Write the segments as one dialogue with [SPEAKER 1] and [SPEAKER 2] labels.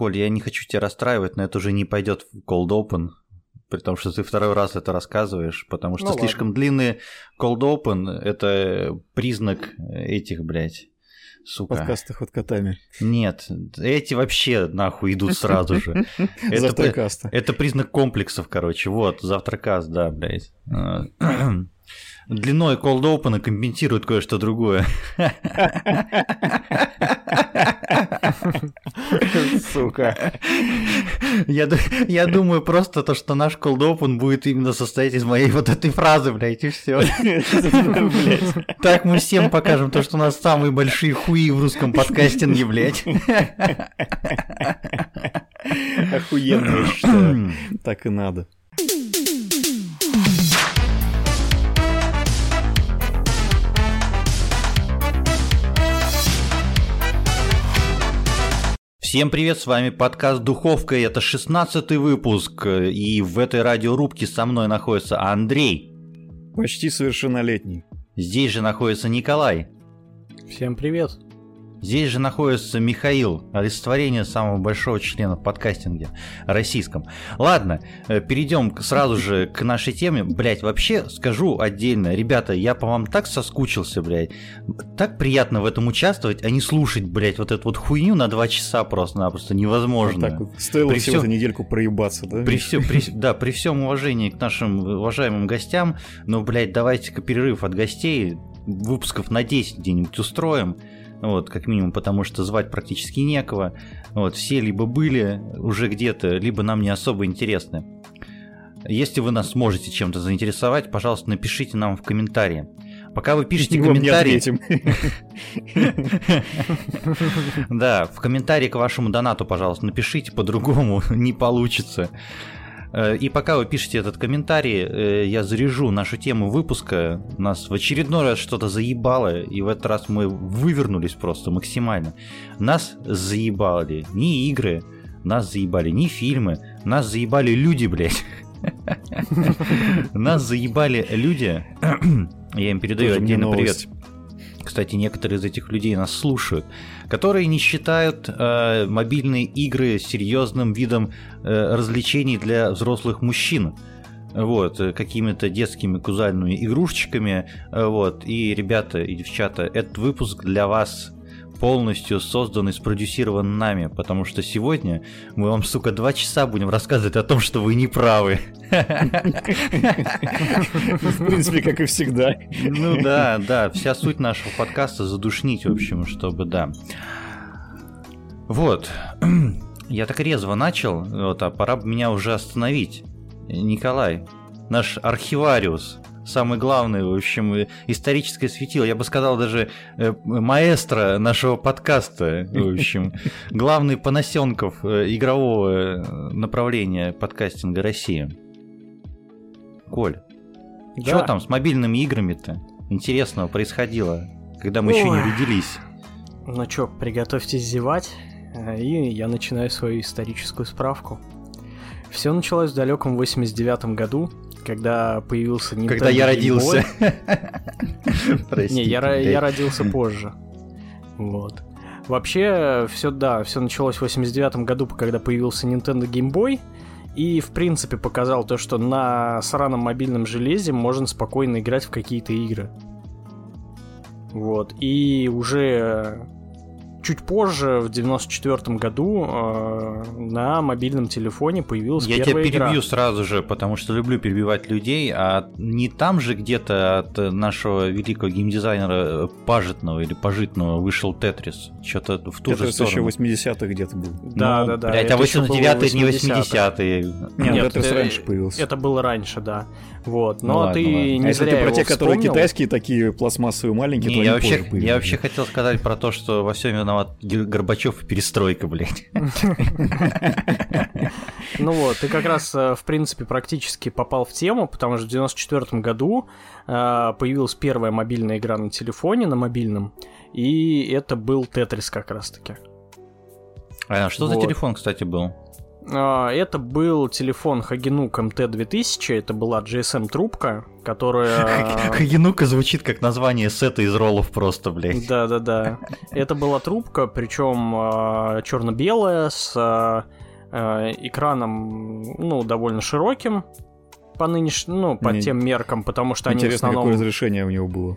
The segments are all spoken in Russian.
[SPEAKER 1] Коль, я не хочу тебя расстраивать, но это уже не пойдет в Cold Open, при том, что ты второй раз это рассказываешь, потому что
[SPEAKER 2] Ну
[SPEAKER 1] слишком
[SPEAKER 2] ладно.
[SPEAKER 1] длинный Cold Open — это признак этих, блядь, сука.
[SPEAKER 3] Подкастах от котами.
[SPEAKER 1] Нет, эти вообще нахуй идут сразу же.
[SPEAKER 3] Завтракаста.
[SPEAKER 1] это признак комплексов, короче. Вот, завтракас, да, блядь. Длиной cold open компенсирует кое-что другое.
[SPEAKER 2] Сука.
[SPEAKER 1] Я, я думаю просто то, что наш cold open будет именно состоять из моей вот этой фразы, блядь, и все. Так мы всем покажем то, что у нас самые большие хуи в русском подкастинге, блядь.
[SPEAKER 3] Охуенно, считаю. Так и надо.
[SPEAKER 1] Всем привет, с вами подкаст Духовка, и это 16 выпуск, и в этой радиорубке со мной находится Андрей,
[SPEAKER 3] Почти совершеннолетний.
[SPEAKER 1] здесь же находится Николай,
[SPEAKER 2] Всем привет.
[SPEAKER 1] Здесь же находится Михаил, олицетворение самого большого члена в подкастинге российском. Ладно, э, перейдем сразу же к нашей теме. Блять, вообще скажу отдельно, ребята, я по вам так соскучился, блядь. Так приятно в этом участвовать, а не слушать, блядь, вот эту вот хуйню на два часа просто-напросто невозможно.
[SPEAKER 3] Вот так вот. Стоило
[SPEAKER 1] При
[SPEAKER 3] всего
[SPEAKER 1] всем-
[SPEAKER 3] за недельку проебаться, да?
[SPEAKER 1] При всем, при, да, при всем уважении к нашим уважаемым гостям, но, блядь, давайте-ка перерыв от гостей, выпусков на 10 где-нибудь устроим, вот, как минимум, потому что звать практически некого, вот, все либо были уже где-то, либо нам не особо интересны. Если вы нас можете чем-то заинтересовать, пожалуйста, напишите нам в комментарии. Пока вы пишете
[SPEAKER 3] не
[SPEAKER 1] комментарии... Да, в комментарии к вашему донату, пожалуйста, напишите, по-другому не получится. Э, И пока вы пишете этот комментарий, э, я заряжу нашу тему выпуска. Нас в очередной раз что-то заебало, и в этот раз мы вывернулись просто максимально. Нас заебали не игры, нас заебали не фильмы, нас заебали люди, блядь. Нас заебали люди. Я им передаю отдельно привет. Кстати, некоторые из этих людей нас слушают, которые не считают э, мобильные игры серьезным видом э, развлечений для взрослых мужчин. Вот, э, какими-то детскими кузальными игрушечками. э, Вот, и ребята и девчата, этот выпуск для вас полностью создан и спродюсирован нами, потому что сегодня мы вам, сука, два часа будем рассказывать о том, что вы не правы.
[SPEAKER 3] В принципе, как и всегда.
[SPEAKER 1] Ну да, да, вся суть нашего подкаста задушнить, в общем, чтобы, да. Вот, я так резво начал, вот, а пора бы меня уже остановить. Николай, наш архивариус, самый главный, в общем, историческое светило, я бы сказал даже э, маэстро нашего подкаста, в общем, главный поносенков э, игрового э, направления подкастинга России. Коль, что
[SPEAKER 2] Да.
[SPEAKER 1] там с мобильными играми-то интересного происходило, когда мы еще не
[SPEAKER 2] Ой.
[SPEAKER 1] родились?
[SPEAKER 2] Ну чё, приготовьтесь зевать, и я начинаю свою историческую справку. Все началось в далеком 89 году, когда появился Nintendo
[SPEAKER 1] Когда я родился.
[SPEAKER 2] Не, я родился позже. Вот. Вообще, все, да, все началось в 89 году, когда появился Nintendo Game Boy. И, в принципе, показал то, что на сраном мобильном железе можно спокойно играть в какие-то игры. Вот. И уже чуть позже, в 94 году, э, на мобильном телефоне появилась
[SPEAKER 1] Я тебя
[SPEAKER 2] первая
[SPEAKER 1] перебью
[SPEAKER 2] игра.
[SPEAKER 1] сразу же, потому что люблю перебивать людей, а не там же где-то от нашего великого геймдизайнера э, Пажитного или Пожитного вышел Тетрис. Что-то в ту же
[SPEAKER 3] Это еще
[SPEAKER 1] сторону.
[SPEAKER 3] 80-х где-то был.
[SPEAKER 2] Да,
[SPEAKER 1] Ну,
[SPEAKER 2] да, да.
[SPEAKER 1] Блядь,
[SPEAKER 2] это
[SPEAKER 1] а
[SPEAKER 2] ещё было
[SPEAKER 1] 89-е не
[SPEAKER 2] 80-х.
[SPEAKER 1] 80-е.
[SPEAKER 3] Нет,
[SPEAKER 2] Нет,
[SPEAKER 3] Тетрис раньше появился.
[SPEAKER 2] Это было раньше, да. Вот.
[SPEAKER 1] Ну
[SPEAKER 2] Но
[SPEAKER 1] ладно,
[SPEAKER 2] ты
[SPEAKER 1] ладно.
[SPEAKER 2] не
[SPEAKER 3] А если ты про
[SPEAKER 2] его
[SPEAKER 3] те, которые
[SPEAKER 2] вспомнил.
[SPEAKER 3] китайские, такие пластмассовые маленькие,
[SPEAKER 1] Не,
[SPEAKER 3] то
[SPEAKER 1] я
[SPEAKER 3] они
[SPEAKER 1] вообще, я вообще хотел сказать про то, что во всем виноват Гер- Горбачев и перестройка, блядь.
[SPEAKER 2] Ну вот, ты как раз, э, в принципе, практически попал в тему, потому что в 94 году э, появилась первая мобильная игра на телефоне, на мобильном, и это был Тетрис как раз-таки.
[SPEAKER 1] А что за телефон, кстати, был?
[SPEAKER 2] А, это был телефон Haginook MT2000, это была GSM-трубка, которая...
[SPEAKER 1] Haginook звучит как название сета из роллов просто, блядь.
[SPEAKER 2] Да-да-да. Это была трубка, причем а, черно-белая, с а, экраном, ну, довольно широким, по нынеш... ну, по тем меркам, потому что они в
[SPEAKER 3] Интересно,
[SPEAKER 2] основном...
[SPEAKER 3] какое разрешение у него было.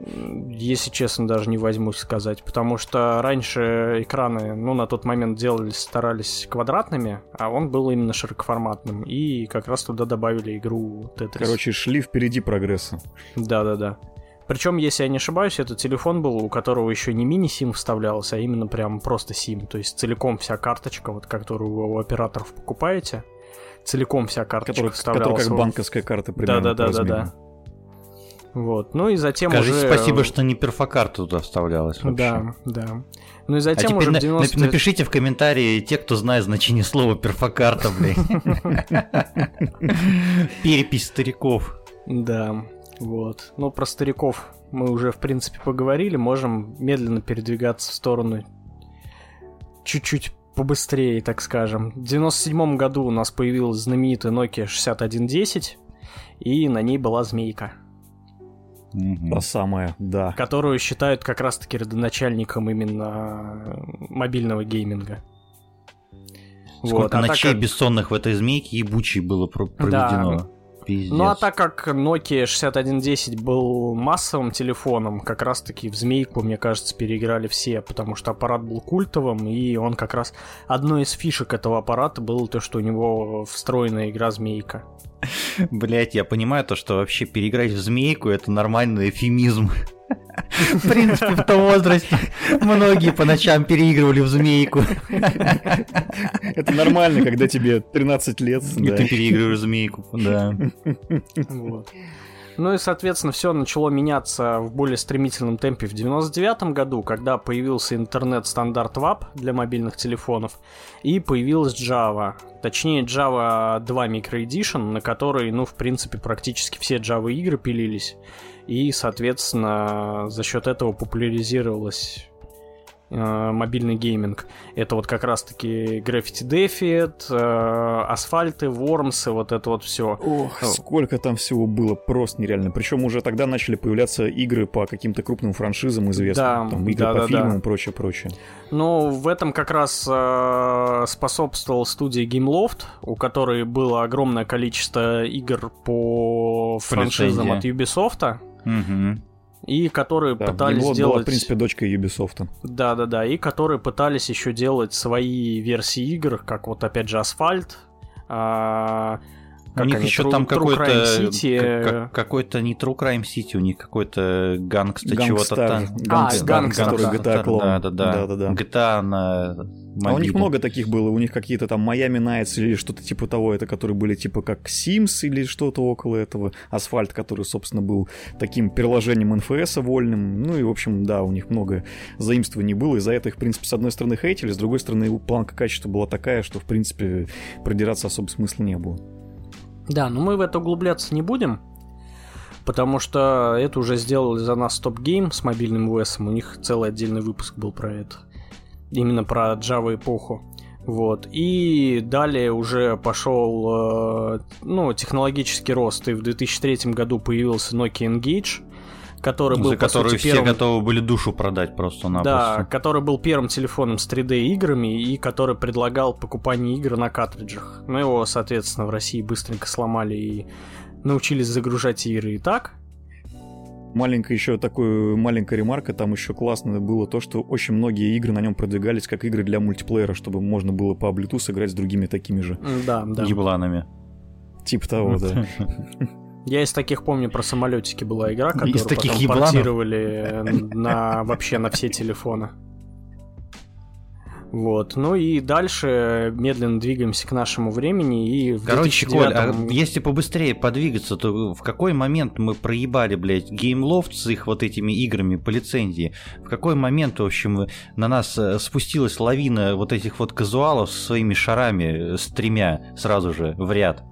[SPEAKER 2] Если честно, даже не возьмусь сказать, потому что раньше экраны, ну, на тот момент делались, старались квадратными, а он был именно широкоформатным, и как раз туда добавили игру Tetris.
[SPEAKER 3] Короче, шли впереди прогресса.
[SPEAKER 2] Да-да-да. Причем, если я не ошибаюсь, этот телефон был, у которого еще не мини-сим вставлялся, а именно прям просто сим. То есть целиком вся карточка, вот которую вы у операторов покупаете, целиком вся карточка
[SPEAKER 3] Который,
[SPEAKER 2] вставлялась.
[SPEAKER 3] который как банковская карта примерно
[SPEAKER 2] Да-да-да-да-да. Вот. Ну и затем
[SPEAKER 1] Скажите
[SPEAKER 2] уже...
[SPEAKER 1] спасибо, что не перфокарта туда вставлялась вообще.
[SPEAKER 2] Да, да. Ну и
[SPEAKER 1] А
[SPEAKER 2] затем
[SPEAKER 1] теперь
[SPEAKER 2] уже
[SPEAKER 1] на-
[SPEAKER 2] в 90
[SPEAKER 1] нап- напишите в комментарии те, кто знает значение слова перфокарта, блядь. Перепись стариков.
[SPEAKER 2] Да, вот. Ну, про стариков мы уже, в принципе, поговорили. Можем медленно передвигаться в сторону чуть-чуть побыстрее, так скажем. В 97 году у нас появилась знаменитая Nokia 6110, и на ней была змейка,
[SPEAKER 3] Та самая, да.
[SPEAKER 2] которую считают как раз-таки родоначальником именно мобильного гейминга.
[SPEAKER 1] Сколько
[SPEAKER 2] Вот, а так
[SPEAKER 1] ночей
[SPEAKER 2] как-
[SPEAKER 1] бессонных в этой змейке ебучей было про- проведено. Пиздец.
[SPEAKER 2] Ну а так как Nokia 6110 был массовым телефоном, как раз таки в змейку, мне кажется, переиграли все, потому что аппарат был культовым, и он как раз... Одной из фишек этого аппарата было то, что у него встроенная игра змейка.
[SPEAKER 1] Блять, я понимаю то, что вообще переиграть в змейку это нормальный эфемизм. В принципе, в том возрасте многие по ночам переигрывали в змейку.
[SPEAKER 3] Это нормально, когда тебе 13 лет.
[SPEAKER 1] И
[SPEAKER 3] да.
[SPEAKER 1] ты переигрываешь змейку, да.
[SPEAKER 2] Вот. Ну и, соответственно, все начало меняться в более стремительном темпе в 99 году, когда появился интернет-стандарт WAP для мобильных телефонов, и появилась Java. Точнее, Java 2 Micro Edition, на которой, ну, в принципе, практически все Java игры пилились. И, соответственно, за счет этого популяризировалась э, мобильный гейминг. Это вот как раз-таки Graffiti Defiant, э, Асфальты, Вормсы, вот это вот все.
[SPEAKER 3] Ох, сколько там всего было, просто нереально. Причем уже тогда начали появляться игры по каким-то крупным франшизам известным.
[SPEAKER 2] Да,
[SPEAKER 3] там игры
[SPEAKER 2] да,
[SPEAKER 3] по
[SPEAKER 2] да,
[SPEAKER 3] фильмам
[SPEAKER 2] да.
[SPEAKER 3] и прочее, прочее.
[SPEAKER 2] Ну, в этом как раз э, способствовал студия Gameloft, у которой было огромное количество игр по франшизам от. Ubisoft,
[SPEAKER 1] Мгм.
[SPEAKER 2] и которые
[SPEAKER 3] Да,
[SPEAKER 2] пытались
[SPEAKER 3] была,
[SPEAKER 2] сделать...
[SPEAKER 3] в принципе, дочка Ubisoft.
[SPEAKER 2] Да-да-да, и которые пытались еще делать свои версии игр, как вот опять же Асфальт, а,
[SPEAKER 1] У них
[SPEAKER 2] они,
[SPEAKER 1] еще
[SPEAKER 2] True-
[SPEAKER 1] там какой-то как- как- какой-то не True Crime City, у них какой-то gangsta чего-то там.
[SPEAKER 3] Gangstar,
[SPEAKER 2] Gangstar,
[SPEAKER 3] который
[SPEAKER 2] да.
[SPEAKER 3] GTA клон.
[SPEAKER 1] Да, да, да.
[SPEAKER 3] Да-да-да.
[SPEAKER 1] GTA на
[SPEAKER 3] А у них
[SPEAKER 1] мобиле.
[SPEAKER 3] много таких было, у них какие-то там Miami Nights или что-то типа того, это которые были типа как Sims или что-то около этого, Асфальт, который, собственно, был таким переложением НФС вольным, ну и, в общем, да, у них много заимствований было, и за это их, в принципе, с одной стороны хейтили, с другой стороны планка качества была такая, что, в принципе, продираться особо смысла не было.
[SPEAKER 2] Да, но мы в это углубляться не будем, потому что это уже сделали за нас Top Game с мобильным OS, у них целый отдельный выпуск был про это. Именно про Java эпоху. Вот. И далее уже пошел э, ну, технологический рост, и в 2003 году появился Nokia Engage, который был,
[SPEAKER 1] За
[SPEAKER 2] по
[SPEAKER 1] которую
[SPEAKER 2] сути,
[SPEAKER 1] все
[SPEAKER 2] первым...
[SPEAKER 1] готовы были душу продать
[SPEAKER 2] Да,
[SPEAKER 1] просто-напросто.
[SPEAKER 2] который был первым телефоном с 3D играми и который предлагал покупание игр на картриджах. Но его, соответственно, в России быстренько сломали и научились загружать игры и так.
[SPEAKER 3] Маленькая еще такая маленькая ремарка, там еще классно было то, что очень многие игры на нем продвигались как игры для мультиплеера, чтобы можно было по Bluetooth играть с другими такими же.
[SPEAKER 2] Да, да.
[SPEAKER 1] Ебланами.
[SPEAKER 3] Типа того, да.
[SPEAKER 2] Я из таких помню про самолетики была игра, которую
[SPEAKER 1] Из таких
[SPEAKER 2] потом
[SPEAKER 1] ебланов?
[SPEAKER 2] портировали на вообще на все телефоны. Вот. Ну и дальше медленно двигаемся к нашему времени и в
[SPEAKER 1] Короче, Коль, а
[SPEAKER 2] 2009
[SPEAKER 1] если побыстрее подвигаться, то в какой момент мы проебали, блядь, Геймлофт с их вот этими играми по лицензии? В какой момент, в общем, на нас э, спустилась лавина вот этих вот казуалов со своими шарами, э, с тремя сразу же в ряд?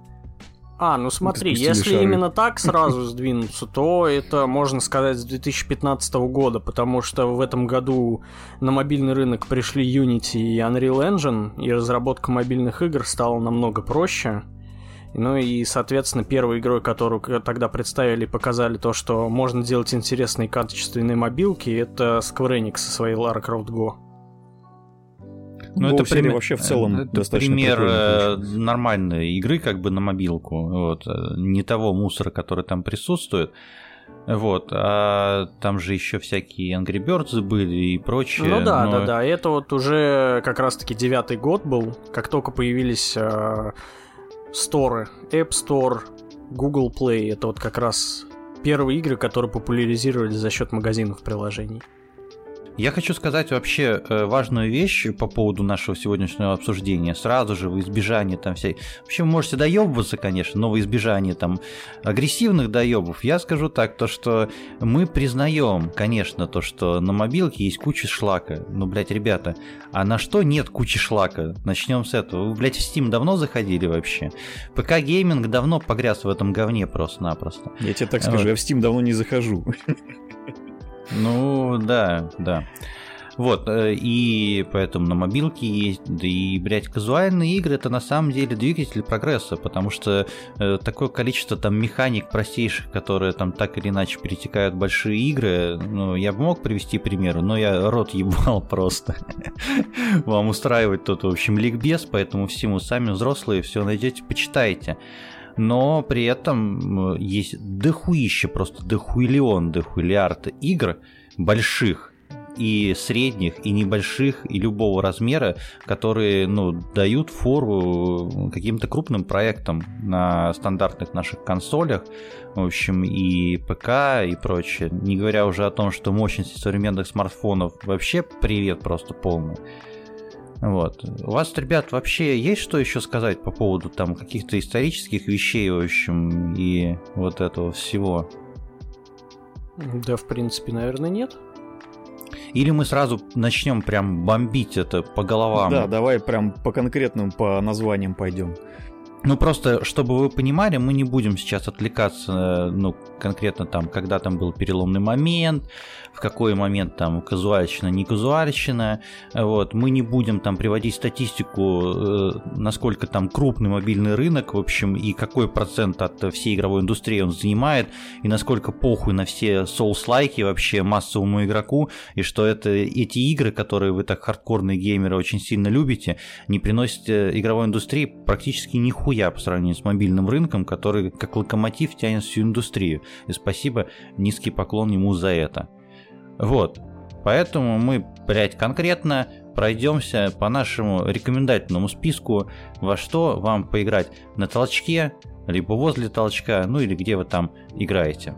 [SPEAKER 2] А, ну смотри, если шары. именно так сразу сдвинуться, то это можно сказать с 2015 года, потому что в этом году на мобильный рынок пришли Unity и Unreal Engine, и разработка мобильных игр стала намного проще. Ну и, соответственно, первой игрой, которую тогда представили, показали то, что можно делать интересные качественные мобилки, это Square Enix со своей Lara Croft Go.
[SPEAKER 3] Ну, это пример, вообще в целом это достаточно
[SPEAKER 1] пример э, нормальной игры как бы на мобилку. Вот. Э, не того мусора, который там присутствует. Вот, а там же еще всякие Angry Birds были и прочее.
[SPEAKER 2] Ну да, но... да, да. Это вот уже как раз-таки девятый год был, как только появились э, сторы, App Store, Google Play. Это вот как раз первые игры, которые популяризировались за счет магазинов приложений.
[SPEAKER 1] Я хочу сказать вообще э, важную вещь по поводу нашего сегодняшнего обсуждения. Сразу же в избежание там всей... Вообще вы можете доебываться, конечно, но в избежание там агрессивных доебов я скажу так, то что мы признаем, конечно, то, что на мобилке есть куча шлака. Ну, блядь, ребята, а на что нет кучи шлака? Начнем с этого. Вы, блядь, в Steam давно заходили вообще? ПК-гейминг давно погряз в этом говне просто-напросто.
[SPEAKER 3] Я тебе так скажу, вот. я в Steam давно не захожу.
[SPEAKER 1] Ну, да, да. Вот, э, и поэтому на мобилке есть, да и, блядь, казуальные игры это на самом деле двигатель прогресса, потому что э, такое количество там механик простейших, которые там так или иначе перетекают в большие игры, ну, я бы мог привести примеры, но я рот ебал просто. Вам устраивать тот, в общем, ликбез, поэтому всему сами взрослые все найдете, почитайте но при этом есть дохуище, просто дохуиллион, дохуиллиард игр больших, и средних, и небольших, и любого размера, которые ну, дают фору каким-то крупным проектам на стандартных наших консолях, в общем, и ПК, и прочее. Не говоря уже о том, что мощности современных смартфонов вообще привет просто полный. Вот. У вас, ребят, вообще есть что еще сказать по поводу там каких-то исторических вещей, в общем, и вот этого всего?
[SPEAKER 2] Да, в принципе, наверное, нет.
[SPEAKER 1] Или мы сразу начнем прям бомбить это по головам?
[SPEAKER 3] Да, давай прям по конкретным, по названиям пойдем.
[SPEAKER 1] Ну, просто, чтобы вы понимали, мы не будем сейчас отвлекаться, ну, конкретно там, когда там был переломный момент, в какой момент там казуальщина, не казуальщина. Вот. Мы не будем там приводить статистику, э, насколько там крупный мобильный рынок, в общем, и какой процент от всей игровой индустрии он занимает, и насколько похуй на все souls-лайки вообще массовому игроку, и что это эти игры, которые вы так хардкорные геймеры очень сильно любите, не приносят э, игровой индустрии практически нихуя по сравнению с мобильным рынком, который как локомотив тянет всю индустрию. И спасибо, низкий поклон ему за это. Вот. Поэтому мы, блядь, конкретно пройдемся по нашему рекомендательному списку, во что вам поиграть на толчке, либо возле толчка, ну или где вы там играете.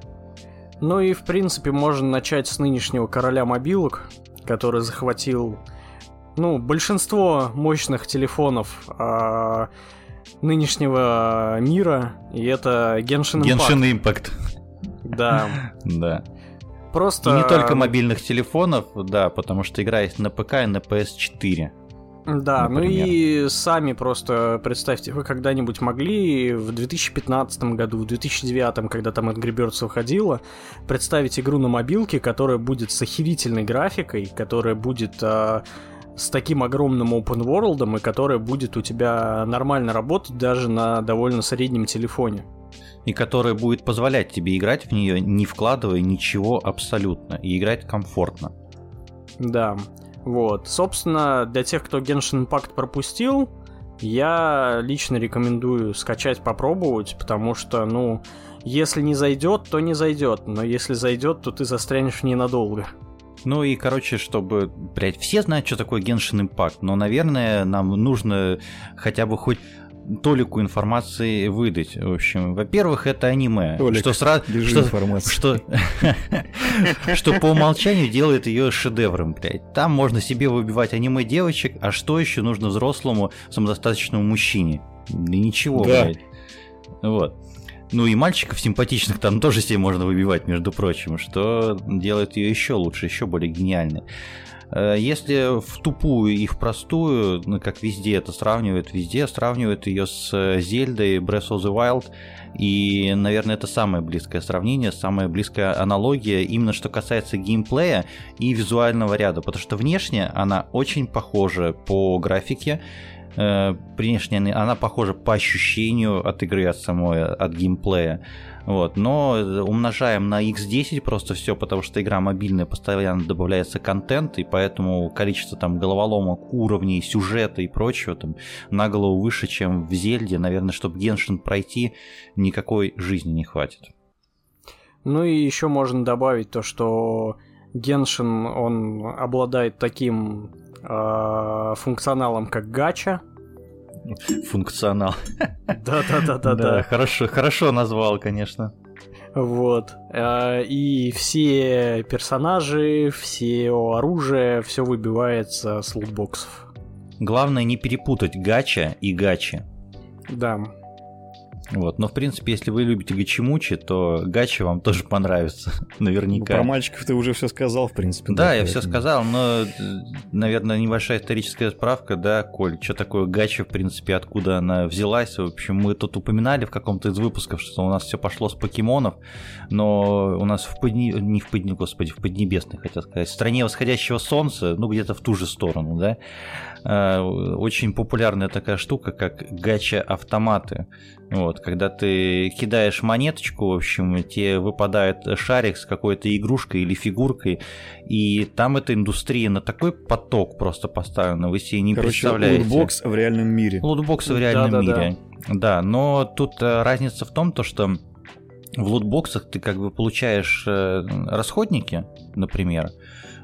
[SPEAKER 2] Ну и в принципе можно начать с нынешнего короля мобилок, который захватил ну, большинство мощных телефонов а, нынешнего мира, и это Genshin Impact.
[SPEAKER 1] Genshin Impact.
[SPEAKER 2] Да.
[SPEAKER 1] Да. Просто... И не только мобильных телефонов, да, потому что играет на ПК и на PS4.
[SPEAKER 2] Да, например. ну и сами просто представьте, вы когда-нибудь могли в 2015 году, в 2009, когда там Angry Birds выходила, представить игру на мобилке, которая будет с охерительной графикой, которая будет а, с таким огромным open world и которая будет у тебя нормально работать даже на довольно среднем телефоне
[SPEAKER 1] и которая будет позволять тебе играть в нее, не вкладывая ничего абсолютно, и играть комфортно.
[SPEAKER 2] Да, вот. Собственно, для тех, кто Genshin Impact пропустил, я лично рекомендую скачать, попробовать, потому что, ну, если не зайдет, то не зайдет, но если зайдет, то ты застрянешь ненадолго.
[SPEAKER 1] Ну и, короче, чтобы, блядь, все знают, что такое Genshin Impact, но, наверное, нам нужно хотя бы хоть толику информации выдать. В общем, во-первых, это аниме.
[SPEAKER 3] Толик,
[SPEAKER 1] что сразу что, что, что по умолчанию делает ее шедевром, блядь. Там можно себе выбивать аниме девочек, а что еще нужно взрослому самодостаточному мужчине? Да ничего, да. блядь. Вот. Ну и мальчиков симпатичных там тоже себе можно выбивать, между прочим, что делает ее еще лучше, еще более гениальной. Э, если в тупую и в простую, ну, как везде это сравнивают, везде сравнивают ее с Зельдой Breath of the Wild, и, наверное, это самое близкое сравнение, самая близкая аналогия, именно что касается геймплея и визуального ряда, потому что внешне она очень похожа по графике, э, внешне она похожа по ощущению от игры, от самой, от геймплея. Вот, но умножаем на x10 просто все, потому что игра мобильная, постоянно добавляется контент, и поэтому количество там головоломок, уровней, сюжета и прочего там на голову выше, чем в Зельде. Наверное, чтобы Геншин пройти, никакой жизни не хватит.
[SPEAKER 2] Ну и еще можно добавить то, что Геншин, он обладает таким э, функционалом, как гача,
[SPEAKER 1] Функционал.
[SPEAKER 2] Да-да-да-да.
[SPEAKER 1] Да, хорошо, хорошо назвал, конечно.
[SPEAKER 2] Вот. А, и все персонажи, все оружие, все выбивается с лутбоксов.
[SPEAKER 1] Главное не перепутать гача и гачи.
[SPEAKER 2] Да.
[SPEAKER 1] Вот. Но, в принципе, если вы любите гачимучи, то гачи вам тоже понравится, наверняка.
[SPEAKER 3] Ну, про мальчиков ты уже все сказал, в принципе.
[SPEAKER 1] Да, да я все сказал, но, наверное, небольшая историческая справка, да, Коль, что такое гача, в принципе, откуда она взялась. В общем, мы тут упоминали в каком-то из выпусков, что у нас все пошло с покемонов, но у нас в подни... не в подни... господи, в Поднебесной, хотел сказать, в стране восходящего солнца, ну, где-то в ту же сторону, да, очень популярная такая штука, как гача-автоматы. Вот, когда ты кидаешь монеточку, в общем, тебе выпадает шарик с какой-то игрушкой или фигуркой, и там эта индустрия на такой поток просто поставлена, вы себе не
[SPEAKER 3] Короче,
[SPEAKER 1] представляете.
[SPEAKER 3] лутбокс в реальном мире.
[SPEAKER 1] Лутбокс в реальном да, мире. Да, да. да, но тут э, разница в том, то, что в лутбоксах ты как бы получаешь э, расходники, например,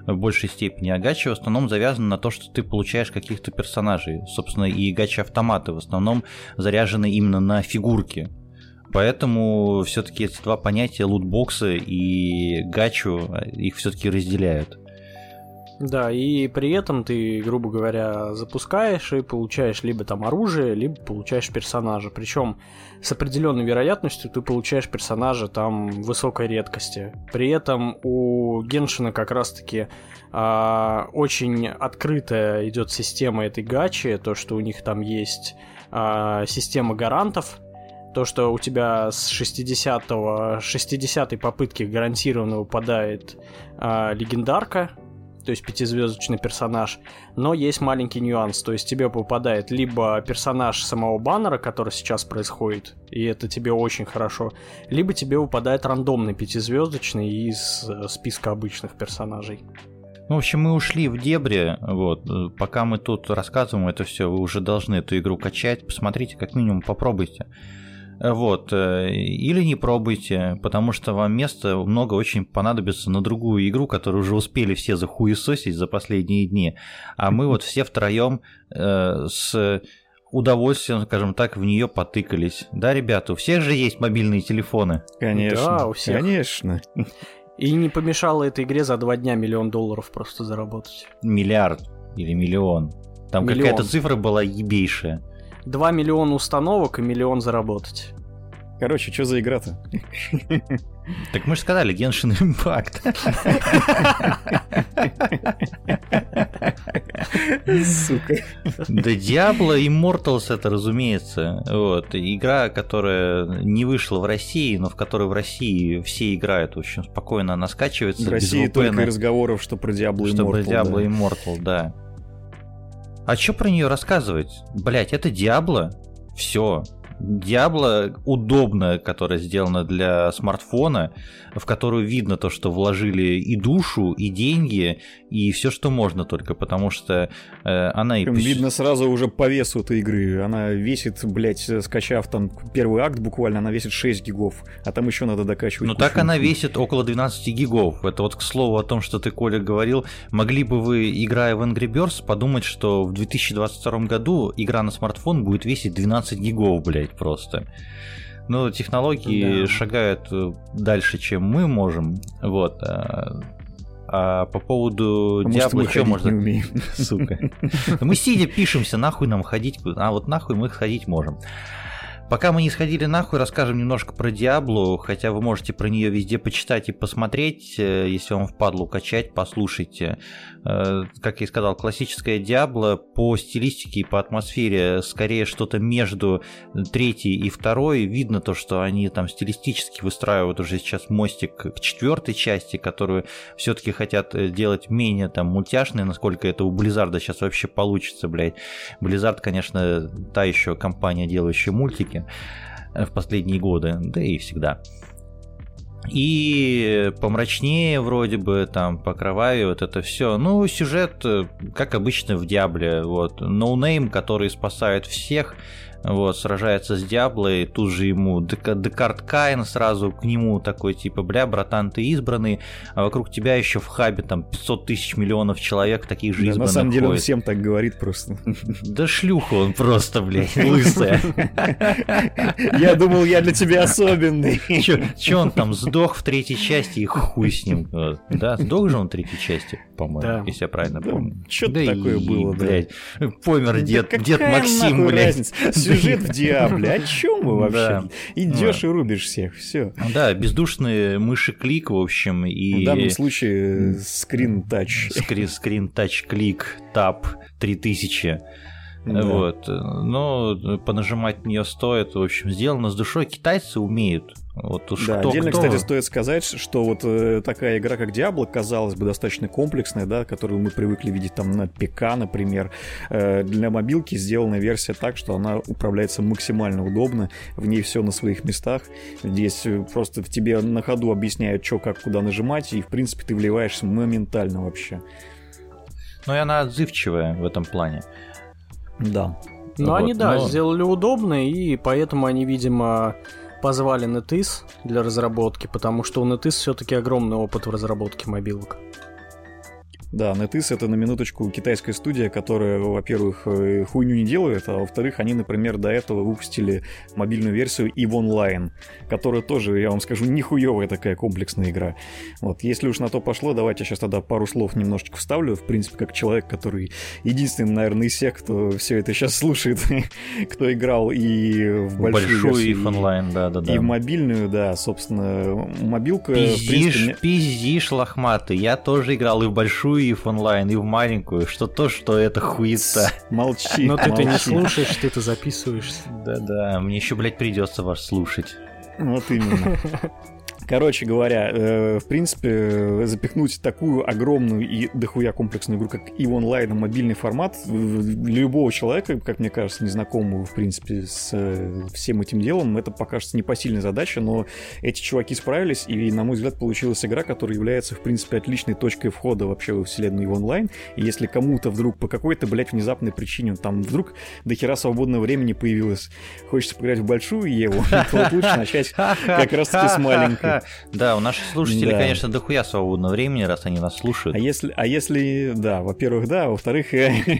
[SPEAKER 1] в большей степени, а гачи в основном завязаны на то, что ты получаешь каких-то персонажей. Собственно, и гачи-автоматы в основном заряжены именно на фигурки. Поэтому все-таки эти два понятия, лутбоксы и гачу, их все-таки разделяют.
[SPEAKER 2] Да, и при этом ты, грубо говоря, запускаешь и получаешь либо там оружие, либо получаешь персонажа. Причем с определенной вероятностью ты получаешь персонажа там высокой редкости. При этом у Геншина как раз-таки а, очень открытая идет система этой гачи, то, что у них там есть а, система гарантов, то, что у тебя с 60 60 попытки гарантированно выпадает а, легендарка, то есть пятизвездочный персонаж, но есть маленький нюанс, то есть тебе попадает либо персонаж самого баннера, который сейчас происходит, и это тебе очень хорошо, либо тебе выпадает рандомный пятизвездочный из э, списка обычных персонажей.
[SPEAKER 1] Ну, в общем, мы ушли в дебри, вот, пока мы тут рассказываем это все, вы уже должны эту игру качать, посмотрите, как минимум попробуйте. Вот. Э, или не пробуйте, потому что вам место много очень понадобится на другую игру, которую уже успели все захуесосить за последние дни. А мы вот все втроем э, с удовольствием, скажем так, в нее потыкались. Да, ребята, у всех же есть мобильные телефоны.
[SPEAKER 3] Конечно.
[SPEAKER 2] Да, у всех.
[SPEAKER 3] Конечно.
[SPEAKER 2] И не помешало этой игре за два дня миллион долларов просто заработать.
[SPEAKER 1] Миллиард или миллион. Там какая-то цифра была ебейшая.
[SPEAKER 2] 2 миллиона установок и миллион заработать.
[SPEAKER 3] Короче, что за игра-то?
[SPEAKER 1] Так мы же сказали, Genshin Impact.
[SPEAKER 3] Сука.
[SPEAKER 1] Да Diablo Immortals это, разумеется. Вот. Игра, которая не вышла в России, но в которой в России все играют. Общем, спокойно она скачивается.
[SPEAKER 3] В России только разговоров, что про Diablo Immortal. Что про
[SPEAKER 1] Diablo Immortal, да. А что про нее рассказывать? Блять, это Диабло. Все. Диабло удобная, которая сделана для смартфона, в которую видно то, что вложили и душу, и деньги, и все, что можно только, потому что э, она и...
[SPEAKER 3] Видно сразу уже по весу этой игры. Она весит, блядь, скачав там первый акт буквально, она весит 6 гигов, а там еще надо докачивать.
[SPEAKER 1] Ну так она весит около 12 гигов. Это вот к слову о том, что ты, Коля, говорил. Могли бы вы, играя в Angry Birds, подумать, что в 2022 году игра на смартфон будет весить 12 гигов, блядь, просто. Ну, технологии да. шагают э, дальше, чем мы можем. Вот. А, а по поводу Диабло, что можно...
[SPEAKER 3] Не умеем.
[SPEAKER 1] Сука. Мы сидя пишемся, нахуй нам ходить. А вот нахуй мы ходить можем. Пока мы не сходили нахуй, расскажем немножко про Диаблу, хотя вы можете про нее везде почитать и посмотреть, э, если вам впадлу качать, послушайте. Э, как я и сказал, классическая Диабло по стилистике и по атмосфере скорее что-то между третьей и второй. Видно то, что они там стилистически выстраивают уже сейчас мостик к четвертой части, которую все-таки хотят э, делать менее там мультяшной, насколько это у Близзарда сейчас вообще получится, блядь. Blizzard, конечно, та еще компания, делающая мультики э, в последние годы, да и всегда. И помрачнее вроде бы, там, покровавее вот это все. Ну, сюжет, э, как обычно в Диабле, вот. Ноунейм, который спасает всех, вот, сражается с Диаблой, тут же ему Декард Каин сразу к нему такой, типа, бля, братан, ты избранный, а вокруг тебя еще в хабе там 500 тысяч миллионов человек таких же да, избранных
[SPEAKER 3] На самом деле
[SPEAKER 1] он
[SPEAKER 3] всем так говорит просто.
[SPEAKER 1] Да шлюха он просто, блядь, лысая.
[SPEAKER 3] Я думал, я для тебя особенный.
[SPEAKER 1] Че он там сдох в третьей части и хуй с ним. Да, сдох же он в третьей части, по-моему, если я правильно помню.
[SPEAKER 3] Что-то такое было,
[SPEAKER 1] блядь. Помер дед, дед Максим, блядь
[SPEAKER 3] сюжет в Диабле. О чем вы вообще? Идешь и рубишь всех, все.
[SPEAKER 1] Да, бездушные мыши клик, в общем, и...
[SPEAKER 3] В данном случае скрин тач.
[SPEAKER 1] Скрин тач клик, тап 3000. Да. Вот. Но понажимать нее стоит. В общем, сделано с душой. Китайцы умеют. Вот
[SPEAKER 3] уж да, кто, отдельно, кто... кстати, стоит сказать, что вот э, такая игра, как Diablo, казалось бы, достаточно комплексная, да, которую мы привыкли видеть там на ПК, например. Э, для мобилки сделана версия так, что она управляется максимально удобно, в ней все на своих местах. Здесь э, просто в тебе на ходу объясняют, что, как, куда нажимать, и, в принципе, ты вливаешься моментально вообще.
[SPEAKER 1] Ну и она отзывчивая в этом плане.
[SPEAKER 3] Да.
[SPEAKER 2] Ну, вот, они, да, но... сделали удобно, и поэтому они, видимо, позвали NetEase для разработки, потому что у NetEase все-таки огромный опыт в разработке мобилок.
[SPEAKER 3] Да, NetEase это на минуточку китайская студия, которая, во-первых, э, хуйню не делает, а во-вторых, они, например, до этого выпустили мобильную версию EVE Online, которая тоже, я вам скажу, нихуевая такая комплексная игра. Вот, если уж на то пошло, давайте я сейчас тогда пару слов немножечко вставлю, в принципе, как человек, который единственный, наверное, из всех, кто все это сейчас слушает, кто играл и в большую, большую
[SPEAKER 1] EVE Online, да-да-да.
[SPEAKER 3] И в мобильную, да, собственно, мобилка...
[SPEAKER 1] Пиздишь, пиздишь, лохматый, я тоже играл и в большую, и в онлайн, и в маленькую, что то, что это хуета.
[SPEAKER 3] Молчи.
[SPEAKER 2] Но ты-то не слушаешь, ты-то записываешься.
[SPEAKER 1] Да-да, мне еще, блядь, придется вас слушать.
[SPEAKER 3] Вот именно. Короче говоря, э, в принципе, запихнуть такую огромную и дохуя комплексную игру, как EVE Online на мобильный формат, для любого человека, как мне кажется, незнакомого, в принципе, с э, всем этим делом, это покажется непосильной задачей, но эти чуваки справились, и, на мой взгляд, получилась игра, которая является, в принципе, отличной точкой входа вообще во вселенную EVE Online, и если кому-то вдруг по какой-то, блядь, внезапной причине, там вдруг до хера свободного времени появилось, хочется поиграть в большую Еву, то лучше начать как раз-таки с маленькой.
[SPEAKER 1] Да, у наших слушателей, да. конечно, дохуя свободного времени, раз они нас слушают.
[SPEAKER 3] А если, а если, да, во-первых, да, во-вторых,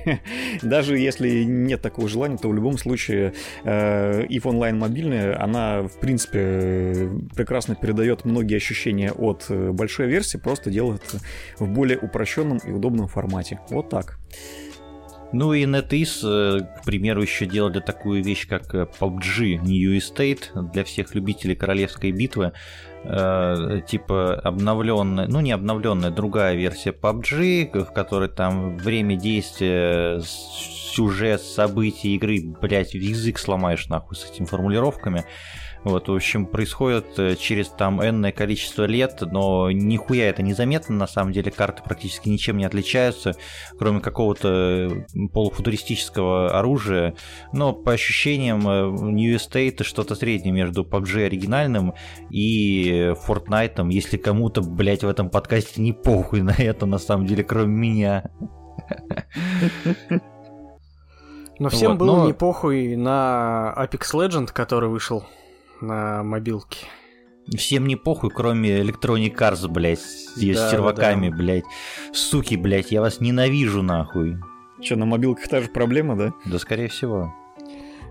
[SPEAKER 3] даже если нет такого желания, то в любом случае э, if онлайн мобильная, она, в принципе, прекрасно передает многие ощущения от э, большой версии, просто делает в более упрощенном и удобном формате. Вот так.
[SPEAKER 1] Ну и NetEase, э, к примеру, еще делали такую вещь, как PUBG New Estate для всех любителей королевской битвы э, типа обновленная, ну не обновленная, другая версия PUBG, в которой там время действия, сюжет, события игры, блять, язык сломаешь нахуй с этими формулировками. Вот, в общем, происходит э, через там энное количество лет, но нихуя это незаметно, на самом деле карты практически ничем не отличаются, кроме какого-то полуфутуристического оружия, но по ощущениям э, New Estate что-то среднее между PUBG оригинальным и Fortnite, если кому-то, блять, в этом подкасте не похуй на это, на самом деле, кроме меня.
[SPEAKER 2] Но всем вот, было но... не похуй на Apex Legend, который вышел на мобилке.
[SPEAKER 1] Всем не похуй, кроме Electronic Arts, блядь, с да, серваками, да. блядь. Суки, блядь, я вас ненавижу, нахуй.
[SPEAKER 3] Че, на мобилках та же проблема, да?
[SPEAKER 1] Да, скорее всего.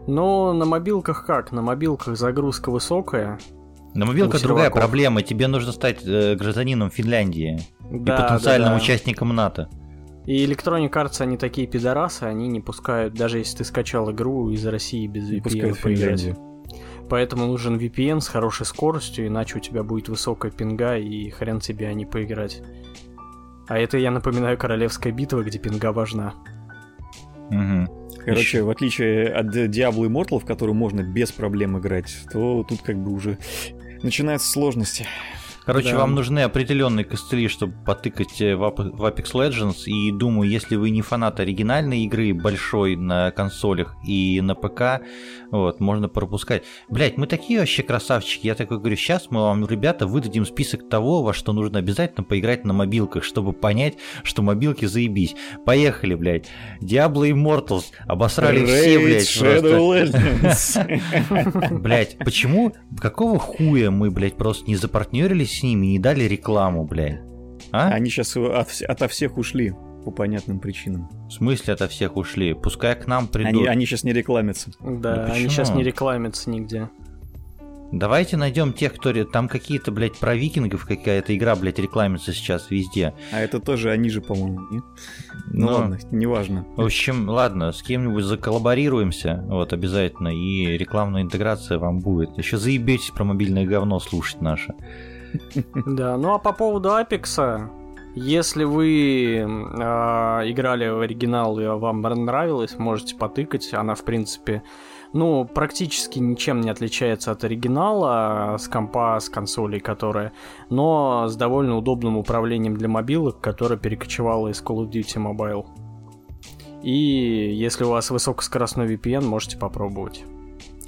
[SPEAKER 2] Ну, на мобилках как? На мобилках загрузка высокая.
[SPEAKER 1] На мобилках другая проблема. Тебе нужно стать э, гражданином Финляндии да, и потенциальным да, да. участником НАТО.
[SPEAKER 2] И Electronic Arts, они такие пидорасы, они не пускают, даже если ты скачал игру из России без VPN,
[SPEAKER 3] поиграть.
[SPEAKER 2] Поэтому нужен VPN с хорошей скоростью, иначе у тебя будет высокая пинга и хрен тебе, а не поиграть. А это, я напоминаю, королевская битва, где пинга важна.
[SPEAKER 3] Угу. Короче, Еще. в отличие от Diablo Immortal, в которую можно без проблем играть, то тут как бы уже начинаются сложности.
[SPEAKER 1] Короче, да. вам нужны определенные костыли, чтобы потыкать э, в Apex Legends. И думаю, если вы не фанат оригинальной игры большой на консолях и на ПК, вот, можно пропускать. Блять, мы такие вообще красавчики. Я такой говорю, сейчас мы вам, ребята, выдадим список того, во что нужно обязательно поиграть на мобилках, чтобы понять, что мобилки заебись. Поехали, блядь. Diablo Immortals. Обосрали Raid все, блядь. Shadow Legends. Блять, почему? Какого хуя мы, блядь, просто не запартнерились с ними, не дали рекламу, блядь?
[SPEAKER 3] А? Они сейчас от, ото всех ушли по понятным причинам.
[SPEAKER 1] В смысле ото всех ушли? Пускай к нам придут.
[SPEAKER 3] Они, они сейчас не рекламятся.
[SPEAKER 2] Да, ну, они сейчас не рекламятся нигде.
[SPEAKER 1] Давайте найдем тех, кто... Там какие-то, блядь, про викингов какая-то игра, блядь, рекламится сейчас везде.
[SPEAKER 3] А это тоже они же, по-моему, не? Ну Но... ладно, неважно.
[SPEAKER 1] В общем, ладно, с кем-нибудь заколлаборируемся, вот, обязательно, и рекламная интеграция вам будет. Еще заебетесь про мобильное говно слушать наше.
[SPEAKER 2] Да, ну а по поводу Апекса, если вы э, играли в оригинал и вам нравилось, можете потыкать. Она, в принципе, ну, практически ничем не отличается от оригинала с компа, с консолей, которая, но с довольно удобным управлением для мобилок, которое перекочевало из Call of Duty Mobile. И если у вас высокоскоростной VPN, можете попробовать.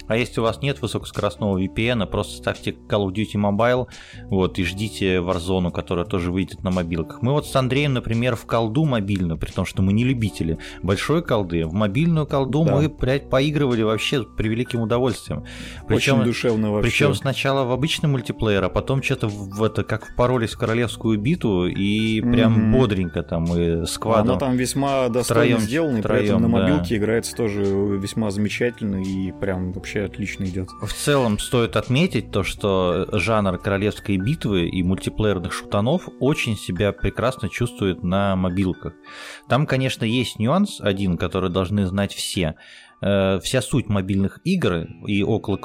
[SPEAKER 1] А если у вас нет высокоскоростного VPN, просто ставьте Call of Duty Mobile вот, и ждите Warzone, которая тоже выйдет на мобилках. Мы вот с Андреем, например, в колду мобильную, при том, что мы не любители большой колды, в мобильную колду да. мы, блядь, поигрывали вообще с превеликим удовольствием.
[SPEAKER 3] Причем, Очень душевно вообще.
[SPEAKER 1] Причем сначала в обычный мультиплеер, а потом что-то в это, как впоролись в королевскую биту, и прям mm-hmm. бодренько там и сквадом.
[SPEAKER 3] Она там весьма достойно сделана, и поэтому на мобилке да. играется тоже весьма замечательно и прям вообще вообще отлично идет.
[SPEAKER 1] В целом стоит отметить то, что жанр королевской битвы и мультиплеерных шутанов очень себя прекрасно чувствует на мобилках. Там, конечно, есть нюанс один, который должны знать все. Э, вся суть мобильных игр и около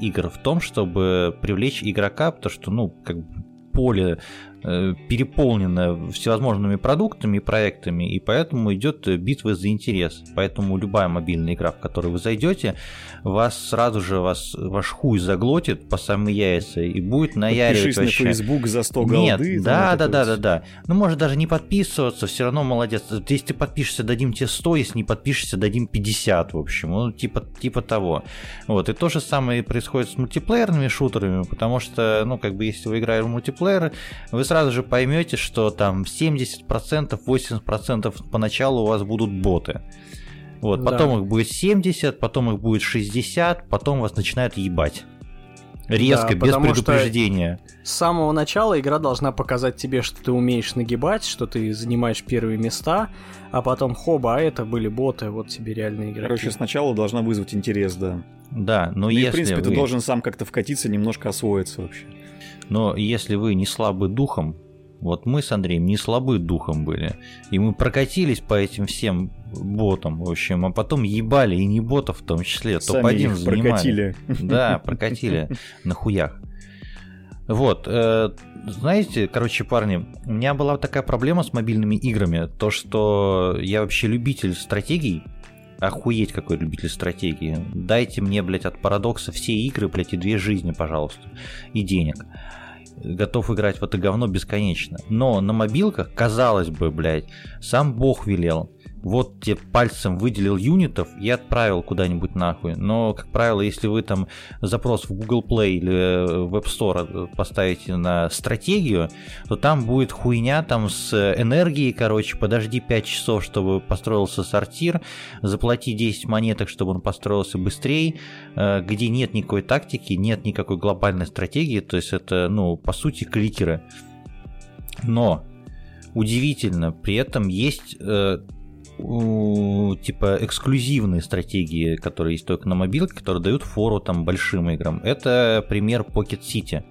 [SPEAKER 1] игр в том, чтобы привлечь игрока, потому что, ну, как бы поле Э, переполнена всевозможными продуктами и проектами, и поэтому идет битва за интерес. Поэтому любая мобильная игра, в которую вы зайдете, вас сразу же вас, ваш хуй заглотит по самые яйца и будет наяривать
[SPEAKER 3] вообще. на Facebook за 100 голды.
[SPEAKER 1] Нет, да, да, да, да, да. Ну, может даже не подписываться, все равно молодец. Если ты подпишешься, дадим тебе 100, если не подпишешься, дадим 50, в общем. Ну, типа, типа того. Вот, и то же самое происходит с мультиплеерными шутерами, потому что, ну, как бы, если вы играете в мультиплеер, вы сразу же поймете, что там 70%, 80% поначалу у вас будут боты. Вот, да. потом их будет 70, потом их будет 60, потом вас начинают ебать. Резко, да, без предупреждения.
[SPEAKER 2] с самого начала игра должна показать тебе, что ты умеешь нагибать, что ты занимаешь первые места, а потом хоба, а это были боты, вот тебе реальные игроки.
[SPEAKER 3] Короче, сначала должна вызвать интерес, да.
[SPEAKER 1] Да, но ну
[SPEAKER 3] если
[SPEAKER 1] и, в
[SPEAKER 3] принципе,
[SPEAKER 1] вы...
[SPEAKER 3] ты должен сам как-то вкатиться, немножко освоиться вообще.
[SPEAKER 1] Но если вы не слабы духом, вот мы с Андреем не слабы духом были, и мы прокатились по этим всем ботам, в общем, а потом ебали и не ботов в том числе, топ-1 занимали. прокатили. Да, прокатили на хуях. Вот, э, знаете, короче, парни, у меня была такая проблема с мобильными играми, то, что я вообще любитель стратегий, охуеть какой любитель стратегии. Дайте мне, блядь, от парадокса все игры, блядь, и две жизни, пожалуйста, и денег готов играть в это говно бесконечно. Но на мобилках, казалось бы, блядь, сам бог велел вот тебе пальцем выделил юнитов и отправил куда-нибудь нахуй. Но, как правило, если вы там запрос в Google Play или в App Store поставите на стратегию, то там будет хуйня там с энергией, короче, подожди 5 часов, чтобы построился сортир, заплати 10 монеток, чтобы он построился быстрее, э, где нет никакой тактики, нет никакой глобальной стратегии, то есть это, ну, по сути, кликеры. Но удивительно, при этом есть э, типа эксклюзивные стратегии, которые есть только на мобилке, которые дают фору там большим играм. Это пример Pocket City.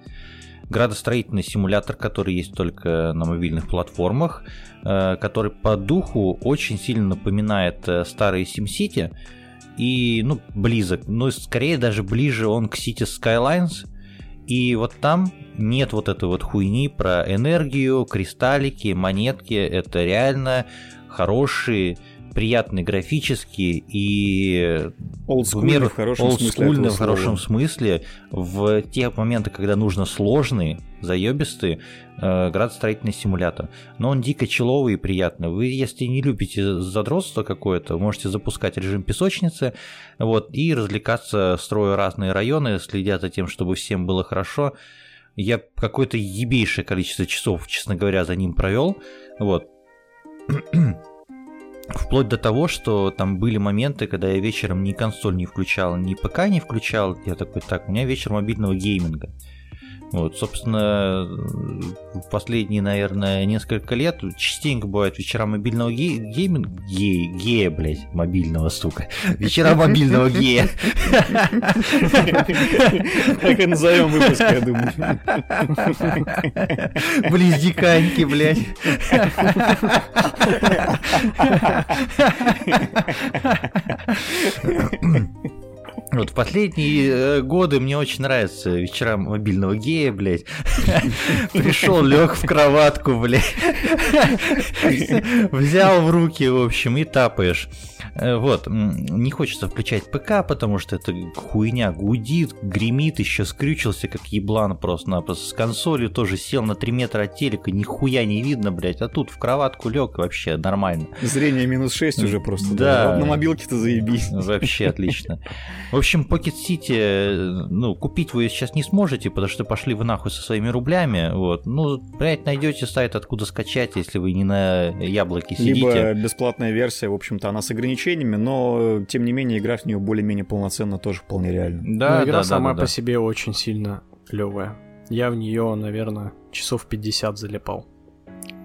[SPEAKER 1] Градостроительный симулятор, который есть только на мобильных платформах, э, который по духу очень сильно напоминает э, старые SimCity, и, ну, близок. Ну, скорее даже ближе он к City Skylines. И вот там нет вот этой вот хуйни про энергию, кристаллики, монетки. Это реально хорошие приятный графически и
[SPEAKER 3] в, в хорошем
[SPEAKER 1] смысле. в хорошем смысле. В те моменты, когда нужно сложный, заебистый, э, градостроительный симулятор. Но он дико человый и приятный. Вы, если не любите задротство какое-то, можете запускать режим песочницы вот, и развлекаться, строя разные районы, следя за тем, чтобы всем было хорошо. Я какое-то ебейшее количество часов, честно говоря, за ним провел. Вот. Вплоть до того, что там были моменты, когда я вечером ни консоль не включал, ни ПК не включал. Я такой, так, у меня вечер мобильного гейминга. Вот, собственно, в последние, наверное, несколько лет частенько бывают вечера мобильного ге- гейминга, гея, гея, блядь, мобильного, сука, вечера мобильного гея.
[SPEAKER 3] Так и назовем выпуск, я думаю.
[SPEAKER 1] Близдиканьки, блядь. Вот в последние э, годы мне очень нравится вечера мобильного гея, блядь. Пришел, лег в кроватку, блядь. Взял в руки, в общем, и тапаешь. Э, вот, не хочется включать ПК, потому что это хуйня гудит, гремит, еще скрючился, как еблан просто-напросто. С консолью тоже сел на 3 метра от телека, нихуя не видно, блядь, а тут в кроватку лег, вообще нормально.
[SPEAKER 3] Зрение минус 6 уже просто.
[SPEAKER 1] Да.
[SPEAKER 3] На мобилке-то заебись.
[SPEAKER 1] Вообще отлично. В общем, Pocket City, э, ну, купить вы сейчас не сможете, потому что пошли вы нахуй со своими рублями, вот. Ну, блядь, найдете сайт, откуда скачать, если вы не на яблоке сидите.
[SPEAKER 3] Либо бесплатная версия, в общем-то, она с ограничениями ограничениями, но тем не менее игра в нее более-менее полноценно тоже вполне реально.
[SPEAKER 2] Да, но игра да, сама да, да, по себе очень сильно клевая. Я в нее, наверное, часов 50 залипал.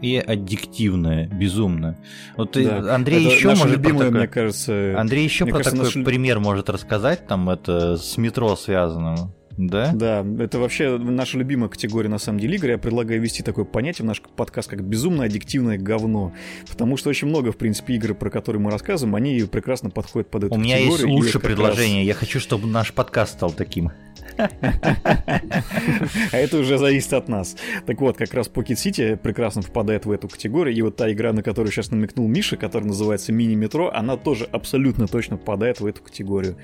[SPEAKER 1] И аддиктивная, безумно. Вот да. Андрей это еще может
[SPEAKER 3] любимое, про такой, мне кажется.
[SPEAKER 1] Андрей еще про кажется, такой наш... пример может рассказать, там это с метро связанным. Да?
[SPEAKER 3] Да, это вообще наша любимая категория, на самом деле, игры. Я предлагаю ввести такое понятие в наш подкаст, как безумно аддиктивное говно. Потому что очень много, в принципе, игр, про которые мы рассказываем, они прекрасно подходят под эту
[SPEAKER 1] У меня есть лучшее предложение. Раз... Я хочу, чтобы наш подкаст стал таким.
[SPEAKER 3] А это уже зависит от нас. Так вот, как раз Pocket City прекрасно попадает в эту категорию. И вот та игра, на которую сейчас намекнул Миша, которая называется Мини-метро, она тоже абсолютно точно попадает в эту категорию.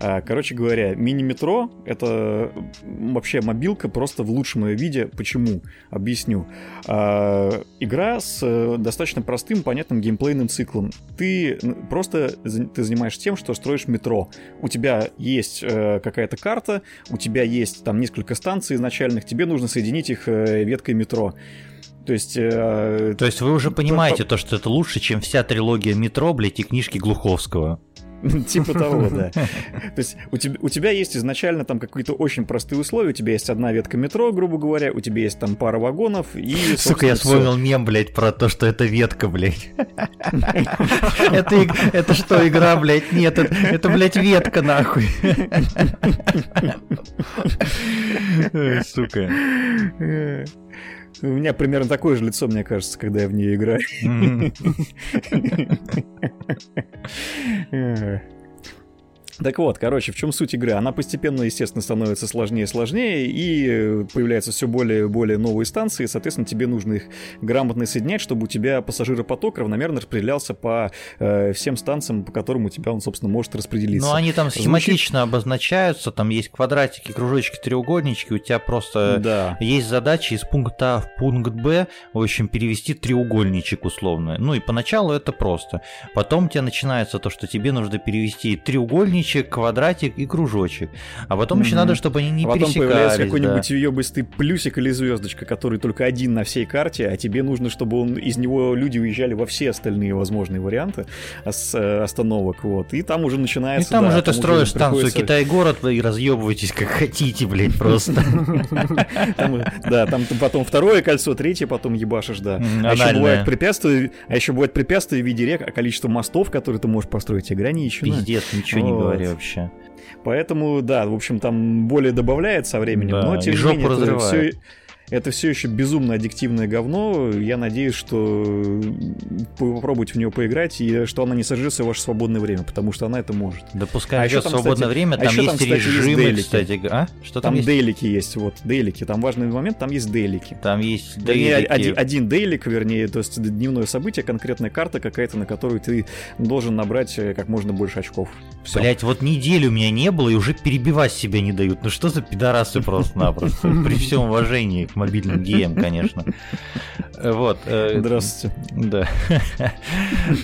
[SPEAKER 3] А, короче говоря, Мини-метро — это вообще мобилка просто в лучшем ее виде. Почему? Объясню. А, игра с э, достаточно простым, понятным геймплейным циклом. Ты просто ты занимаешься тем, что строишь метро. У тебя есть э, какая-то карта, у тебя есть там несколько станций изначальных, тебе нужно соединить их э, веткой метро. То есть... Э,
[SPEAKER 1] то есть вы уже понимаете то, что это лучше, чем вся трилогия метро, блядь, и книжки Глуховского.
[SPEAKER 3] Типа того, да. То есть у тебя, у тебя есть изначально там какие-то очень простые условия, у тебя есть одна ветка метро, грубо говоря, у тебя есть там пара вагонов и...
[SPEAKER 1] Сука, я вспомнил мем, блядь, про то, что это ветка, блядь. Это, что, игра, блядь? Нет, это, это, блядь, ветка, нахуй. Сука.
[SPEAKER 3] У меня примерно такое же лицо, мне кажется, когда я в нее играю. Так вот, короче, в чем суть игры? Она постепенно, естественно, становится сложнее и сложнее, и появляются все более и более новые станции, и, соответственно, тебе нужно их грамотно соединять, чтобы у тебя пассажиропоток равномерно распределялся по э, всем станциям, по которым у тебя он, собственно, может распределиться.
[SPEAKER 1] Ну, они там схематично Звучит... обозначаются, там есть квадратики, кружочки, треугольнички, у тебя просто да. есть задача из пункта А в пункт Б, в общем, перевести треугольничек условно. Ну и поначалу это просто. Потом у тебя начинается то, что тебе нужно перевести треугольничек треугольничек, квадратик и кружочек. А потом mm-hmm. еще надо, чтобы они не а потом пересекались. появляется
[SPEAKER 3] какой-нибудь да. ёбыстый плюсик или звездочка, который только один на всей карте, а тебе нужно, чтобы он из него люди уезжали во все остальные возможные варианты с э, остановок. Вот. И там уже начинается.
[SPEAKER 1] И там да, уже ты строишь станцию приходится... Китай-город и разъебываетесь как хотите, блядь, просто.
[SPEAKER 3] Да, там потом второе кольцо, третье потом ебашишь, да. А еще бывает препятствия, а еще бывает препятствия в виде рек, а количество мостов, которые ты можешь построить, ограничено.
[SPEAKER 1] Пиздец, ничего не говори говоря, вообще.
[SPEAKER 3] Поэтому, да, в общем, там более добавляет со временем, да, но тем не менее, все, Это все еще безумно аддиктивное говно. Я надеюсь, что вы попробуете в нее поиграть, и что она не сожжется в ваше свободное время, потому что она это может.
[SPEAKER 1] Да пускай а в свободное кстати, время, там а есть там, кстати, режимы, есть кстати. А?
[SPEAKER 3] Что там, там есть? дейлики есть, вот, дейлики. Там важный момент, там есть дейлики.
[SPEAKER 1] Там есть
[SPEAKER 3] дейлики. Один, один дейлик, вернее, то есть дневное событие, конкретная карта какая-то, на которую ты должен набрать э, как можно больше очков.
[SPEAKER 1] Все. Блять, вот неделю у меня не было, и уже перебивать себя не дают. Ну что за пидорасы просто-напросто. При всем уважении к мобильным геям, конечно. Вот.
[SPEAKER 3] Э, Здравствуйте.
[SPEAKER 1] Да.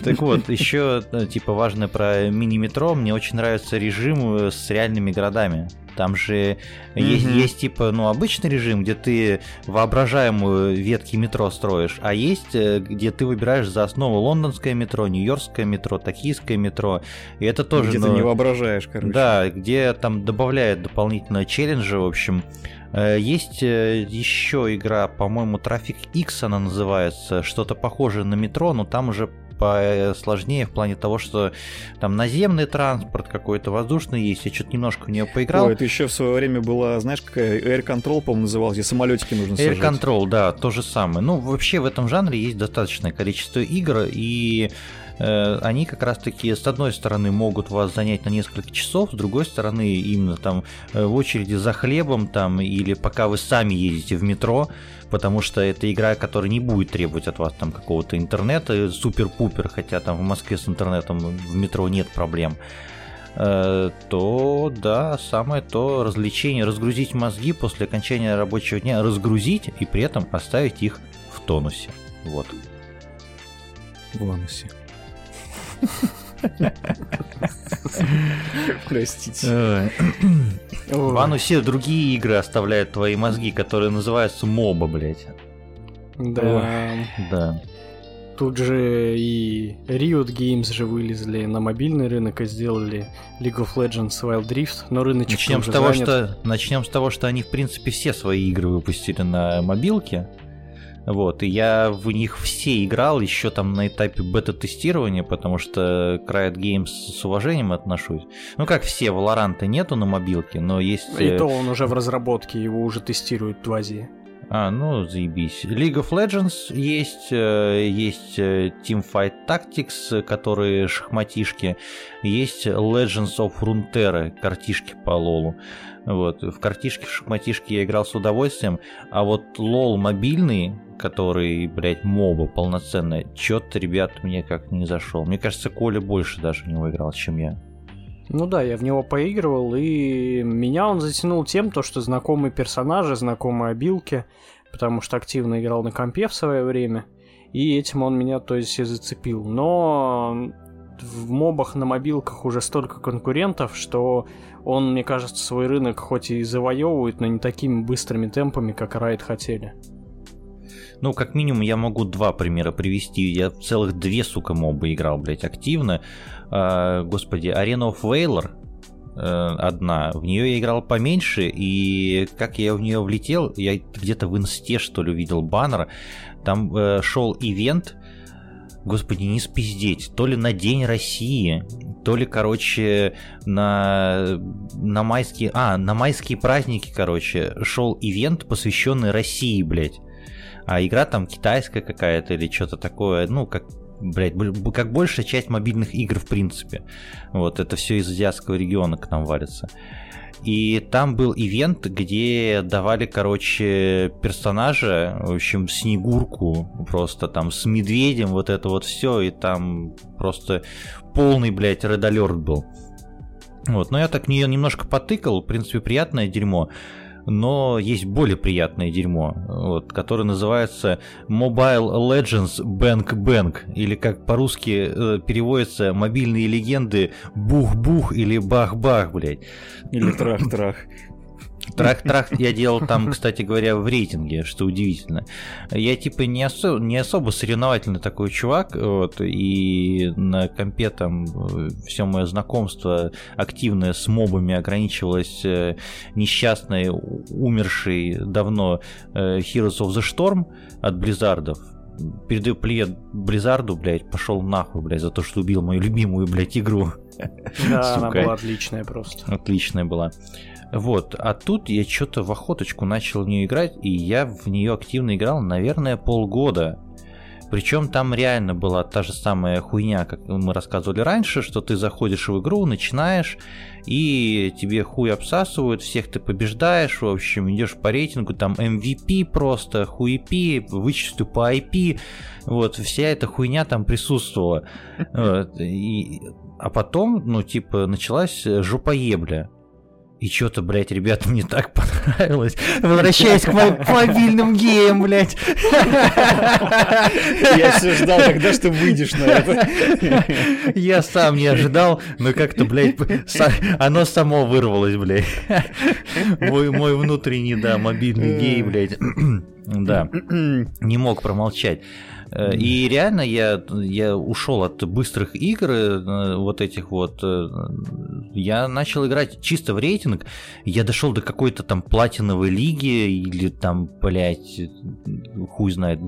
[SPEAKER 1] Так вот, еще, э, типа, важное про мини-метро. Мне очень нравится режим с реальными городами. Там же mm-hmm. есть, есть типа, ну, обычный режим, где ты воображаемую ветки метро строишь, а есть, э, где ты выбираешь за основу лондонское метро, нью-йоркское метро, токийское метро. И это тоже...
[SPEAKER 3] Где ну, ты не воображаешь, короче.
[SPEAKER 1] Да, где там добавляет дополнительно челленджи, в общем. Э, есть э, еще игра, по-моему, Traffic X она называется, что-то похожее на метро, но там уже посложнее в плане того, что там наземный транспорт какой-то, воздушный есть. Я что-то немножко в нее поиграл. Ой,
[SPEAKER 3] это еще в свое время была, знаешь, какая Air Control, по-моему, называлась, где самолетики нужно
[SPEAKER 1] сажать. Air Control, да, то же самое. Ну, вообще в этом жанре есть достаточное количество игр, и э, они как раз-таки с одной стороны могут вас занять на несколько часов, с другой стороны именно там э, в очереди за хлебом там или пока вы сами едете в метро, потому что это игра, которая не будет требовать от вас там какого-то интернета супер-пупер, хотя там в Москве с интернетом в метро нет проблем э, то да, самое то развлечение, разгрузить мозги после окончания рабочего дня, разгрузить и при этом оставить их в тонусе. Вот.
[SPEAKER 3] В анусе.
[SPEAKER 1] Простите. В анусе другие игры оставляют твои мозги, которые называются моба, блядь.
[SPEAKER 2] Да.
[SPEAKER 1] Да.
[SPEAKER 2] Тут же и Riot Games же вылезли на мобильный рынок и сделали League of Legends Wild Rift, но рыночек
[SPEAKER 1] начнем с того, занят. что Начнем с того, что они, в принципе, все свои игры выпустили на мобилке. Вот, и я в них все играл еще там на этапе бета-тестирования, потому что к Riot Games с уважением отношусь. Ну, как все, Valorant нету на мобилке, но есть...
[SPEAKER 2] И э, то он уже в разработке, его уже тестируют в Азии.
[SPEAKER 1] А, ну, заебись. League of Legends есть, э, есть э, Teamfight Tactics, которые шахматишки, есть Legends of Runeterra, картишки по лолу. Вот. В картишки, в шахматишки я играл с удовольствием, а вот лол мобильный, который, блядь, моба полноценная, чё-то, ребят, мне как не зашел. Мне кажется, Коля больше даже в него играл, чем я.
[SPEAKER 2] Ну да, я в него поигрывал, и меня он затянул тем, то, что знакомые персонажи, знакомые обилки, потому что активно играл на компе в свое время, и этим он меня, то есть, и зацепил. Но в мобах на мобилках уже столько конкурентов, что он, мне кажется, свой рынок хоть и завоевывает, но не такими быстрыми темпами, как Райт хотели.
[SPEAKER 1] Ну, как минимум, я могу два примера привести. Я целых две, сука, мобы играл, блядь, активно. А, господи, Arena of Valor э, одна. В нее я играл поменьше, и как я в нее влетел, я где-то в инсте, что ли, увидел баннер. Там э, шел ивент, господи, не спиздеть, то ли на День России, то ли, короче, на, на майские, а, на майские праздники, короче, шел ивент, посвященный России, блядь а игра там китайская какая-то или что-то такое, ну, как блядь, как большая часть мобильных игр в принципе. Вот, это все из азиатского региона к нам валится. И там был ивент, где давали, короче, персонажа, в общем, Снегурку, просто там с медведем, вот это вот все, и там просто полный, блядь, Alert был. Вот, но я так нее немножко потыкал, в принципе, приятное дерьмо но есть более приятное дерьмо, вот, которое называется Mobile Legends Bank Bank, или как по-русски э, переводится «Мобильные легенды Бух-Бух» или «Бах-Бах», блядь.
[SPEAKER 3] Или «Трах-Трах».
[SPEAKER 1] Трах-трах я делал там, кстати говоря, в рейтинге, что удивительно. Я типа не, осо- не особо соревновательный такой чувак, вот, и на компе там э, все мое знакомство активное с мобами ограничивалось э, несчастной, умершей давно э, Heroes of the Storm от Blizzard ов. Передаю привет Blizzard у, блядь, пошел нахуй, блядь, за то, что убил мою любимую, блядь, игру.
[SPEAKER 2] Да, она была отличная просто.
[SPEAKER 1] Отличная была. Вот, а тут я что-то в охоточку начал в нее играть, и я в нее активно играл, наверное, полгода. Причем там реально была та же самая хуйня, как мы рассказывали раньше, что ты заходишь в игру, начинаешь, и тебе хуй обсасывают, всех ты побеждаешь, в общем, идешь по рейтингу, там MVP просто, хуепи, вычислю по IP, вот, вся эта хуйня там присутствовала. Вот, и, а потом, ну, типа, началась жопоебля. И что-то, блядь, ребята, мне так понравилось. Возвращаясь к мобильным геям, блядь.
[SPEAKER 3] Я все ждал, когда ты выйдешь на это.
[SPEAKER 1] Я сам не ожидал, но как-то, блядь, оно само вырвалось, блядь. Мой, мой внутренний, да, мобильный гей, блядь. Да, не мог промолчать. Э, и реально я, я ушел от быстрых игр, э, вот этих вот. Э, я начал играть чисто в рейтинг. Я дошел до какой-то там платиновой лиги или там, блядь, хуй знает,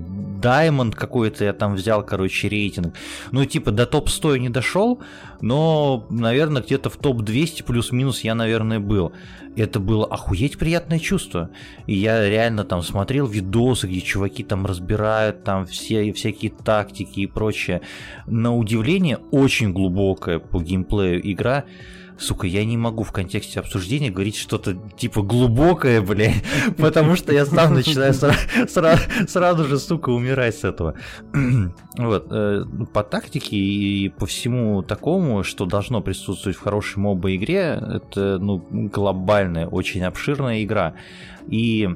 [SPEAKER 1] Даймонд какой-то я там взял, короче, рейтинг. Ну, типа, до топ-100 я не дошел, но, наверное, где-то в топ-200 плюс-минус я, наверное, был. Это было охуеть приятное чувство. И я реально там смотрел видосы, где чуваки там разбирают там все всякие тактики и прочее. На удивление, очень глубокая по геймплею игра сука, я не могу в контексте обсуждения говорить что-то типа глубокое, блядь, потому что я сам начинаю сразу же, сука, умирать с этого. Вот, э, по тактике и по всему такому, что должно присутствовать в хорошей моба игре, это, ну, глобальная, очень обширная игра. И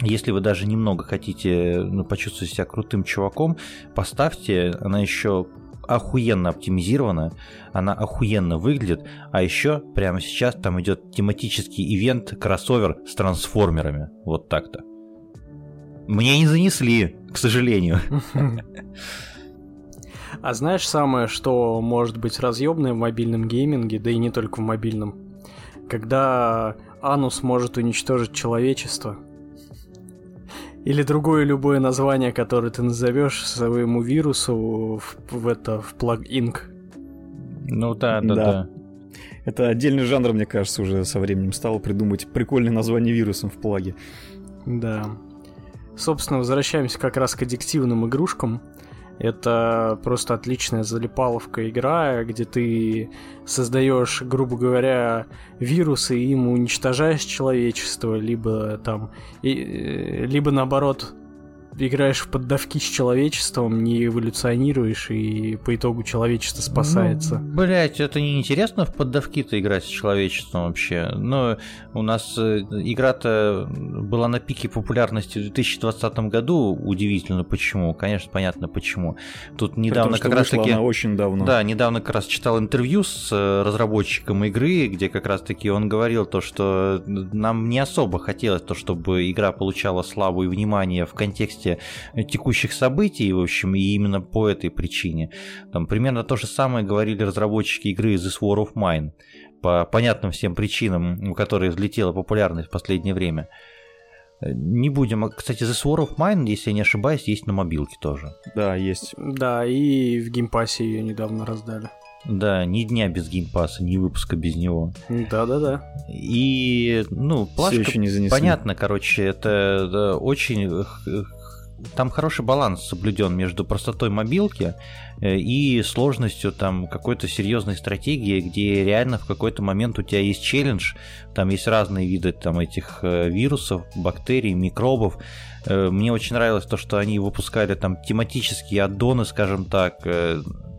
[SPEAKER 1] если вы даже немного хотите ну, почувствовать себя крутым чуваком, поставьте, она еще охуенно оптимизирована, она охуенно выглядит, а еще прямо сейчас там идет тематический ивент кроссовер с трансформерами. Вот так-то. Мне не занесли, к сожалению.
[SPEAKER 2] А знаешь самое, что может быть разъемное в мобильном гейминге, да и не только в мобильном? Когда Анус может уничтожить человечество – или другое любое название, которое ты назовешь своему вирусу в, в это в плагинг.
[SPEAKER 1] Ну да, да, да, да.
[SPEAKER 3] Это отдельный жанр, мне кажется, уже со временем стало придумать прикольное название вирусом в плаге.
[SPEAKER 2] Да. Собственно, возвращаемся как раз к аддиктивным игрушкам. Это просто отличная залипаловка игра, где ты создаешь, грубо говоря, вирусы и им уничтожаешь человечество, либо там, и, э, либо наоборот играешь в поддавки с человечеством, не эволюционируешь, и по итогу человечество спасается.
[SPEAKER 1] Ну, блять, это не интересно в поддавки-то играть с человечеством вообще. Но у нас э, игра-то была на пике популярности в 2020 году. Удивительно почему. Конечно, понятно почему. Тут недавно
[SPEAKER 3] том,
[SPEAKER 1] как раз таки...
[SPEAKER 3] Очень давно.
[SPEAKER 1] Да, недавно как раз читал интервью с э, разработчиком игры, где как раз таки он говорил то, что нам не особо хотелось то, чтобы игра получала славу и внимание в контексте контексте текущих событий, в общем, и именно по этой причине. Там примерно то же самое говорили разработчики игры This War of Mine, по понятным всем причинам, у которой взлетела популярность в последнее время. Не будем. Кстати, The War of Mine, если я не ошибаюсь, есть на мобилке тоже.
[SPEAKER 3] Да, есть.
[SPEAKER 2] Да, и в Game Pass е ее недавно раздали.
[SPEAKER 1] Да, ни дня без Game Pass а, ни выпуска без него.
[SPEAKER 2] Да-да-да.
[SPEAKER 1] И, ну, плашка,
[SPEAKER 3] еще не занесли.
[SPEAKER 1] понятно, короче, это, это очень там хороший баланс соблюден между простотой мобилки э, и сложностью там какой-то серьезной стратегии, где реально в какой-то момент у тебя есть челлендж, там есть разные виды там этих э, вирусов, бактерий, микробов. Э, мне очень нравилось то, что они выпускали там тематические аддоны, скажем так,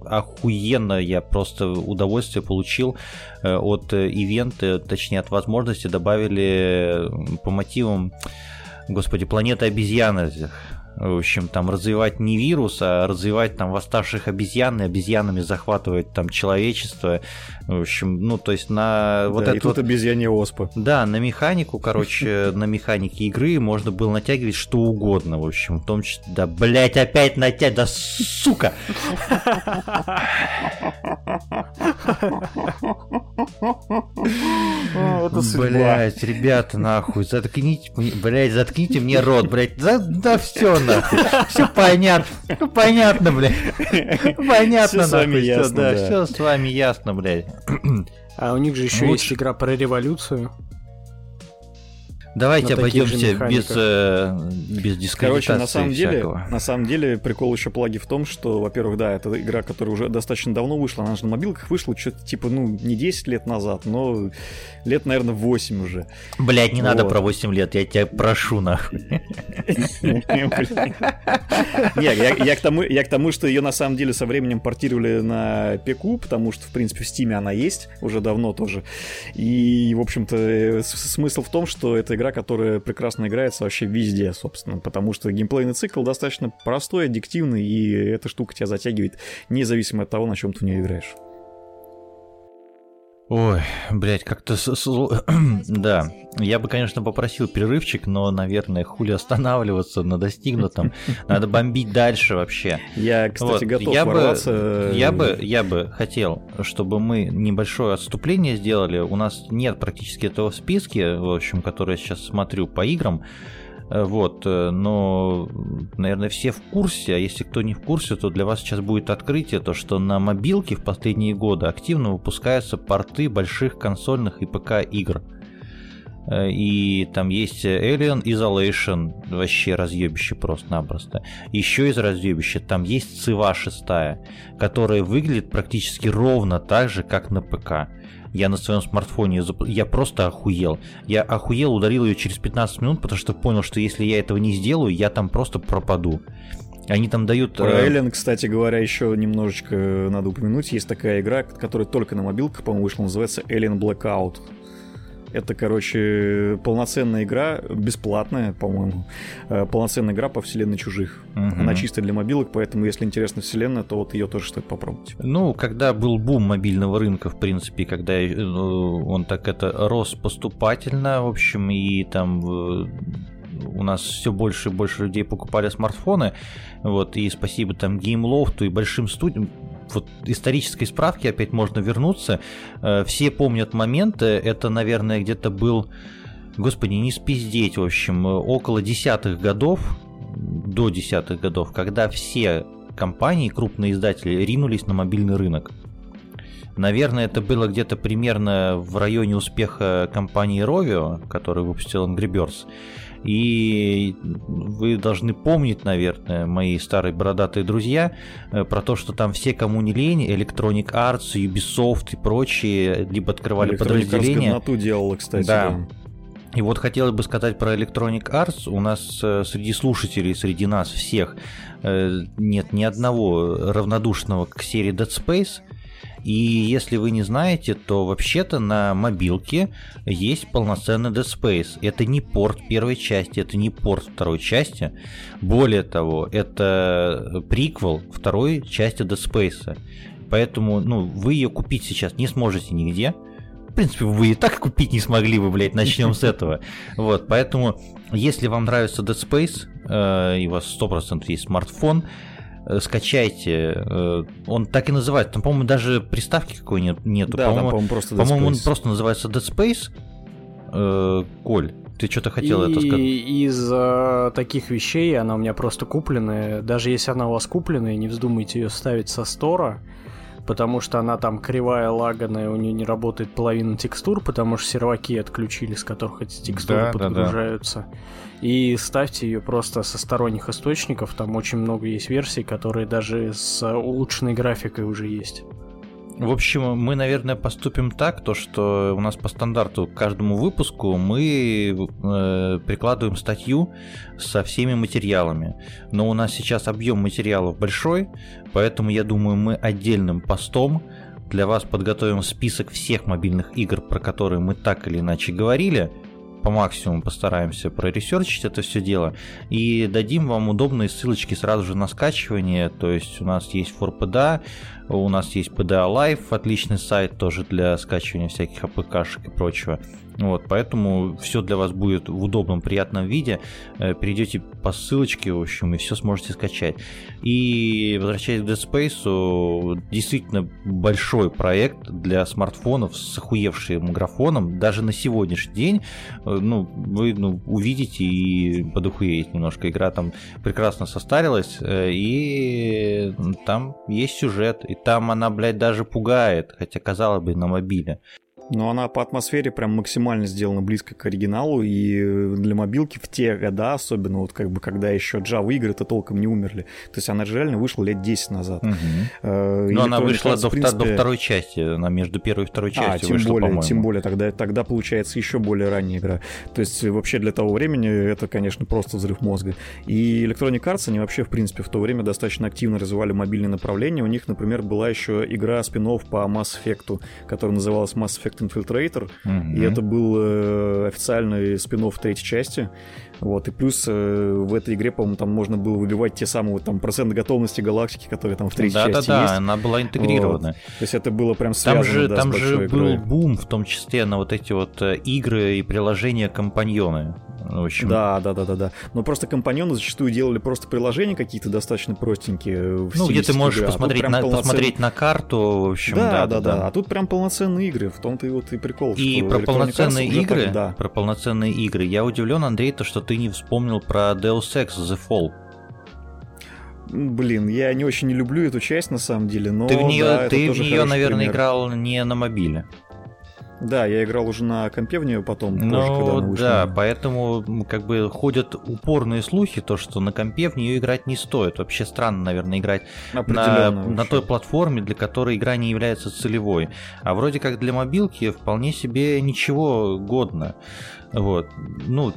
[SPEAKER 1] охуенно я просто удовольствие получил от ивента, точнее от возможности добавили по мотивам Господи, планета обезьяны в общем, там развивать не вирус, а развивать там восставших обезьян, и обезьянами захватывать там человечество. В общем, ну, то есть на
[SPEAKER 3] вот да, это. И тут вот... обезьяне оспа.
[SPEAKER 1] Да, на механику, короче, на механике игры можно было натягивать что угодно, в общем, в том числе. Да, блять, опять натягивать, да сука!
[SPEAKER 2] Это.
[SPEAKER 1] Блять, ребята, нахуй, заткните, блять, заткните мне рот, блять, да, да все нахуй, все понятно, ну, понятно, блять, понятно,
[SPEAKER 3] с вами
[SPEAKER 1] нахуй,
[SPEAKER 3] ясно,
[SPEAKER 1] да,
[SPEAKER 3] да.
[SPEAKER 1] все с вами ясно, блять.
[SPEAKER 2] А у них же еще
[SPEAKER 1] Лучше.
[SPEAKER 2] есть игра про революцию.
[SPEAKER 1] Давайте обойдемся без, э, без дискредитации
[SPEAKER 3] Короче, на самом деле,
[SPEAKER 1] всякого.
[SPEAKER 3] на самом деле прикол еще плаги в том, что, во-первых, да, это игра, которая уже достаточно давно вышла, она же на мобилках вышла что-то типа, ну, не 10 лет назад, но лет, наверное, 8 уже.
[SPEAKER 1] Блять, не надо
[SPEAKER 3] Вот.
[SPEAKER 1] про 8 лет, я тебя прошу, нахуй.
[SPEAKER 3] Не, я, к тому, я к тому, что ее на самом деле со временем портировали на ПК, потому что, в принципе, в Стиме она есть уже давно тоже. И, в общем-то, э, смысл в том, что это игра, которая прекрасно играется вообще везде, собственно, потому что геймплейный цикл достаточно простой, аддиктивный, и эта штука тебя затягивает, независимо от того, на чем ты в нее играешь.
[SPEAKER 1] Ой, блядь, как-то... Да, я бы, конечно, попросил перерывчик, но, наверное, хули останавливаться на достигнутом. Надо бомбить дальше вообще.
[SPEAKER 3] Я, кстати,
[SPEAKER 1] Вот,
[SPEAKER 3] готов
[SPEAKER 1] я бы-
[SPEAKER 3] ворваться. э,
[SPEAKER 1] Я бы, я бы хотел, чтобы мы небольшое отступление сделали. У нас нет практически этого в списке, в общем, который я сейчас смотрю по играм. Э, Вот, э, но, наверное, все в курсе, а если кто не в курсе, то для вас сейчас будет открытие, то что на мобилке в последние годы активно выпускаются порты больших консольных и ПК игр. Э, И там есть Alien Isolation, вообще разъебище просто-напросто. Еще из разъебища там есть Цива 6, которая выглядит практически ровно так же, как на ПК. Я на своем смартфоне, я просто охуел. Я охуел, ударил ее через 15 минут, потому что понял, что если я этого не сделаю, я там просто пропаду. Они там дают...
[SPEAKER 3] Про
[SPEAKER 1] э,
[SPEAKER 3] Alien, кстати говоря, еще немножечко надо упомянуть. Есть такая игра, которая только на мобилках, по-моему, вышла, называется Alien Blackout. Это, короче, полноценная игра, бесплатная, по-моему. э, Полноценная игра по вселенной чужих.
[SPEAKER 1] мгм.
[SPEAKER 3] Она чисто для мобилок, поэтому, если интересна вселенная, то вот ее тоже стоит попробовать.
[SPEAKER 1] Ну, когда был бум мобильного рынка, в принципе, когда э, он так это рос поступательно, в общем, и там э, у нас все больше и больше людей покупали смартфоны, вот, и спасибо там GameLoft и большим студиям, вот исторической справки опять можно вернуться, Э, все помнят моменты, это, наверное, где-то был, господи, не спиздеть, в общем, э, около десятых годов, до десятых годов, когда все компании, крупные издатели ринулись на мобильный рынок. Наверное, это было где-то примерно в районе успеха компании Rovio, которая выпустила Angry Birds. И вы должны помнить, наверное, мои старые бородатые друзья, э, про то, что там все, кому не лень, Electronic Arts, Ubisoft и прочие, либо открывали
[SPEAKER 3] Electronic
[SPEAKER 1] подразделения.
[SPEAKER 3] годноту делала, кстати.
[SPEAKER 1] Да.
[SPEAKER 3] да.
[SPEAKER 1] И вот хотелось бы сказать про Electronic Arts. У нас э, среди слушателей, среди нас всех э, нет ни одного равнодушного к серии Dead Space. И если вы не знаете, то вообще-то на мобилке есть полноценный Dead Space. Это не порт первой части, это не порт второй части. Более того, это приквел второй части Dead Space. Поэтому ну, вы ее купить сейчас не сможете нигде. В принципе, вы и так купить не смогли бы, блядь, начнем с этого. Вот, поэтому, если вам нравится Dead Space, э, и у вас 100% есть смартфон, скачайте. э, он так и называется. Там, по-моему, даже приставки какой нет, нету.
[SPEAKER 3] Да, там,
[SPEAKER 1] по-моему,
[SPEAKER 3] по-моему, просто
[SPEAKER 1] по-моему, он просто называется Dead Space. Э, Коль, ты что-то хотел
[SPEAKER 2] и
[SPEAKER 1] это сказать?
[SPEAKER 2] из э, таких вещей она у меня просто купленная. Даже если она у вас купленная, не вздумайте ее ставить со стора, потому что она там кривая, лаганая, у нее не работает половина текстур, потому что серваки отключили, с которых эти текстуры
[SPEAKER 1] Да, да, да.
[SPEAKER 2] подгружаются. И ставьте ее просто со сторонних источников, там очень много есть версий, которые даже с улучшенной графикой уже есть.
[SPEAKER 1] В общем, мы, наверное, поступим так, то что у нас по стандарту к каждому выпуску мы э, прикладываем статью со всеми материалами. Но у нас сейчас объем материалов большой, поэтому я думаю, мы отдельным постом для вас подготовим список всех мобильных игр, про которые мы так или иначе говорили. По максимуму постараемся проресерчить это все дело и дадим вам удобные ссылочки сразу же на скачивание. То есть у нас есть ForPDA, У нас есть PDA Live, отличный сайт тоже для скачивания всяких АПКшек и прочего. Вот, поэтому все для вас будет в удобном, приятном виде. Э, перейдете по ссылочке, в общем, и все сможете скачать. И возвращаясь к Dead Space, действительно большой проект для смартфонов с охуевшим графоном. Даже на сегодняшний день, э, ну, вы ну, увидите и подохуеете немножко. Игра там прекрасно состарилась, э, и там есть сюжет, и там она, блядь, даже пугает, хотя, казалось бы, на мобиле.
[SPEAKER 3] Но она по атмосфере прям максимально сделана близко к оригиналу, и для мобилки в те года, особенно вот как бы когда еще Java игры-то толком не умерли. То есть она же реально вышла лет 10 назад. Угу.
[SPEAKER 1] Э, Но она вышла до, принципе... до второй части, она между первой и второй а, частью а,
[SPEAKER 3] тем
[SPEAKER 1] вышла,
[SPEAKER 3] более, тем более, тогда, тогда получается еще более ранняя игра. То есть вообще для того времени это, конечно, просто взрыв мозга. И Electronic Arts, они вообще, в принципе, в то время достаточно активно развивали мобильные направления. У них, например, была еще игра спин по Mass Effect, которая называлась Mass Effect Effect Infiltrator, mm-hmm. и это был э, официальный спин третьей части. Вот, и плюс э, в этой игре, по-моему, там можно было выбивать те самые там проценты готовности галактики, которые там в третьей да, части
[SPEAKER 1] да, да,
[SPEAKER 3] есть.
[SPEAKER 1] Да, она была интегрирована. Вот.
[SPEAKER 3] То есть это было прям связано,
[SPEAKER 1] Там же,
[SPEAKER 3] да,
[SPEAKER 1] там же был
[SPEAKER 3] игрой.
[SPEAKER 1] бум, в том числе на вот эти вот э, игры и приложения компаньоны. В общем.
[SPEAKER 3] Да, да, да, да, да. Но просто компаньоны зачастую делали просто приложения какие-то достаточно простенькие. В
[SPEAKER 1] ну, где ты можешь
[SPEAKER 3] игры.
[SPEAKER 1] А посмотреть, а на, полноцен... посмотреть на карту, в общем.
[SPEAKER 3] Да, да, да, да, А тут прям полноценные игры. В том-то и вот и прикол.
[SPEAKER 1] И про полноценные игры, так, да. про полноценные игры. Я удивлен, Андрей, то, что ты не вспомнил про Deus Ex The Fall.
[SPEAKER 3] Блин, я не очень люблю эту часть на самом деле, но
[SPEAKER 1] ты в нее,
[SPEAKER 3] да,
[SPEAKER 1] ты
[SPEAKER 3] в
[SPEAKER 1] нее, наверное,
[SPEAKER 3] пример.
[SPEAKER 1] играл не на мобиле.
[SPEAKER 3] Да, я играл уже на компе в нее потом,
[SPEAKER 1] ну, позже, когда она вышла. Да, поэтому как бы ходят упорные слухи, то, что на компе в нее играть не стоит. Вообще странно, наверное, играть на, на той платформе, для которой игра не является целевой. А вроде как для мобилки вполне себе ничего годно. Вот. Ну,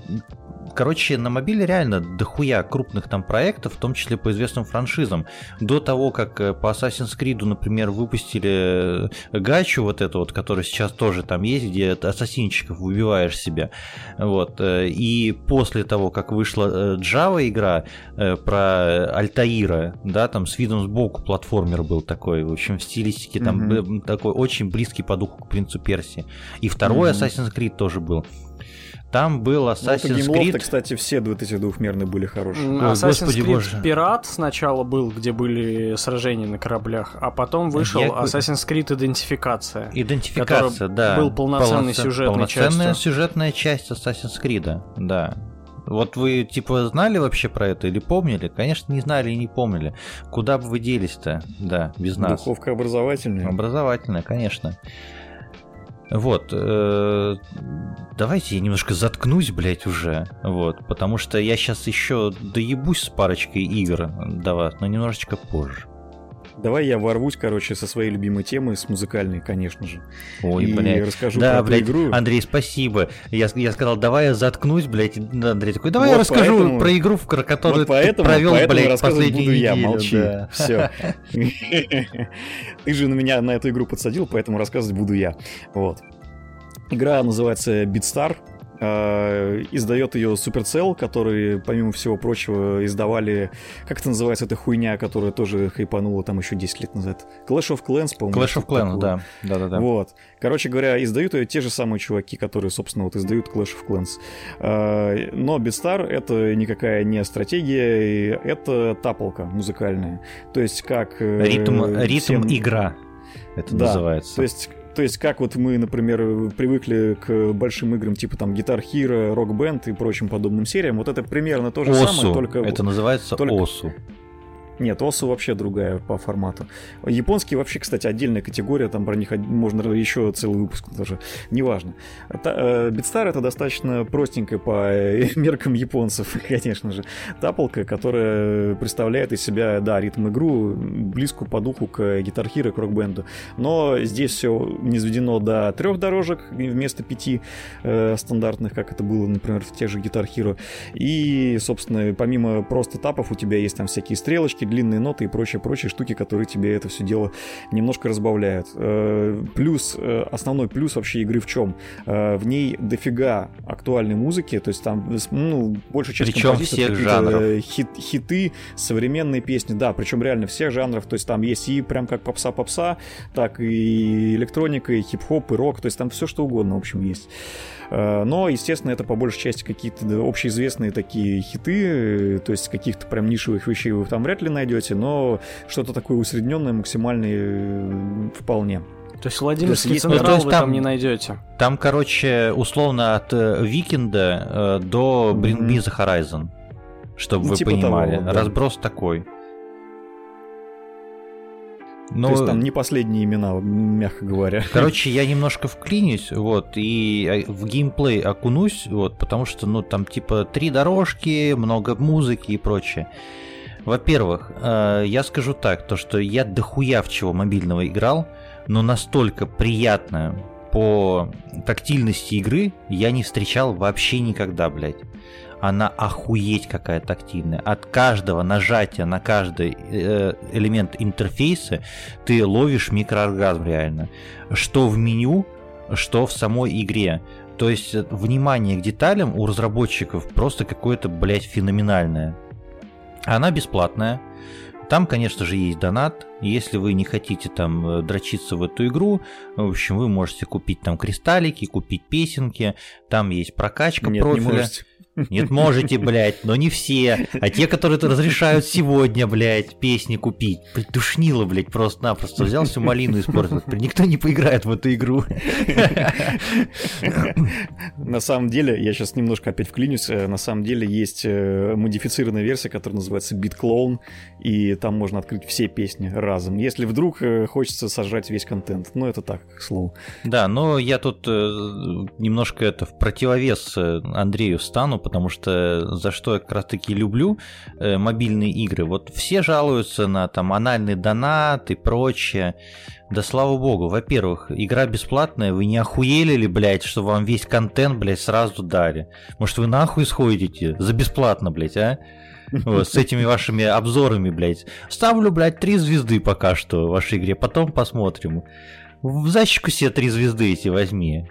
[SPEAKER 1] короче, на мобиле реально дохуя крупных там проектов, в том числе по известным франшизам. До того, как э, по Assassin's Creed, например, выпустили э, гачу вот эту вот, которая сейчас тоже там есть, где ассасинчиков выбиваешь себя. Вот. Э, и после того, как вышла Java игра про Альтаира, да, там с видом сбоку платформер был такой, в общем, в стилистике там mm-hmm. такой очень близкий по духу к Принцу Персии. И второй mm-hmm. Assassin's Creed тоже был. Там был ну, Assassin's ну, Creed.
[SPEAKER 3] кстати, все вот эти двухмерные были хорошие.
[SPEAKER 2] Ой, Assassin's Господи Creed Боже. Пират сначала был, где были сражения на кораблях, а потом вышел Я... Assassin's Creed Идентификация.
[SPEAKER 1] Идентификация, да.
[SPEAKER 2] Был полноценный Полноцен... сюжетный
[SPEAKER 1] Полноценная
[SPEAKER 2] частью.
[SPEAKER 1] сюжетная часть Assassin's Creed, да. Вот вы, типа, знали вообще про это или помнили? Конечно, не знали и не помнили. Куда бы вы делись-то? Да, без нас.
[SPEAKER 3] Духовка образовательная.
[SPEAKER 1] Образовательная, конечно. Вот, э, давайте я немножко заткнусь, блядь, уже, вот, потому что я сейчас еще доебусь с парочкой игр до вас, но немножечко позже.
[SPEAKER 3] Давай я ворвусь, короче, со своей любимой темы, с музыкальной, конечно же.
[SPEAKER 1] Ой, и блядь.
[SPEAKER 3] расскажу
[SPEAKER 1] да,
[SPEAKER 3] про
[SPEAKER 1] блядь,
[SPEAKER 3] игру.
[SPEAKER 1] Андрей, спасибо. Я, я сказал, давай я заткнусь, блядь. Андрей такой, давай вот я расскажу
[SPEAKER 3] поэтому,
[SPEAKER 1] про игру, в которую
[SPEAKER 3] вот поэтому,
[SPEAKER 1] ты провел,
[SPEAKER 3] поэтому
[SPEAKER 1] блядь, последнюю
[SPEAKER 3] буду
[SPEAKER 1] неделю.
[SPEAKER 3] я, молчи.
[SPEAKER 1] Да.
[SPEAKER 3] Все. Ты же на меня на эту игру подсадил, поэтому рассказывать буду я. Вот. Игра называется BeatStar. Э, издает ее Supercell, которые, помимо всего прочего, издавали... Как это называется, эта хуйня, которая тоже хайпанула там еще 10 лет назад? Clash of Clans, по-моему.
[SPEAKER 1] Clash of Clans, да. да. Да, да,
[SPEAKER 3] Вот. Короче говоря, издают ее те же самые чуваки, которые, собственно, вот издают Clash of Clans. Э, но BeatStar — это никакая не стратегия, это тапалка музыкальная. То есть как...
[SPEAKER 1] Э, ритм, ритм всем... игра это да, называется.
[SPEAKER 3] То есть то есть, как вот мы, например, привыкли к большим играм типа там Guitar Hero, Rock Band и прочим подобным сериям, вот это примерно то же
[SPEAKER 1] Осу.
[SPEAKER 3] самое, только...
[SPEAKER 1] Это называется
[SPEAKER 3] только...
[SPEAKER 1] Осу.
[SPEAKER 3] Нет, ОСУ вообще другая по формату. Японские вообще, кстати, отдельная категория, там про них можно еще целый выпуск даже, неважно. Битстар э, это достаточно простенькая по меркам японцев, конечно же, тапалка, которая представляет из себя, да, ритм-игру, близкую по духу к Hero, к рок-бенду. Но здесь все не сведено до трех дорожек вместо пяти э, стандартных, как это было, например, в тех же Hero. И, собственно, помимо просто тапов у тебя есть там всякие стрелочки, длинные ноты и прочие-прочие штуки, которые тебе это все дело немножко разбавляют. Э, плюс, э, основной плюс вообще игры в чем? В ней дофига актуальной музыки, то есть там, ну, большая часть
[SPEAKER 1] Причем всех жанров.
[SPEAKER 3] Хит, хиты, современные песни, да, причем реально всех жанров, то есть там есть и прям как попса-попса, так и электроника, и хип-хоп, и рок, то есть там все что угодно, в общем, есть. Э, но, естественно, это по большей части какие-то общеизвестные такие хиты, то есть каких-то прям нишевых вещей вы там вряд ли найдете, но что-то такое усредненное, максимальное э, вполне.
[SPEAKER 2] То есть Владимирский есть, Централ ну, вы там, там не найдете?
[SPEAKER 1] Там, короче, условно от э, Викинда э, до Bring Me the Horizon, чтобы ну, вы типа понимали. Того, да. Разброс такой.
[SPEAKER 3] Но... То есть там не последние имена, мягко говоря.
[SPEAKER 1] Короче, я немножко вклинюсь, вот, и в геймплей окунусь, вот, потому что, ну, там типа три дорожки, много музыки и прочее. Во-первых, э, я скажу так, то что я дохуя в чего мобильного играл, но настолько приятно по тактильности игры я не встречал вообще никогда, блядь она охуеть какая тактильная. От каждого нажатия на каждый э, элемент интерфейса ты ловишь микрооргазм реально. Что в меню, что в самой игре. То есть э, внимание к деталям у разработчиков просто какое-то, блядь, феноменальное. Она бесплатная. Там, конечно же, есть донат. Если вы не хотите там э, дрочиться в эту игру, в общем, вы можете купить там кристаллики, купить песенки. Там есть прокачка
[SPEAKER 3] Нет,
[SPEAKER 1] профиля.
[SPEAKER 3] Не можете.
[SPEAKER 1] Нет, можете, блядь, но не все. А те, которые разрешают сегодня, блядь, песни купить. Душнило, блядь, просто-напросто. Взял всю малину и испортил. Никто не поиграет в эту игру.
[SPEAKER 3] На самом деле, я сейчас немножко опять вклинюсь, э, на самом деле есть э, модифицированная версия, которая называется BitClone, и там можно открыть все песни разом, если вдруг э, хочется сожрать весь контент. Ну, это так, к слову.
[SPEAKER 1] Да, но я тут немножко это в противовес Андрею стану, потому что за что я как раз таки люблю э, мобильные игры. Вот все жалуются на там анальный донат и прочее. Да слава богу, во-первых, игра бесплатная, вы не охуели ли, блядь, что вам весь контент, блядь, сразу дали? Может, вы нахуй сходите за бесплатно, блядь, а? Вот, с этими вашими обзорами, блядь. Ставлю, блядь, три звезды пока что в вашей игре, потом посмотрим. В защику себе три звезды эти возьми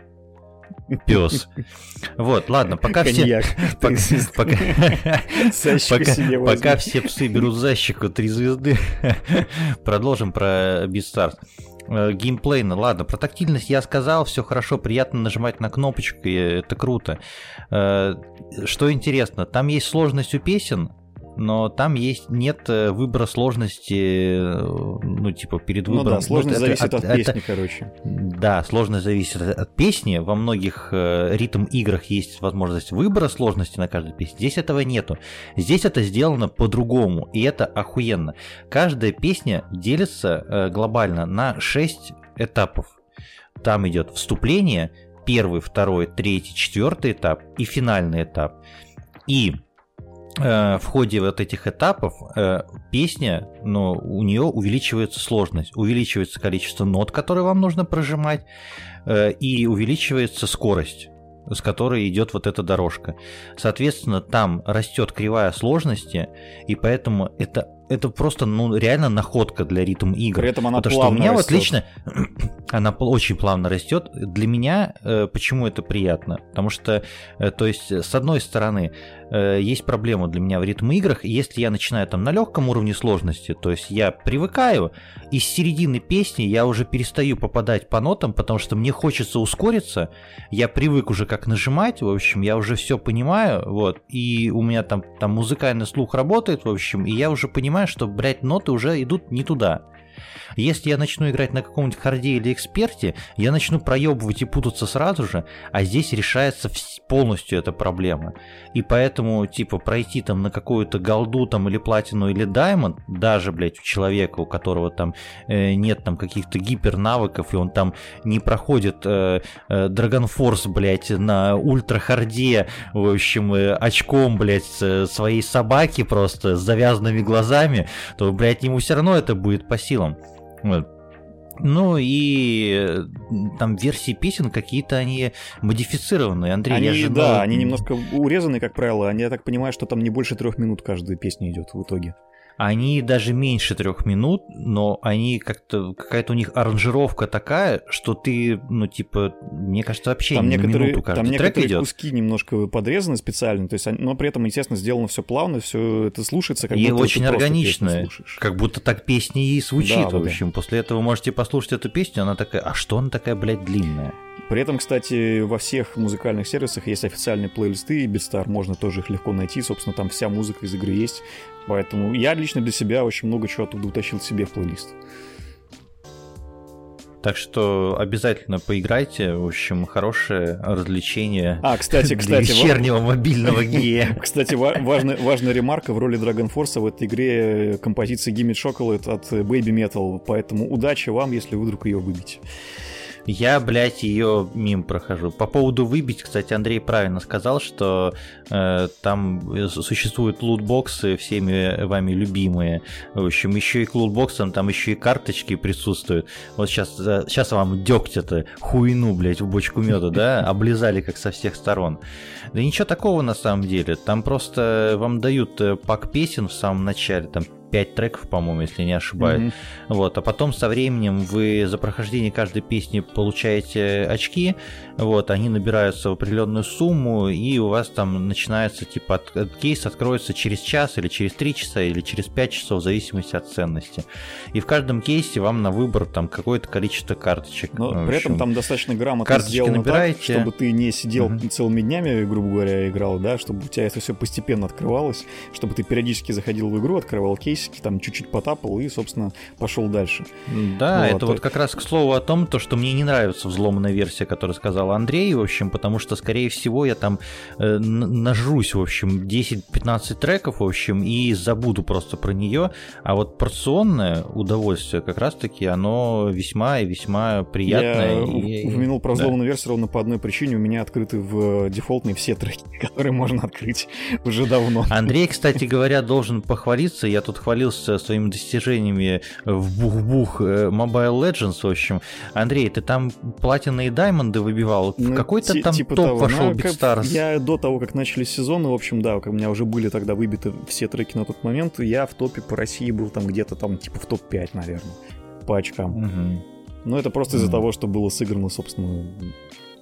[SPEAKER 1] пес. Вот, ладно, пока все... Пока, пока все псы берут защику три звезды, продолжим про Beastars. Э, геймплей, ну ладно, про тактильность я сказал, все хорошо, приятно нажимать на кнопочку, это круто. Э, что интересно, там есть сложность у песен, но там есть нет э, выбора сложности, э, ну, типа, перед выбором. Ну да,
[SPEAKER 3] сложность ну, зависит от, от, от песни, это, короче.
[SPEAKER 1] Да, сложность зависит от песни. Во многих э, ритм-играх есть возможность выбора сложности на каждой песне. Здесь этого нету. Здесь это сделано по-другому, и это охуенно. Каждая песня делится глобально на 6 этапов. Там идет вступление, первый, второй, третий, четвертый этап и финальный этап. И в ходе вот этих этапов э, песня, но у нее увеличивается сложность, увеличивается количество нот, которые вам нужно прожимать, э, и увеличивается скорость с которой идет вот эта дорожка. Соответственно, там растет кривая сложности, и поэтому это это просто, ну, реально находка для ритм игр.
[SPEAKER 3] При этом она
[SPEAKER 1] Потому
[SPEAKER 3] плавно
[SPEAKER 1] что у меня
[SPEAKER 3] растет.
[SPEAKER 1] вот лично, она очень плавно растет. Для меня э, почему это приятно? Потому что, э, то есть, с одной стороны, э, есть проблема для меня в ритм играх. Если я начинаю там на легком уровне сложности, то есть я привыкаю, и с середины песни я уже перестаю попадать по нотам, потому что мне хочется ускориться. Я привык уже как нажимать, в общем, я уже все понимаю, вот, и у меня там, там музыкальный слух работает, в общем, и я уже понимаю, что, блядь, ноты уже идут не туда. Если я начну играть на каком-нибудь харде или эксперте, я начну проебывать и путаться сразу же, а здесь решается полностью эта проблема. И поэтому, типа, пройти там на какую-то голду там или платину или даймонд, даже, блядь, у человека, у которого там э, нет там каких-то гипер навыков, и он там не проходит э, э, Dragon Force, блядь, на ультра харде, в общем, э, очком, блядь, своей собаки просто с завязанными глазами, то, блядь, ему все равно это будет по силам. Вот. Ну и э, там версии песен какие-то они модифицированные. Андрей,
[SPEAKER 3] они,
[SPEAKER 1] я же...
[SPEAKER 3] Да, ну... они немножко урезаны, как правило. Они, я так понимаю, что там не больше трех минут каждая песня идет в итоге.
[SPEAKER 1] Они даже меньше трех минут, но они как-то какая-то у них аранжировка такая, что ты, ну типа, мне кажется, вообще
[SPEAKER 3] там
[SPEAKER 1] не
[SPEAKER 3] некоторые,
[SPEAKER 1] минуту каждый
[SPEAKER 3] там
[SPEAKER 1] трек
[SPEAKER 3] некоторые
[SPEAKER 1] идет.
[SPEAKER 3] куски немножко подрезаны специально, то есть, они- но при этом, естественно, сделано все плавно, все это слушается, как
[SPEAKER 1] и
[SPEAKER 3] будто
[SPEAKER 1] очень органично, как будто так песня и звучит,
[SPEAKER 3] Да, да,
[SPEAKER 1] в общем. После этого можете послушать эту песню, она такая, а что она такая, блядь, длинная?
[SPEAKER 3] При этом, кстати, во всех музыкальных сервисах есть официальные плейлисты, и Beatstar, можно тоже их легко найти, собственно, там вся музыка из игры есть, поэтому я лично для себя очень много чего оттуда утащил себе в плейлист.
[SPEAKER 1] Так что обязательно поиграйте, в общем, хорошее развлечение
[SPEAKER 3] А, кстати,
[SPEAKER 1] для
[SPEAKER 3] кстати, ва-
[SPEAKER 1] вечернего мобильного гея.
[SPEAKER 3] Кстати, ва- важная, важная ремарка в роли Dragon Force в этой игре композиция Gimme Chocolate от Baby Metal, поэтому удачи вам, если вы вдруг ее выбьете.
[SPEAKER 1] Я, блядь, ее мимо прохожу. По поводу выбить, кстати, Андрей правильно сказал, что э, там э, существуют лутбоксы, всеми вами любимые. В общем, еще и к лутбоксам там еще и карточки присутствуют. Вот сейчас, сейчас вам дегтя-то хуйну, блядь, в бочку меда, да, облизали как со всех сторон. Да ничего такого на самом деле. Там просто вам дают э, пак песен в самом начале, там 5 треков, по-моему, если не ошибаюсь.
[SPEAKER 3] Мгм.
[SPEAKER 1] Вот, а потом со временем вы за прохождение каждой песни получаете очки, вот, они набираются в определенную сумму, и у вас там начинается, типа, от- от- кейс откроется через час, или через 3 часа, или через 5 часов, в зависимости от ценности. И в каждом кейсе вам на выбор там какое-то количество карточек.
[SPEAKER 3] Но
[SPEAKER 1] В
[SPEAKER 3] при этом там достаточно грамотно
[SPEAKER 1] карточки
[SPEAKER 3] сделано
[SPEAKER 1] набираете.
[SPEAKER 3] так, чтобы ты не сидел
[SPEAKER 1] Мгм.
[SPEAKER 3] целыми днями, грубо говоря, играл, да, чтобы у тебя это все постепенно открывалось, чтобы ты периодически заходил в игру, открывал кейсики, там чуть-чуть потапал и, собственно, пошел дальше.
[SPEAKER 1] Да,
[SPEAKER 3] Вот,
[SPEAKER 1] это
[SPEAKER 3] э.
[SPEAKER 1] вот как раз к слову о том, то, что мне не нравится взломанная версия, которую сказал Андрей, в общем, потому что, скорее всего, я там э, нажрусь, в общем, 10-15 треков, в общем, и забуду просто про нее, а вот порционное удовольствие как раз-таки, оно весьма и весьма приятное.
[SPEAKER 3] Я
[SPEAKER 1] и-
[SPEAKER 3] упомянул про
[SPEAKER 1] да.
[SPEAKER 3] взломанную версию ровно по одной причине. У меня открыты в дефолтной все треки, которые можно открыть уже давно.
[SPEAKER 1] Андрей, кстати говоря, должен похвалиться. Я тут хвалился своими достижениями в бух-бух э, Mobile Legends, в общем. Андрей, ты там платины и даймонды выбивал? В
[SPEAKER 3] Ну,
[SPEAKER 1] какой-то
[SPEAKER 3] ти-
[SPEAKER 1] там
[SPEAKER 3] типа
[SPEAKER 1] топ
[SPEAKER 3] того.
[SPEAKER 1] вошел
[SPEAKER 3] Ну, как-
[SPEAKER 1] BitStars.
[SPEAKER 3] Я до того, как начались сезоны, в общем, да, у меня уже были тогда выбиты все треки на тот момент, я в топе по России был там где-то там типа в топ-5, наверное, по очкам.
[SPEAKER 1] Мгм.
[SPEAKER 3] Но это просто из-за того, что было сыграно, собственно,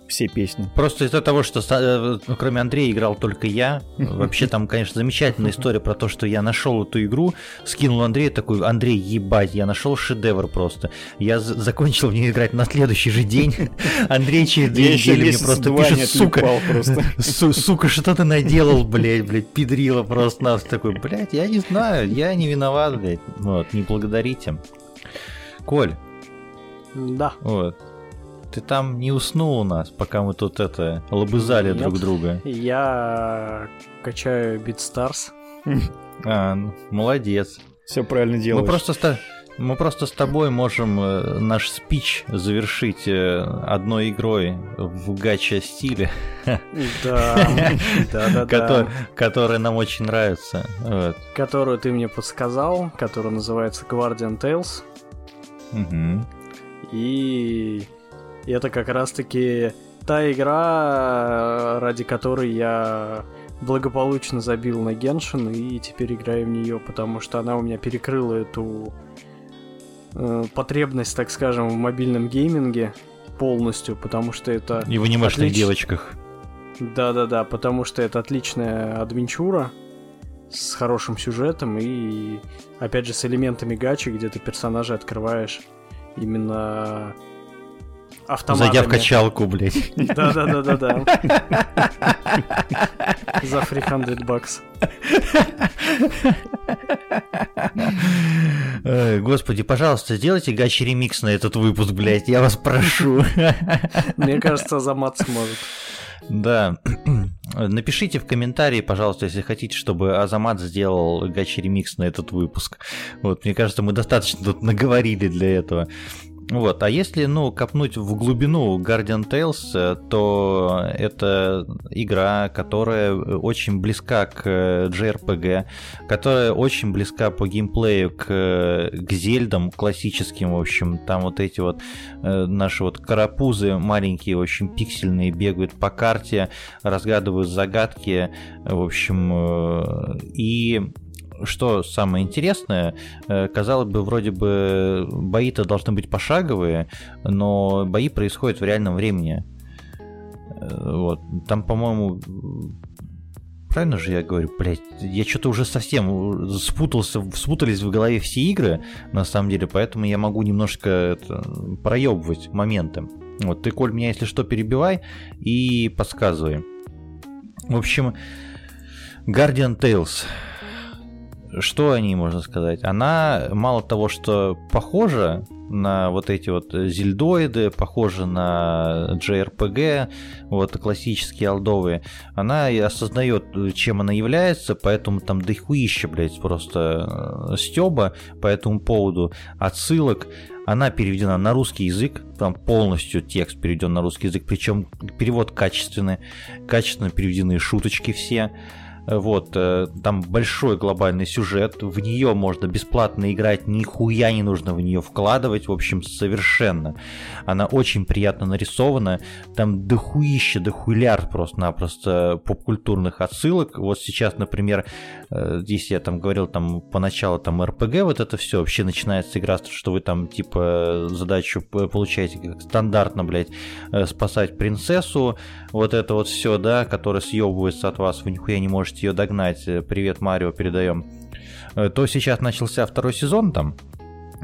[SPEAKER 3] все песни.
[SPEAKER 1] Просто из-за того, что э, ну, кроме Андрея играл только я. Вообще там, конечно, замечательная история про то, что я нашел эту игру, скинул Андрею такой, Андрей, ебать, я нашел шедевр просто. Я закончил в нее играть на следующий же день. Андрей через две недели мне просто пишет, сука, сука, что ты наделал, блядь, блядь, педрила просто нас такой, блядь, я не знаю, я не виноват, блядь, вот, не благодарите. Коль,
[SPEAKER 2] Да.
[SPEAKER 1] вот, ты там не уснул у нас, пока мы тут это, лобызали
[SPEAKER 2] Нет.
[SPEAKER 1] друг друга.
[SPEAKER 2] Я качаю BeatStars.
[SPEAKER 1] А, ну, молодец.
[SPEAKER 3] Все правильно
[SPEAKER 1] Мы
[SPEAKER 3] делаешь.
[SPEAKER 1] просто, ста- мы просто с тобой можем э, наш спич завершить э, одной игрой в гача стиле,
[SPEAKER 2] Да, да, да,
[SPEAKER 1] кото-
[SPEAKER 2] да.
[SPEAKER 1] которая нам очень нравится.
[SPEAKER 2] Которую ты мне подсказал, которая называется Guardian Tales. И это как раз-таки та игра, ради которой я благополучно забил на Геншин и теперь играю в нее, потому что она у меня перекрыла эту э, потребность, так скажем, в мобильном гейминге полностью, потому что это...
[SPEAKER 1] И в анимешных
[SPEAKER 2] Отлично.
[SPEAKER 1] девочках.
[SPEAKER 2] Да-да-да, потому что это отличная адвенчура с хорошим сюжетом и, опять же, с элементами гачи, где ты персонажей открываешь именно автоматами.
[SPEAKER 1] Зайдя в качалку, блядь.
[SPEAKER 2] Да-да-да-да-да. За 300 бакс.
[SPEAKER 1] Ой, Господи, пожалуйста, сделайте гачи ремикс на этот выпуск, блядь, я вас прошу.
[SPEAKER 2] Мне кажется, Замат сможет.
[SPEAKER 1] Да. Напишите в комментарии, пожалуйста, если хотите, чтобы Азамат сделал гачи ремикс на этот выпуск. Вот, мне кажется, мы достаточно тут наговорили для этого. Вот, а если, ну, копнуть в глубину Guardian Tales, э, то это игра, которая очень близка к э, JRPG, которая очень близка по геймплею к, э, к зельдам классическим, в общем, там вот эти вот наши вот карапузы маленькие, очень пиксельные, бегают по карте, разгадывают загадки, в общем, и что самое интересное, э, казалось бы, вроде бы бои-то должны быть пошаговые, но бои происходят в реальном времени. Э, вот. Там, по-моему, правильно же я говорю, блядь, я что-то уже совсем спутался, спутались в голове все игры, на самом деле, поэтому я могу немножко это, проебывать моменты. Вот, ты, Коль, меня, если что, перебивай и подсказывай. В общем, Guardian Tales. Что о ней можно сказать? Она мало того, что похожа на вот эти вот зельдоиды, похожа на JRPG, вот классические алдовые, она и осознает, чем она является, поэтому там дохуища, блядь, просто э, стеба по этому поводу, отсылок. Она переведена на русский язык, там полностью текст переведен на русский язык, причем перевод качественный, качественно переведены шуточки все. Вот, э, там большой глобальный сюжет, в нее можно бесплатно играть, нихуя не нужно в нее вкладывать, в общем, совершенно. Она очень приятно нарисована, там дохуище, дохуляр просто-напросто попкультурных отсылок. Вот сейчас, например, э, здесь я там говорил, там поначалу там РПГ, вот это все, вообще начинается игра, что вы там типа задачу получаете как стандартно, блядь, э, спасать принцессу, вот это вот все, да, которое съебывается от вас, вы нихуя не можете ее догнать, э, привет Марио передаем, то сейчас начался второй сезон там,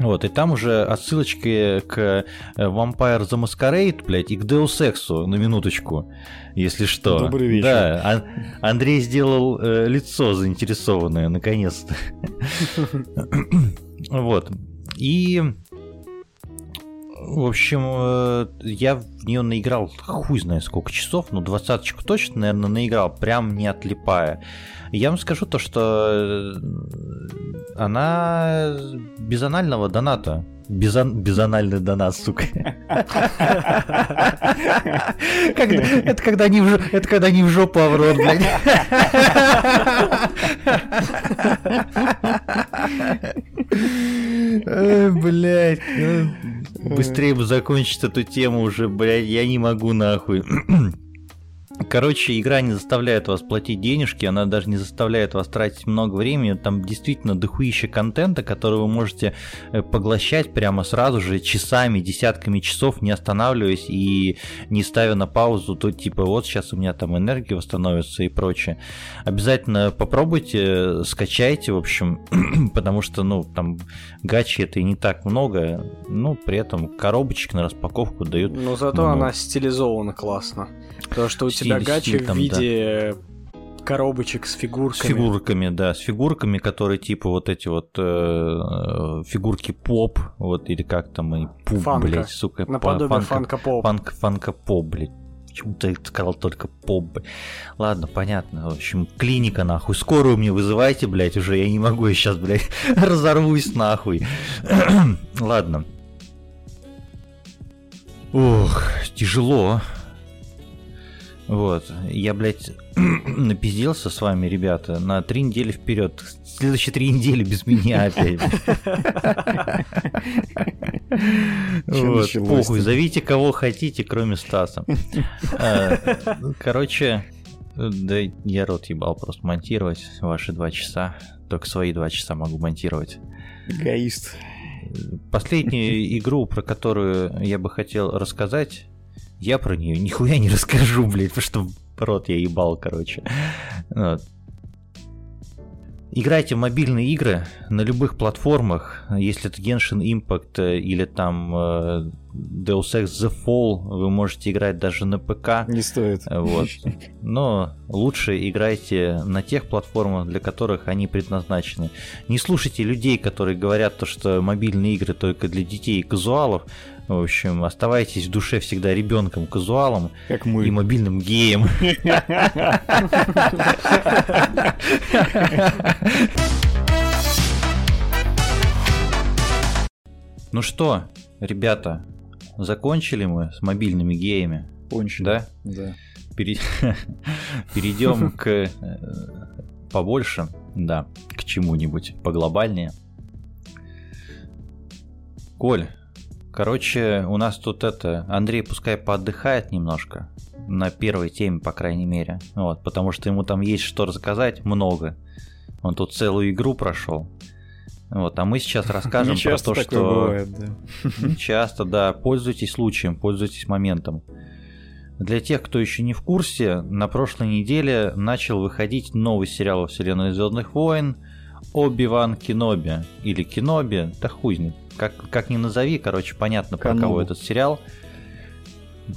[SPEAKER 1] вот, и там уже отсылочки к э, Vampire the Masquerade, блядь, и к Deus Ex, на минуточку, если что.
[SPEAKER 3] Добрый вечер.
[SPEAKER 1] Да, а- Андрей сделал э, лицо заинтересованное, наконец-то. Вот. И в общем, э, я в нее наиграл хуй знает сколько часов, ну двадцаточку точно, наверное, наиграл, прям не отлипая. Я вам скажу то, что э, она без анального доната. Безан... Безанальный донат, сука. Это когда в это когда не в жопу, а в рот, блядь. Блять, ну, быстрее бы закончить эту тему уже, блядь, я не могу нахуй. Короче, игра не заставляет вас платить денежки, она даже не заставляет вас тратить много времени. Там действительно дохуище контента, который вы можете э, поглощать прямо сразу же, часами, десятками часов, не останавливаясь и не ставя на паузу, то типа вот сейчас у меня там энергия восстановится и прочее. Обязательно попробуйте, скачайте, в общем, потому что, ну, там гачи это и не так много, ну, при этом коробочек на распаковку дают.
[SPEAKER 2] Но зато
[SPEAKER 1] много.
[SPEAKER 2] она стилизована классно. То, что у тебя гачи в виде коробочек с фигурками.
[SPEAKER 1] С фигурками, да, с фигурками, которые типа вот эти вот э, фигурки поп, вот или как там и пуп,
[SPEAKER 2] фанка.
[SPEAKER 1] блядь, сука.
[SPEAKER 2] Наподобие фанка-поп.
[SPEAKER 1] Фанк, фанка-поп, блядь. Почему-то я сказал только поп. Ладно, понятно. В общем, клиника нахуй. Скорую мне вызывайте, блядь, уже. Я не могу, я сейчас, блядь, разорвусь нахуй. Ладно. Ох, тяжело. Вот, я, блядь, напиздился с вами, ребята, на три недели вперед. Следующие три недели без меня опять. Вот, похуй, зовите кого хотите, кроме Стаса. А, Короче, да я рот ебал просто монтировать ваши два часа. Только свои два часа могу монтировать.
[SPEAKER 3] Эгоист.
[SPEAKER 1] Последнюю игру, про которую я бы хотел рассказать, я про нее нихуя не расскажу, блядь, потому что рот я ебал, короче. Вот. Играйте в мобильные игры на любых платформах, если это Genshin Impact э, или там э, Deus Ex The Fall, вы можете играть даже на ПК.
[SPEAKER 3] Не стоит.
[SPEAKER 1] Вот. Но лучше играйте на тех платформах, для которых они предназначены. Не слушайте людей, которые говорят то, что мобильные игры только для детей и казуалов. В общем, оставайтесь в душе всегда ребенком, казуалом
[SPEAKER 3] Как мы.
[SPEAKER 1] и мобильным геем. Ну что, ребята, закончили мы с мобильными геями,
[SPEAKER 3] Кончили.
[SPEAKER 1] да?
[SPEAKER 3] Да.
[SPEAKER 1] Пере- Перейдем к э, побольше, да, к чему-нибудь поглобальнее. Коль, короче, у нас тут это, Андрей пускай поотдыхает немножко, на первой теме, по крайней мере, вот, потому что ему там есть что рассказать много, Он тут целую игру прошел. Вот, а мы сейчас расскажем про то, что...
[SPEAKER 3] Бывает, да.
[SPEAKER 1] Не часто, да. Пользуйтесь случаем, пользуйтесь моментом. Для тех, кто еще не в курсе, на прошлой неделе начал выходить новый сериал во вселенной Звездных войн Оби-Ван Кеноби. Или Кеноби, да хуй знает. Как, как ни назови, короче, понятно, про кого этот сериал.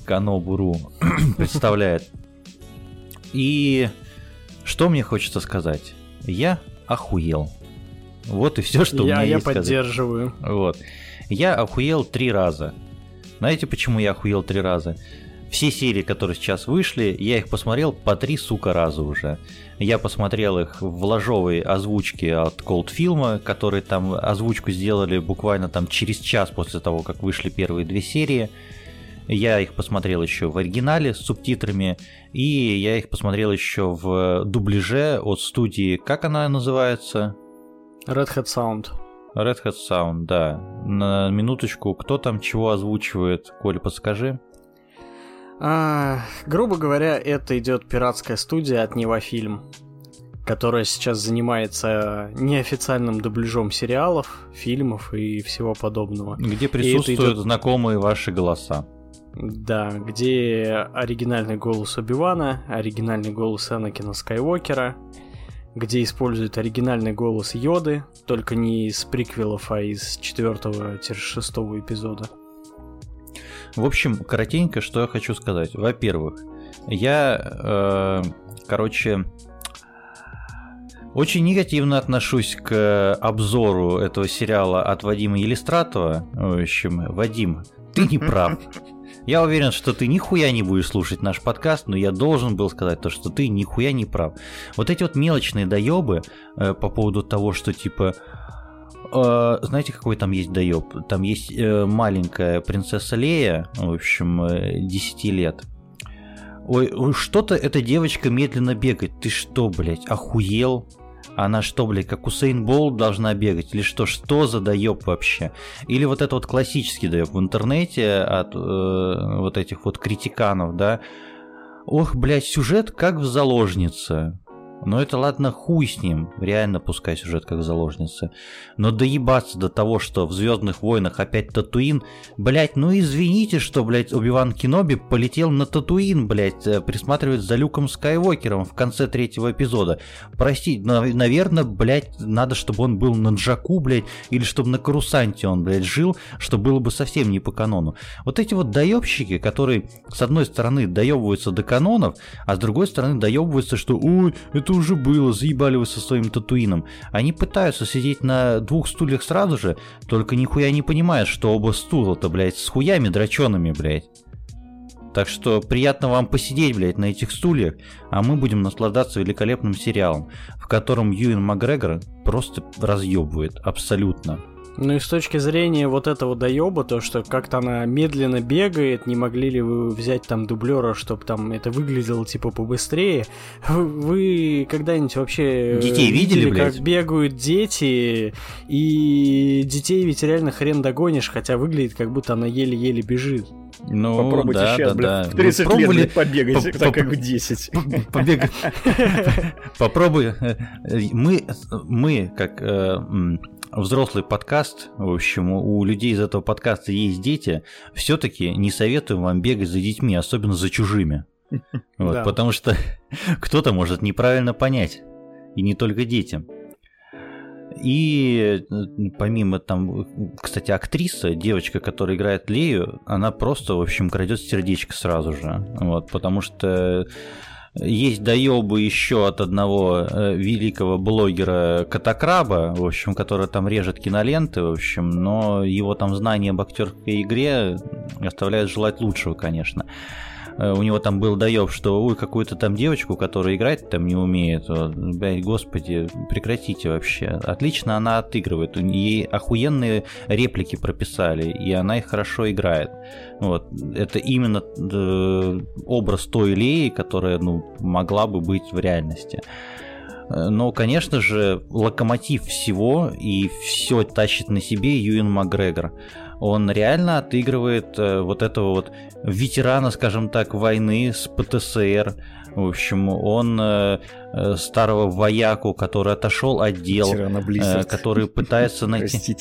[SPEAKER 1] Канобуру представляет. И что мне хочется сказать? Я охуел. Вот и все, что у
[SPEAKER 2] я,
[SPEAKER 1] меня
[SPEAKER 2] я
[SPEAKER 1] есть сказать.
[SPEAKER 2] поддерживаю.
[SPEAKER 1] Вот. Я охуел три раза. Знаете, почему я охуел три раза? Все серии, которые сейчас вышли, я их посмотрел по три, сука, раза уже. Я посмотрел их в ложовой озвучке от Cold фильма, которые там озвучку сделали буквально там через час после того, как вышли первые две серии. Я их посмотрел еще в оригинале с субтитрами, и я их посмотрел еще в дубляже от студии, как она называется?
[SPEAKER 2] Red Hat Sound.
[SPEAKER 1] Red Hat Sound, да. На минуточку, кто там чего озвучивает? Коля, подскажи.
[SPEAKER 2] А, грубо говоря, это идет пиратская студия от Невофильм, которая сейчас занимается неофициальным дубляжом сериалов, фильмов и всего подобного.
[SPEAKER 1] Где присутствуют
[SPEAKER 2] идет-
[SPEAKER 1] знакомые ваши голоса.
[SPEAKER 2] Да, где оригинальный голос Оби-Вана, оригинальный голос Энакина Скайуокера, где используют оригинальный голос Йоды, только не из приквелов, а из 4-6 эпизода.
[SPEAKER 1] В общем, коротенько, что я хочу сказать. Во-первых, я, э, короче, очень негативно отношусь к обзору этого сериала от Вадима Елистратова. В общем, Вадим, ты не прав. Я уверен, что ты нихуя не будешь слушать наш подкаст, но я должен был сказать то, что ты нихуя не прав. Вот эти вот мелочные доебы э, по поводу того, что типа знаете, какой там есть доеб? Там есть э, маленькая принцесса Лея, в общем, э, 10 лет. Ой, ой, что-то эта девочка медленно бегает. Ты что, блядь, охуел? Она что, блядь, как Усейн Болт должна бегать? Или что? Что за доеб вообще? Или вот это вот классический доеб в интернете от э, вот этих вот критиканов, да? Ох, блядь, сюжет как в заложнице. Но это ладно, хуй с ним. Реально пускай сюжет как в заложнице. Но доебаться до того, что в Звездных войнах опять Татуин, блять, ну извините, что, блять, Убиван Киноби полетел на Татуин, блять, э, присматривает за Люком Скайуокером в конце третьего эпизода. Прости, наверное, блять, надо, чтобы он был на Джаку, блять, или чтобы на Карусанте он, блять, жил, что было бы совсем не по канону. Вот эти вот доебщики, которые, с одной стороны, доебываются до канонов, а с другой стороны, доебываются, что, ой, уже было, заебали вы со своим татуином. Они пытаются сидеть на двух стульях сразу же, только нихуя не понимают, что оба стула-то, блядь, с хуями драчеными, блядь. Так что приятно вам посидеть, блядь, на этих стульях, а мы будем наслаждаться великолепным сериалом, в котором Юэн Макгрегор просто разъебывает, абсолютно.
[SPEAKER 2] Ну и с точки зрения вот этого доеба, то, что как-то она медленно бегает, не могли ли вы взять там дублера, чтобы там это выглядело типа побыстрее? Вы, вы когда-нибудь вообще
[SPEAKER 1] Детей видели, блядь?
[SPEAKER 2] как бегают дети? И детей ведь реально хрен догонишь, хотя выглядит как будто она еле-еле бежит.
[SPEAKER 1] Ну,
[SPEAKER 3] Попробуйте
[SPEAKER 1] да,
[SPEAKER 3] сейчас,
[SPEAKER 1] да,
[SPEAKER 3] блин,
[SPEAKER 1] да.
[SPEAKER 3] в
[SPEAKER 1] Вы
[SPEAKER 3] 30 лет,
[SPEAKER 1] пробовали
[SPEAKER 3] блядь, побегать,
[SPEAKER 1] по-
[SPEAKER 3] так
[SPEAKER 1] по-
[SPEAKER 3] как в 10.
[SPEAKER 1] побегать. Попробуй. э, Мы, мы как э, взрослый подкаст, в общем, у людей из этого подкаста есть дети, все-таки не советуем вам бегать за детьми, особенно за чужими. Вот,
[SPEAKER 2] Да.
[SPEAKER 1] Потому что кто-то может неправильно понять. И не только дети. И э, помимо там, кстати, актриса, девочка, которая играет Лею, она просто, в общем, крадет сердечко сразу же. Вот, потому что есть доебы еще от одного э, великого блогера Катакраба, в общем, который там режет киноленты, в общем, но его там знания об актерской игре оставляют желать лучшего, конечно. Э, У него там был доеб, что ой, какую-то там девочку, которая играть там не умеет. Блядь, господи, прекратите вообще. Отлично она отыгрывает. Ей охуенные реплики прописали, и она их хорошо играет. Вот. Это именно э, образ той Леи, которая ну, могла бы быть в реальности. Э, Но, конечно же, локомотив всего и все тащит на себе Юэн Макгрегор. Он реально отыгрывает э, вот этого вот ветерана, скажем так, войны с ПТСР. В общем, он э, э, старого вояку, который отошел от дел, э, который пытается найти...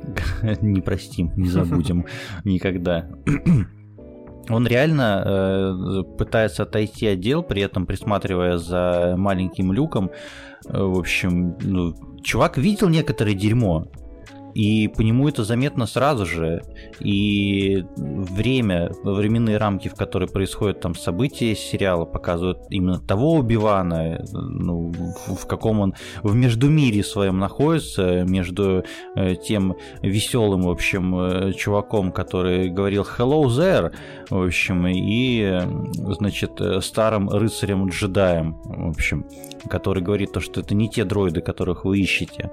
[SPEAKER 1] Не простим, не забудем никогда. Он реально э, пытается отойти от дел, при этом присматривая за маленьким люком. В общем, ну, чувак видел некоторое дерьмо. И по нему это заметно сразу же. И время, временные рамки, в которые происходят там события сериала, показывают именно того Убивана, ну, в, в каком он в междумире своем находится, между э, тем веселым, в общем, э, чуваком, который говорил Hello there, в общем, и, значит, старым рыцарем-джедаем, в общем, который говорит то, что это не те дроиды, которых вы ищете.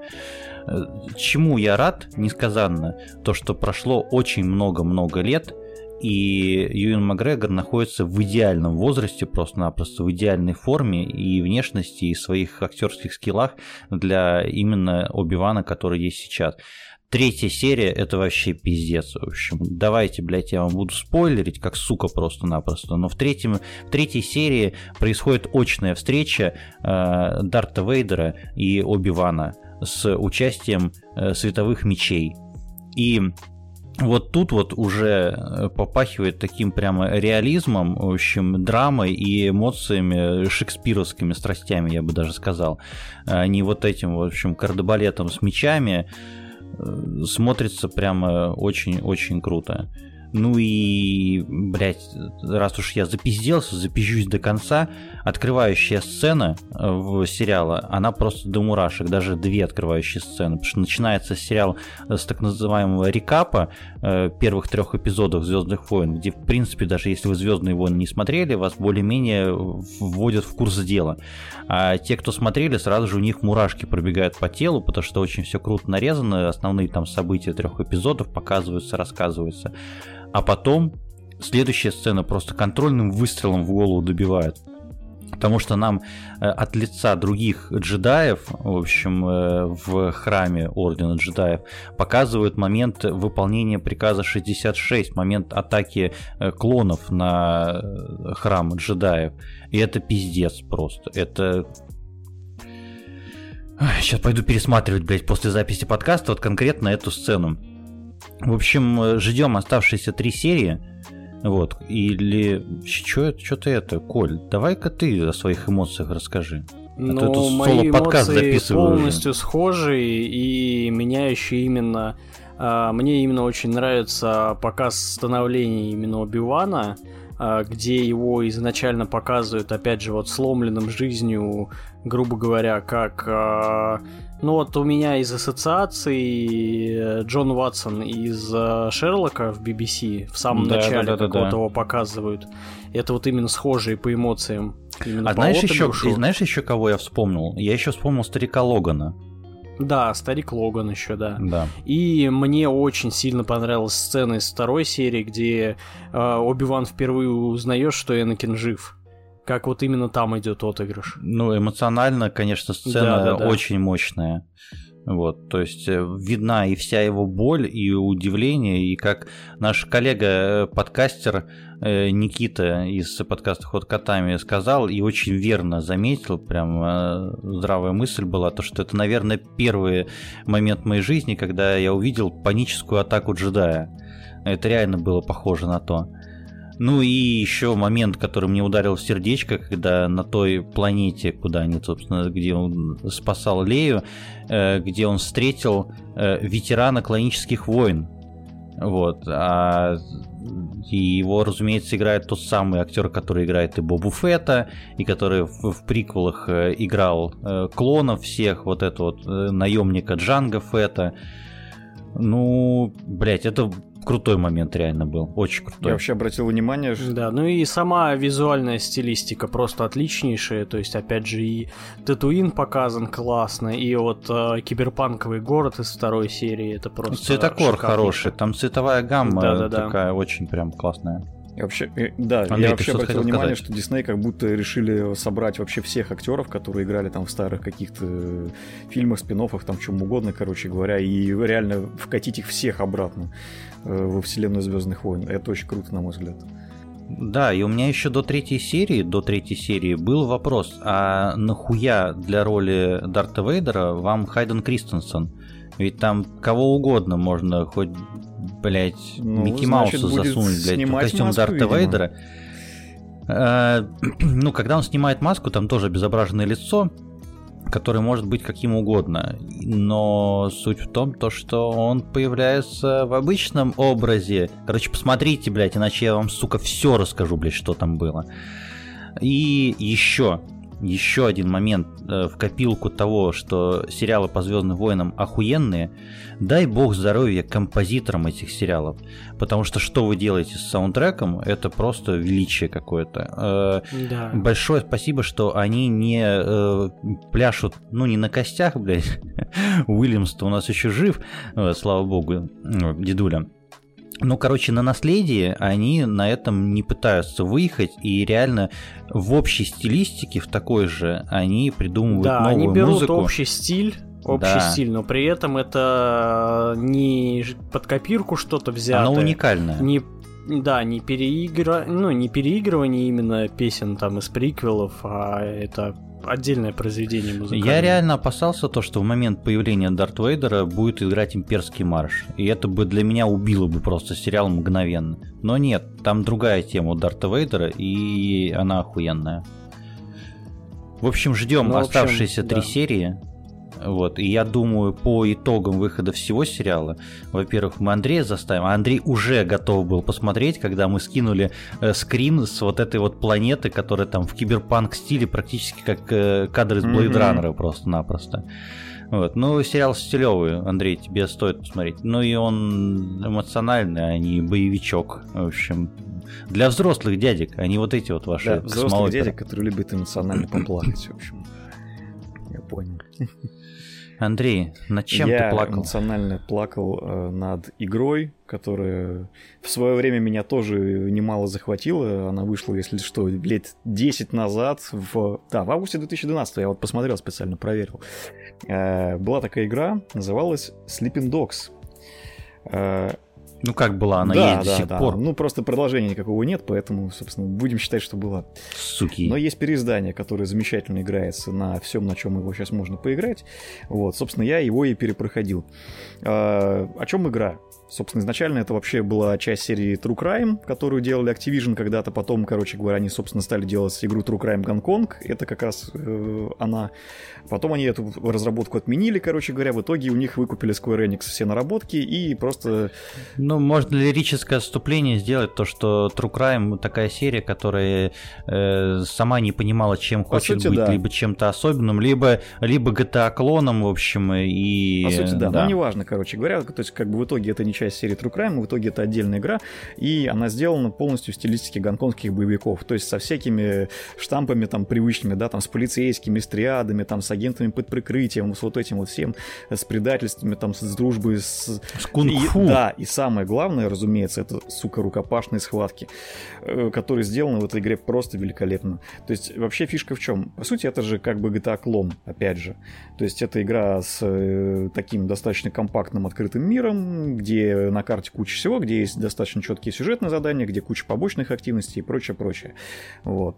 [SPEAKER 1] Чему я рад несказанно, то что прошло очень много-много лет, и Юэн Макгрегор находится в идеальном возрасте, просто-напросто в идеальной форме и внешности, и своих актерских скиллах для именно Оби-Вана, который есть сейчас. Третья серия это вообще пиздец. В общем, давайте, блядь, я вам буду спойлерить, как сука просто-напросто. Но в, третьем, в третьей серии происходит очная встреча э, Дарта Вейдера и Оби-Вана с участием э, световых мечей. И вот тут вот уже э, попахивает таким прямо реализмом, в общем, драмой и эмоциями, шекспировскими страстями, я бы даже сказал. А не вот этим, в общем, кардебалетом с мечами. Э, смотрится прямо очень-очень круто. Ну и, блядь, раз уж я запизделся, запизжусь до конца, открывающая сцена э, в сериала, она просто до мурашек, даже две открывающие сцены, потому что начинается сериал с так называемого рекапа э, первых трех эпизодов Звездных войн, где, в принципе, даже если вы Звездные войны не смотрели, вас более-менее вводят в курс дела. А те, кто смотрели, сразу же у них мурашки пробегают по телу, потому что очень все круто нарезано, основные там события трех эпизодов показываются, рассказываются а потом следующая сцена просто контрольным выстрелом в голову добивает. Потому что нам э, от лица других джедаев, в общем, э, в храме Ордена джедаев, показывают момент выполнения приказа 66, момент атаки э, клонов на храм джедаев. И это пиздец просто. Это Сейчас пойду пересматривать, блядь, после записи подкаста вот конкретно эту сцену. В общем, ждем оставшиеся три серии. Вот, или что ты это, Коль, давай-ка ты о своих эмоциях расскажи.
[SPEAKER 2] Ну, а мои эмоции полностью уже. схожи, и меня еще именно... А, мне именно очень нравится показ становления именно Оби-Вана, а, где его изначально показывают, опять же, вот сломленным жизнью, грубо говоря, как а, ну вот у меня из ассоциации э, Джон Ватсон из э, Шерлока в BBC в самом да, начале да, да, какого-то да. его показывают. Это вот именно схожие по эмоциям.
[SPEAKER 1] Именно а по знаешь еще, знаешь еще кого я вспомнил? Я еще вспомнил старика Логана.
[SPEAKER 2] Да, старик Логан еще, да.
[SPEAKER 1] Да.
[SPEAKER 2] И мне очень сильно понравилась сцена из второй серии, где э, Оби-Ван впервые узнаешь, что Энакин жив как вот именно там идет отыгрыш.
[SPEAKER 1] Ну, эмоционально, конечно, сцена да, да, да. очень мощная. Вот, то есть э, видна и вся его боль, и удивление, и как наш коллега-подкастер э, э, Никита из подкаста «Ход котами» сказал, и очень верно заметил, прям здравая мысль была, то, что это, наверное, первый момент моей жизни, когда я увидел паническую атаку джедая. Это реально было похоже на то. Ну и еще момент, который мне ударил в сердечко, когда на той планете, куда они, собственно, где он спасал Лею, э, где он встретил э, ветерана клонических войн. Вот. А и его, разумеется, играет тот самый актер, который играет и Бобу Фетта, и который в, в приквелах э, играл клонов всех, вот этого вот наемника Джанга Фетта. Ну, блять, это крутой момент реально был, очень крутой.
[SPEAKER 3] Я вообще обратил внимание,
[SPEAKER 2] что... Да, ну и сама визуальная стилистика просто отличнейшая, то есть, опять же, и Татуин показан классно, и вот э, киберпанковый город из второй серии, это просто
[SPEAKER 1] Цветокор хороший, там цветовая гамма да, да, такая да. очень прям классная.
[SPEAKER 3] Я вообще, э, да, Андрей, я вообще обратил внимание, сказать? что Дисней как будто решили собрать вообще всех актеров, которые играли там в старых каких-то фильмах, спин там чем угодно, короче говоря, и реально вкатить их всех обратно э, во вселенную Звездных войн. Это очень круто, на мой взгляд.
[SPEAKER 1] Да, и у меня еще до третьей серии, до третьей серии был вопрос, а нахуя для роли Дарта Вейдера вам Хайден Кристенсен? Ведь там кого угодно можно хоть, блядь, ну, Микки значит, Мауса засунуть, блядь, в костюм маску, Дарта видимо. Вейдера. А, ну, когда он снимает маску, там тоже безображенное лицо, которое может быть каким угодно. Но суть в том, то, что он появляется в обычном образе. Короче, посмотрите, блядь, иначе я вам, сука, все расскажу, блядь, что там было. И еще еще один момент э, в копилку того, что сериалы по Звездным войнам охуенные, дай бог здоровья композиторам этих сериалов. Потому что что вы делаете с саундтреком, это просто величие какое-то. Э, да. Большое спасибо, что они не э, пляшут, ну не на костях, блядь. Уильямс-то у нас еще жив, слава богу, дедуля. Ну, короче, на наследие они на этом не пытаются выехать, и реально в общей стилистике, в такой же, они придумывают да, новую
[SPEAKER 2] они берут
[SPEAKER 1] музыку.
[SPEAKER 2] общий стиль, общий да. стиль, но при этом это не под копирку что-то взято.
[SPEAKER 1] Оно уникальное.
[SPEAKER 2] Не да, не переигра... ну, не переигрывание именно песен там из приквелов, а это отдельное произведение музыкальное.
[SPEAKER 1] Я реально опасался то, что в момент появления Дарт Вейдера будет играть имперский марш. И это бы для меня убило бы просто сериал мгновенно. Но нет, там другая тема у Дарта Вейдера, и она охуенная. В общем, ждем ну, оставшиеся три да. серии. Вот, и я думаю, по итогам выхода всего сериала, во-первых, мы Андрея заставим, а Андрей уже готов был посмотреть, когда мы скинули э, скрин с вот этой вот планеты, которая там в киберпанк стиле практически как э, кадры из Blade Runner mm-hmm. просто-напросто. Вот. Ну, сериал стилевый, Андрей, тебе стоит посмотреть. Ну и он эмоциональный, а не боевичок. В общем, для взрослых дядек, а не вот эти вот ваши
[SPEAKER 3] Да, взрослых дядек, которые любят эмоционально поплакать, в общем. Я понял.
[SPEAKER 1] Андрей, над чем
[SPEAKER 3] я
[SPEAKER 1] ты плакал?
[SPEAKER 3] Я эмоционально плакал э, над игрой, которая в свое время меня тоже немало захватила. Она вышла, если что, лет 10 назад, в, да, в августе 2012, я вот посмотрел специально, проверил. Э, была такая игра, называлась Sleeping Dogs.
[SPEAKER 1] Э, ну как была, она да, есть да, до сих
[SPEAKER 3] да.
[SPEAKER 1] пор.
[SPEAKER 3] Ну просто продолжения никакого нет, поэтому, собственно, будем считать, что была.
[SPEAKER 1] Суки.
[SPEAKER 3] Но есть переиздание, которое замечательно играется на всем, на чем его сейчас можно поиграть. Вот, собственно, я его и перепроходил. А, о чем игра? Собственно, изначально это вообще была часть серии True Crime, которую делали Activision когда-то. Потом, короче говоря, они, собственно, стали делать игру True Crime Гонконг. Это как раз э, она. Потом они эту разработку отменили, короче говоря. В итоге у них выкупили Square Enix все наработки и просто...
[SPEAKER 1] Ну, можно лирическое отступление сделать, то, что True Crime такая серия, которая э, сама не понимала, чем По хочет сути, быть, да. либо чем-то особенным, либо, либо GTA-клоном, в общем, и...
[SPEAKER 3] По сути, да. да. Ну, неважно, короче говоря. То есть, как бы в итоге это не часть серии True Crime, в итоге это отдельная игра, и она сделана полностью в стилистике гонконгских боевиков, то есть со всякими штампами там привычными, да, там с полицейскими, с триадами, там с агентами под прикрытием, с вот этим вот всем, с предательствами, там с дружбой, с...
[SPEAKER 1] С кунг-фу.
[SPEAKER 3] Да, и самое главное, разумеется, это, сука, рукопашные схватки, э, которые сделаны в этой игре просто великолепно. То есть вообще фишка в чем? По сути, это же как бы GTA клон, опять же. То есть это игра с э, таким достаточно компактным открытым миром, где на карте куча всего, где есть достаточно четкие сюжетные задания, где куча побочных активностей и прочее, прочее. Вот.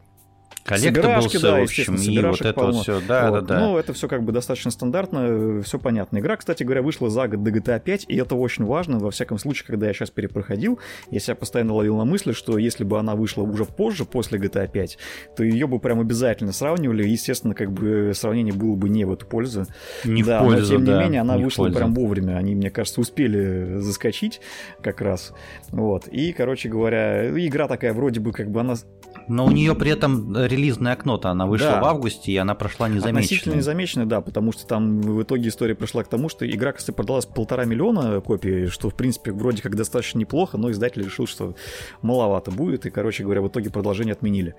[SPEAKER 1] Коллектаблсы, да, в общем, и вот это
[SPEAKER 3] полно.
[SPEAKER 1] все, да, вот. да, да.
[SPEAKER 3] Ну, это все как бы достаточно стандартно, все понятно. Игра, кстати говоря, вышла за год до GTA 5, и это очень важно, во всяком случае, когда я сейчас перепроходил, я себя постоянно ловил на мысли, что если бы она вышла уже позже, после GTA 5, то ее бы прям обязательно сравнивали, естественно, как бы сравнение было бы не в эту пользу.
[SPEAKER 1] Не
[SPEAKER 3] да,
[SPEAKER 1] в пользу,
[SPEAKER 3] но тем
[SPEAKER 1] да,
[SPEAKER 3] не менее, она не вышла прям вовремя, они, мне кажется, успели заскочить как раз, вот, и, короче говоря, игра такая вроде бы как бы она
[SPEAKER 1] но у нее при этом релизное окно-то, она вышла да. в августе, и она прошла незамеченной.
[SPEAKER 3] Относительно незамеченной, да, потому что там в итоге история пришла к тому, что игра, кстати, продалась полтора миллиона копий, что, в принципе, вроде как достаточно неплохо, но издатель решил, что маловато будет, и, короче говоря, в итоге продолжение отменили.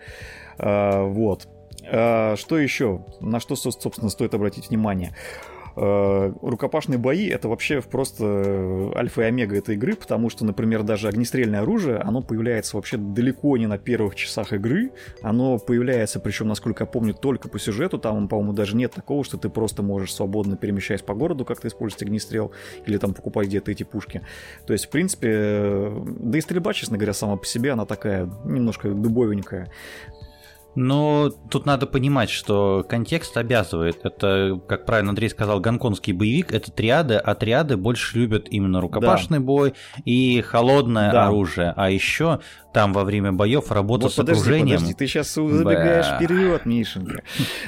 [SPEAKER 3] А, вот. А, что еще? На что, собственно, стоит обратить внимание? э, рукопашные бои это вообще просто э, альфа и омега этой игры, потому что, например, даже огнестрельное оружие, оно появляется вообще далеко не на первых часах игры, оно появляется, причем, насколько я помню, только по сюжету, там, по-моему, даже нет такого, что ты просто можешь свободно перемещаясь по городу, как-то использовать огнестрел, или там покупать где-то эти пушки. То есть, в принципе, э, да и стрельба, честно говоря, сама по себе, она такая немножко дубовенькая.
[SPEAKER 1] Но тут надо понимать, что контекст обязывает. Это, как правильно Андрей сказал, гонконгский боевик. Это триады, а триады больше любят именно рукопашный да. бой и холодное да. оружие. А еще там во время боев работа вот с подожди, окружением. Подожди,
[SPEAKER 3] ты сейчас забегаешь Бэ... вперед, Мишенька.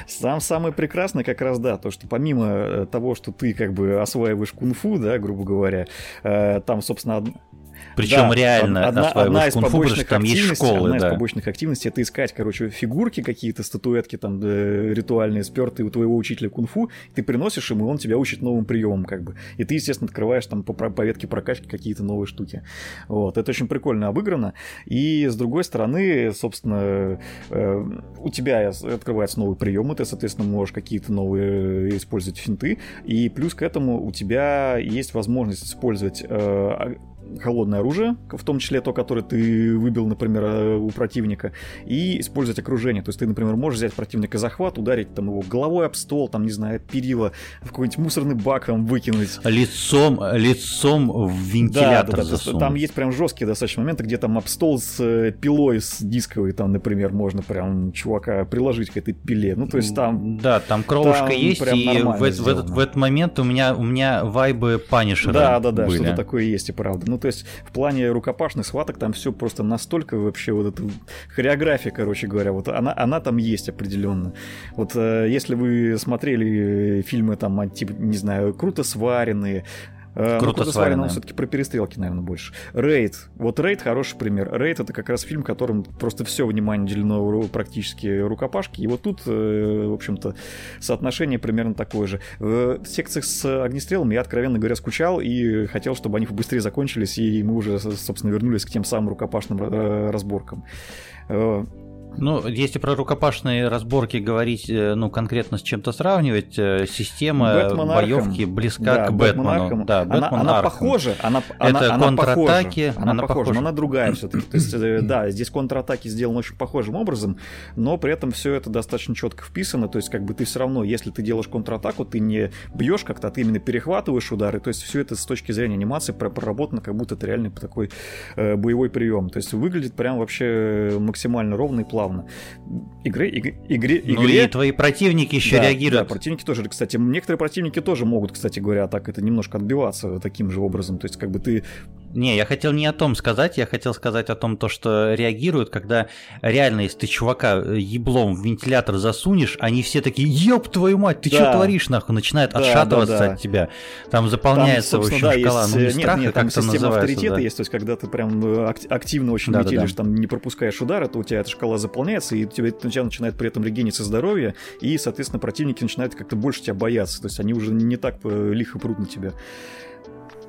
[SPEAKER 3] Сам самый прекрасный как раз, да, то, что помимо э, того, что ты как бы осваиваешь кунг-фу, да, грубо говоря, э, там, собственно,
[SPEAKER 1] причем да, реально одна, одна из побочных там есть школы,
[SPEAKER 3] одна да. из побочных активностей это искать, короче, фигурки какие-то, статуэтки там э, ритуальные, спертые у твоего учителя кунг-фу, ты приносишь ему, он тебя учит новым приемам, как бы. И ты, естественно, открываешь там по, по ветке прокачки какие-то новые штуки. Вот, это очень прикольно обыграно. И с другой стороны, собственно, э, у тебя открываются новые приемы, ты, соответственно, можешь какие-то новые э, использовать финты. И плюс к этому у тебя есть возможность использовать э, холодное оружие, в том числе то, которое ты выбил, например, э, у противника, и использовать окружение. То есть ты, например, можешь взять противника захват, ударить там его головой об стол, там, не знаю, перила, в какой-нибудь мусорный бак там выкинуть.
[SPEAKER 1] Лицом, лицом в вентилятор да, да,
[SPEAKER 3] да, Там есть прям жесткие достаточно моменты, где там об стол с э, пилой, с дисковой, там, например, можно прям чувака приложить к этой пиле. Ну, то есть там...
[SPEAKER 1] Да, там кровушка там есть, и в, в, этот, в этот момент у меня, у меня вайбы Панишера
[SPEAKER 3] Да, да, да, что-то такое есть, и правда. Ну, то есть в плане рукопашных схваток там все просто настолько вообще вот эта хореография, короче говоря, вот она, она там есть определенно. Вот э, если вы смотрели фильмы там, типа, не знаю, круто сваренные, Круто ну, сварено. все-таки про перестрелки, наверное, больше. Рейд. Вот Рейд хороший пример. Рейд это как раз фильм, которым просто все внимание уделено практически рукопашке. И вот тут, э, в общем-то, соотношение примерно такое же. В секциях с огнестрелом я, откровенно говоря, скучал и хотел, чтобы они побыстрее закончились, и мы уже, собственно, вернулись к тем самым рукопашным э, разборкам.
[SPEAKER 1] Ну, если про рукопашные разборки говорить, э, ну, конкретно с чем-то сравнивать, э, система Бэтмен боевки Arkham. близка да, к Бэтмену.
[SPEAKER 3] Да, Бэтмен она, она похожа. Она,
[SPEAKER 1] Это
[SPEAKER 3] она,
[SPEAKER 1] контратаки.
[SPEAKER 3] Она, она похожа, но она другая все-таки. То есть, э, да, здесь контратаки сделаны очень похожим образом, но при этом все это достаточно четко вписано. То есть, как бы ты все равно, если ты делаешь контратаку, ты не бьешь как-то, а ты именно перехватываешь удары. То есть, все это с точки зрения анимации проработано, как будто это реальный такой э, боевой прием. То есть, выглядит прям вообще максимально ровно и плавно. Игры, иг, игре,
[SPEAKER 1] ну игре... и твои противники еще да, реагируют.
[SPEAKER 3] Да, противники тоже, кстати, некоторые противники тоже могут, кстати говоря, так это немножко отбиваться таким же образом. То есть, как бы ты
[SPEAKER 1] не, я хотел не о том сказать, я хотел сказать о том, то, что реагируют, когда реально, если ты чувака э, еблом в вентилятор засунешь, они все такие, ёб твою мать, ты да. что творишь, нахуй, начинают да, отшатываться да, да. от тебя. Там заполняется, там, в общем, да, шкала,
[SPEAKER 3] есть,
[SPEAKER 1] ну не
[SPEAKER 3] нет, страха, нет, там как система авторитета да. есть, то есть когда ты прям э, активно очень да, метелишь, да, да. там не пропускаешь удара, то у тебя эта шкала заполняется, и у тебя, у тебя начинает при этом регениться здоровье, и, соответственно, противники начинают как-то больше тебя бояться, то есть они уже не так лихо прут на тебя.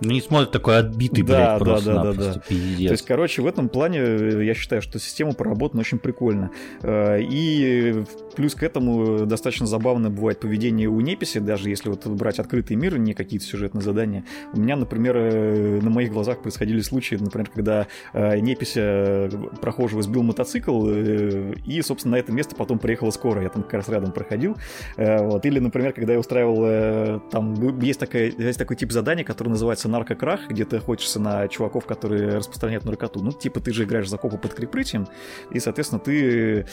[SPEAKER 1] Ну, не смотрит такой отбитый, да, блядь, да, просто да, да, да.
[SPEAKER 3] Пиздец. То есть, короче, в этом плане э, я считаю, что система проработана очень прикольно. Э, и плюс к этому достаточно забавно бывает поведение у неписи, даже если вот брать открытый мир, не какие-то сюжетные задания. У меня, например, э, на моих глазах происходили случаи, например, когда непися прохожего сбил мотоцикл, и, собственно, на это место потом приехала скорая. Я там как раз рядом проходил. Вот. Или, например, когда я устраивал... Там есть, такая, есть такой тип задания, который называется называется наркокрах, где ты охотишься на чуваков, которые распространяют наркоту. Ну, типа, ты же играешь за копу под прикрытием, и, соответственно, ты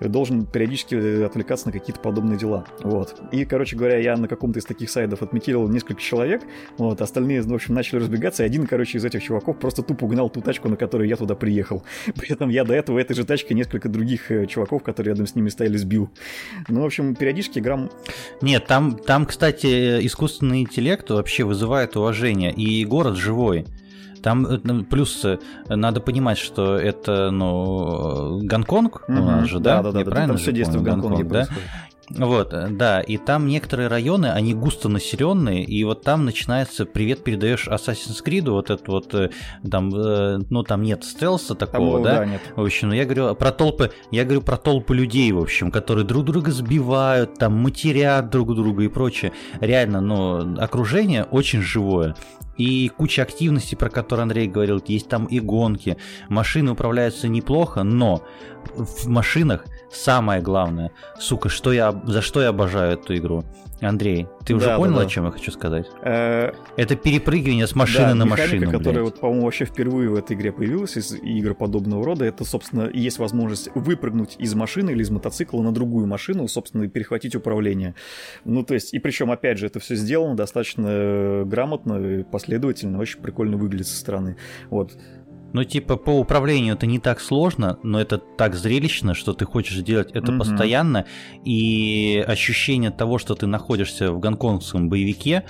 [SPEAKER 3] должен периодически отвлекаться на какие-то подобные дела. Вот. И, короче говоря, я на каком-то из таких сайтов отметил несколько человек, вот, остальные, в общем, начали разбегаться, и один, короче, из этих чуваков просто тупо угнал ту тачку, на которой я туда приехал. При этом я до этого этой же тачкой несколько других э, чуваков, которые рядом с ними стояли, сбил. Ну, в общем, периодически играм...
[SPEAKER 1] Нет, там, там, кстати, искусственный интеллект вообще вызывает уважение и город живой. Там э, плюс э, надо понимать, что это, ну, Гонконг
[SPEAKER 3] угу, у нас же, да? Да, да, да, там все действует в Гонконге Гонконг, да?
[SPEAKER 1] Вот, э, да, и там некоторые районы, они густо населенные, и вот там начинается привет передаешь Assassin's Creed, вот это вот э, там, э, ну там нет стелса такого,
[SPEAKER 3] Там,
[SPEAKER 1] да?
[SPEAKER 3] да, нет.
[SPEAKER 1] В общем, ну я говорю про толпы, я говорю про толпы людей, в общем, которые друг друга сбивают, там матерят друг друга и прочее. Реально, ну, окружение очень живое. И куча активностей, про которые Андрей говорил, есть там и гонки. Машины управляются неплохо, но в машинах самое главное, сука, что я, за что я обожаю эту игру. Андрей, ты уже
[SPEAKER 3] Да,
[SPEAKER 1] понял,
[SPEAKER 3] да.
[SPEAKER 1] о чем я хочу сказать?
[SPEAKER 3] Э,
[SPEAKER 1] Это перепрыгивание с машины
[SPEAKER 3] да,
[SPEAKER 1] на
[SPEAKER 3] механика,
[SPEAKER 1] машину.
[SPEAKER 3] которая, вот, по-моему, вообще впервые в этой игре появилась из игр подобного рода, это, собственно, есть возможность выпрыгнуть из машины или из мотоцикла на другую машину, собственно, и перехватить управление. Ну, то есть, и причем, опять же, это все сделано достаточно э, грамотно, последовательно, очень прикольно выглядит со стороны. Вот.
[SPEAKER 1] Ну, типа, по управлению это не так сложно, но это так зрелищно, что ты хочешь делать это
[SPEAKER 3] Мгм.
[SPEAKER 1] постоянно, и ощущение того, что ты находишься в гонконгском боевике,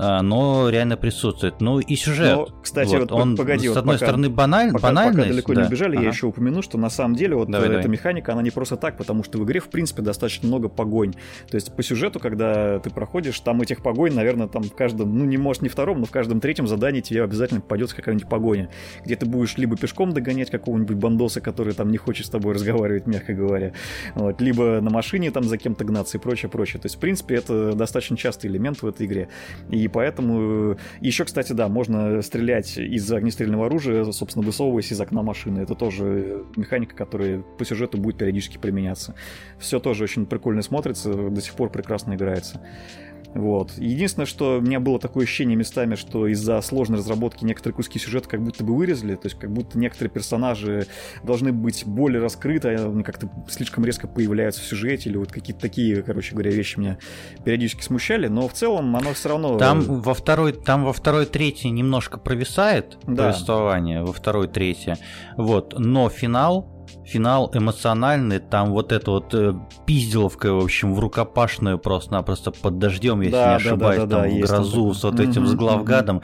[SPEAKER 1] оно реально присутствует. Ну и сюжет.
[SPEAKER 3] Но, кстати, вот,
[SPEAKER 1] он
[SPEAKER 3] погоди,
[SPEAKER 1] с
[SPEAKER 3] вот
[SPEAKER 1] одной
[SPEAKER 3] пока-
[SPEAKER 1] стороны баналь,
[SPEAKER 3] Пока,
[SPEAKER 1] банальность.
[SPEAKER 3] пока далеко
[SPEAKER 1] да.
[SPEAKER 3] не убежали, я
[SPEAKER 1] Ага.
[SPEAKER 3] еще упомяну, что на самом деле вот
[SPEAKER 1] Давай,
[SPEAKER 3] э, эта
[SPEAKER 1] давай.
[SPEAKER 3] механика, она не просто так, потому что в игре, в принципе, достаточно много погонь. То есть по сюжету, когда ты проходишь, там этих погонь, наверное, там в каждом, ну не может не втором, но в каждом третьем задании тебе обязательно попадется какая-нибудь погоня, где ты будешь либо пешком догонять какого-нибудь бандоса, который там не хочет с тобой разговаривать, мягко говоря, вот, либо на машине там за кем-то гнаться и прочее, прочее. То есть, в принципе, это достаточно частый элемент в этой игре. И поэтому... Еще, кстати, да, можно стрелять из огнестрельного оружия, собственно, высовываясь из окна машины. Это тоже механика, которая по сюжету будет периодически применяться. Все тоже очень прикольно смотрится, до сих пор прекрасно играется. Вот. Единственное, что у меня было такое ощущение местами, что из-за сложной разработки некоторые куски сюжета как будто бы вырезали, то есть как будто некоторые персонажи должны быть более раскрыты, а они как-то слишком резко появляются в сюжете, или вот какие-то такие, короче говоря, вещи меня периодически смущали, но в целом оно все равно...
[SPEAKER 1] Там во второй, там во второй третьей немножко провисает
[SPEAKER 3] Да.
[SPEAKER 1] повествование, во второй третьей. Вот, но финал, финал эмоциональный, там вот эта вот э, пизделовка, в общем, в рукопашную просто-напросто под дождем, если
[SPEAKER 3] Да,
[SPEAKER 1] не
[SPEAKER 3] да, да,
[SPEAKER 1] ошибаюсь,
[SPEAKER 3] да, да,
[SPEAKER 1] там
[SPEAKER 3] там
[SPEAKER 1] грозу с вот этим, с главгадом.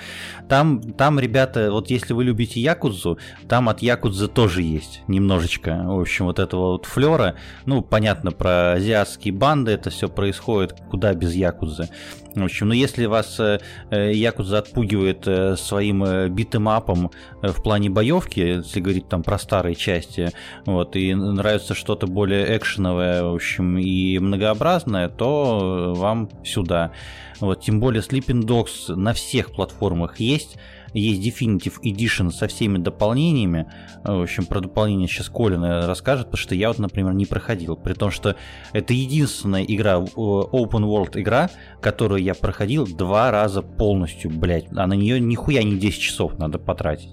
[SPEAKER 1] Там, там, ребята, вот если вы любите Якудзу, там от Якудзы тоже есть немножечко, в общем, вот этого вот флера. Ну, понятно, про азиатские банды это все происходит, куда без Якудзы. В общем, ну если вас э, э, Якудза отпугивает э, своим битэмапом в плане боевки, если говорить там про старые части, вот, и нравится что-то более экшеновое, в общем, и многообразное, то вам сюда. Вот, тем более Sleeping Dogs на всех платформах есть. Есть Definitive Edition со всеми дополнениями. В общем, про дополнение сейчас Колин э, расскажет, потому что я вот, например, не проходил. При том, что это единственная игра, э, open world игра, которую я проходил два раза полностью, блять. А на нее нихуя не 10 часов надо потратить.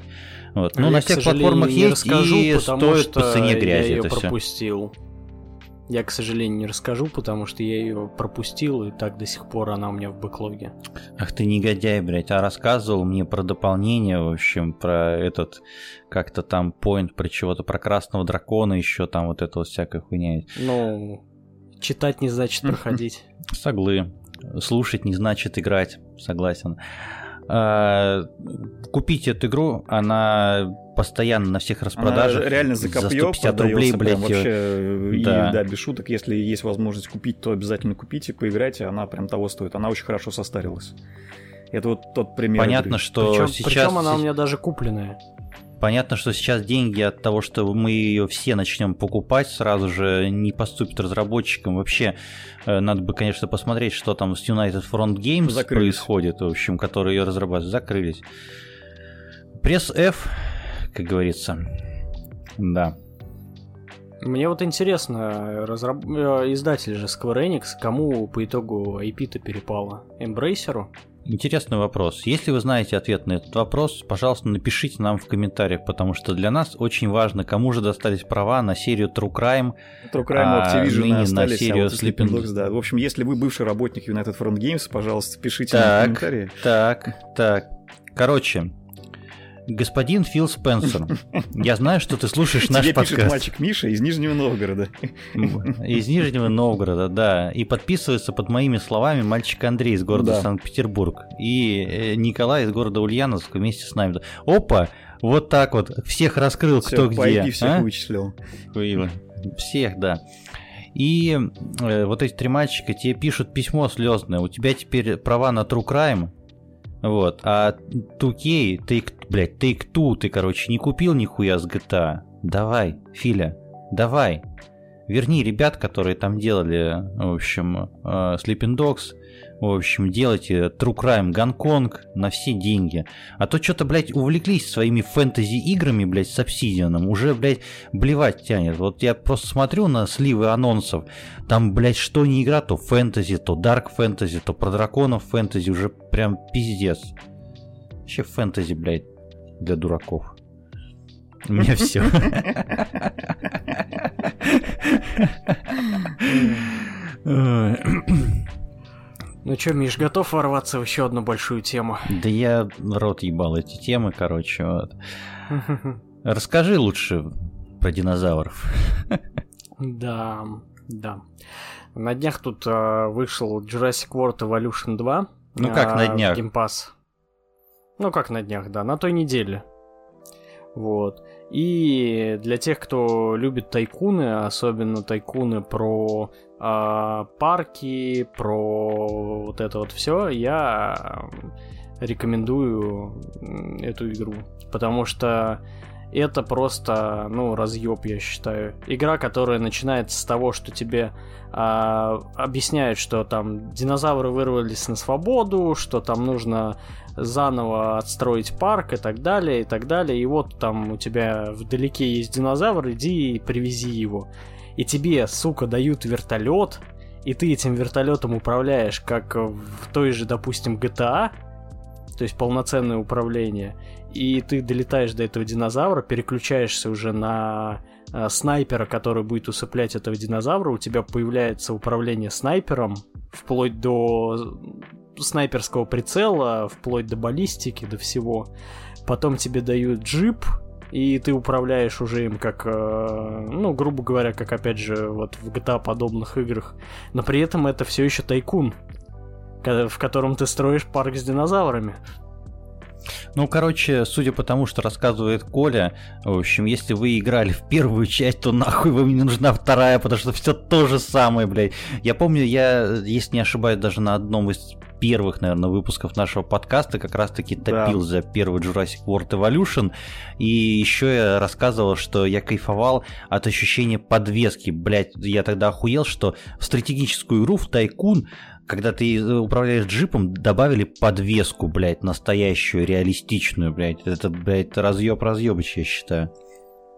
[SPEAKER 1] Вот. Ну, на всех платформах есть
[SPEAKER 2] расскажу,
[SPEAKER 1] и
[SPEAKER 2] потому
[SPEAKER 1] стоит
[SPEAKER 2] что
[SPEAKER 1] по цене грязи
[SPEAKER 2] я ее
[SPEAKER 1] это все.
[SPEAKER 2] Я, к сожалению, не расскажу, потому что я ее пропустил, и так до сих пор она у меня в бэклоге.
[SPEAKER 1] Ах ты негодяй, блядь, а рассказывал мне про дополнение, в общем, про этот, как-то там point, про чего-то, про красного дракона еще, там вот это вот всякая хуйня.
[SPEAKER 2] Ну, читать не значит проходить.
[SPEAKER 1] Соглы. Слушать не значит играть, согласен. А, Купить эту игру, она постоянно на всех
[SPEAKER 3] Она
[SPEAKER 1] распродажах.
[SPEAKER 3] реально за копье
[SPEAKER 1] 150 рублей, блядь.
[SPEAKER 3] прям вообще. И,
[SPEAKER 1] да.
[SPEAKER 3] да. без шуток, если есть возможность купить, то обязательно купите, поиграйте, она прям того стоит. Она очень хорошо состарилась. Это вот тот пример.
[SPEAKER 1] Понятно,
[SPEAKER 3] игры.
[SPEAKER 1] что
[SPEAKER 2] Причем,
[SPEAKER 1] сейчас...
[SPEAKER 2] она у меня даже купленная.
[SPEAKER 1] Понятно, что сейчас деньги от того, что мы ее все начнем покупать, сразу же не поступят разработчикам. Вообще, э, надо бы, конечно, посмотреть, что там с United Front Games
[SPEAKER 3] Закрылись.
[SPEAKER 1] происходит, в общем, которые ее разрабатывают. Закрылись. Пресс F, как говорится. Да.
[SPEAKER 2] Мне вот интересно, разраб... э, издатель же Square Enix, кому по итогу IP-то перепало? Эмбрейсеру?
[SPEAKER 1] Интересный вопрос. Если вы знаете ответ на этот вопрос, пожалуйста, напишите нам в комментариях, потому что для нас очень важно, кому же достались права на серию True Crime.
[SPEAKER 3] True Crime
[SPEAKER 1] а,
[SPEAKER 3] Activision
[SPEAKER 1] ныне на
[SPEAKER 3] остались, а
[SPEAKER 1] серию
[SPEAKER 3] вот Sleeping Dogs, да. В общем, если вы бывший работник United Front Games, пожалуйста, пишите нам в
[SPEAKER 1] Так,
[SPEAKER 3] комментарии.
[SPEAKER 1] так, так. Короче, господин Фил Спенсер, я знаю, что ты слушаешь наш
[SPEAKER 3] Тебе пишет
[SPEAKER 1] подкаст
[SPEAKER 3] мальчик Миша из Нижнего Новгорода.
[SPEAKER 1] из Нижнего Новгорода, да, и подписывается под моими словами мальчик Андрей из города
[SPEAKER 3] Да.
[SPEAKER 1] Санкт-Петербург и э, Николай из города Ульяновск вместе с нами. Опа, вот так вот, всех раскрыл,
[SPEAKER 3] Всё,
[SPEAKER 1] кто
[SPEAKER 3] по
[SPEAKER 1] где.
[SPEAKER 3] Всех
[SPEAKER 1] а?
[SPEAKER 3] вычислил.
[SPEAKER 1] Всех, да. и э, вот эти три мальчика тебе пишут письмо слезное, у тебя теперь права на True Crime, вот, а 2K, ты, блядь, Take-Two ты, короче, не купил нихуя с GTA, давай, Филя, давай, верни ребят, которые там делали, в общем, э, Sleeping Dogs, в общем, делайте True Crime Гонконг на все деньги. А то что-то, блядь, увлеклись своими фэнтези-играми, блядь, с Obsidian. Уже, блядь, блевать тянет. Вот я просто смотрю на сливы анонсов. Там, блядь, что не игра, то фэнтези, то дарк фэнтези, то про драконов фэнтези. Уже прям пиздец. Вообще фэнтези, блядь, для дураков. У меня все.
[SPEAKER 2] Ну что, Миш, готов ворваться в еще одну большую тему?
[SPEAKER 1] Да я рот ебал эти темы, короче. Вот. Расскажи лучше про динозавров.
[SPEAKER 2] Да, да. На днях тут э, вышел Jurassic World Evolution 2.
[SPEAKER 1] Ну как
[SPEAKER 2] э,
[SPEAKER 1] на днях?
[SPEAKER 2] Game Pass. Ну как на днях, да, на той неделе. Вот. И для тех, кто любит тайкуны, особенно тайкуны про э, парки, про вот это вот все, я рекомендую эту игру. Потому что это просто, ну, разъеб, я считаю. Игра, которая начинается с того, что тебе а, объясняют, что там динозавры вырвались на свободу, что там нужно заново отстроить парк и так далее, и так далее. И вот там у тебя вдалеке есть динозавр, иди и привези его. И тебе, сука, дают вертолет, и ты этим вертолетом управляешь, как в той же, допустим, GTA, то есть полноценное управление, и ты долетаешь до этого динозавра, переключаешься уже на э, снайпера, который будет усыплять этого динозавра, у тебя появляется управление снайпером, вплоть до снайперского прицела, вплоть до баллистики, до всего. Потом тебе дают джип, и ты управляешь уже им как, э, ну, грубо говоря, как, опять же, вот в GTA подобных играх. Но при этом это все еще тайкун, в котором ты строишь парк с динозаврами.
[SPEAKER 1] Ну, короче, судя по тому, что рассказывает Коля, в общем, если вы играли в первую часть, то нахуй вам не нужна вторая, потому что все то же самое, блядь. Я помню, я, если не ошибаюсь, даже на одном из первых, наверное, выпусков нашего подкаста как раз-таки топил да. за первый Jurassic World Evolution. И еще я рассказывал, что я кайфовал от ощущения подвески. Блять, я тогда охуел, что в стратегическую игру, в Тайкун, когда ты э, управляешь джипом, добавили подвеску, блядь, настоящую, реалистичную, блядь. Это, блядь, разъеб-разъебыч, я считаю.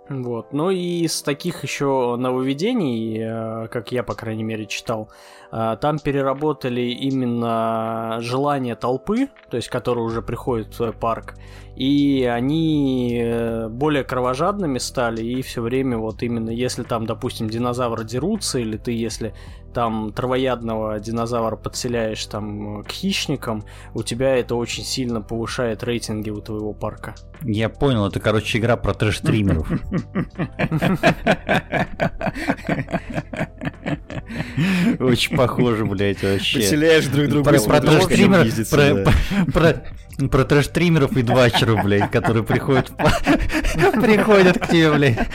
[SPEAKER 2] Вот. Ну и из таких еще нововведений, э, как я, по крайней мере, читал, э, там переработали именно желание толпы, то есть которые уже приходят в свой парк, и они э, более кровожадными стали, и все время вот именно, если там, допустим, динозавры дерутся, или ты, если там травоядного динозавра подселяешь там к хищникам, у тебя это очень сильно повышает рейтинги у твоего парка.
[SPEAKER 1] Я понял, это, короче, игра про трэш-стримеров. Очень похоже, блядь, вообще.
[SPEAKER 3] Поселяешь друг друга
[SPEAKER 1] про, про трэш-стримеров, про, про трэш-стримеров и двачеров, блядь, которые приходят, приходят к тебе, блядь,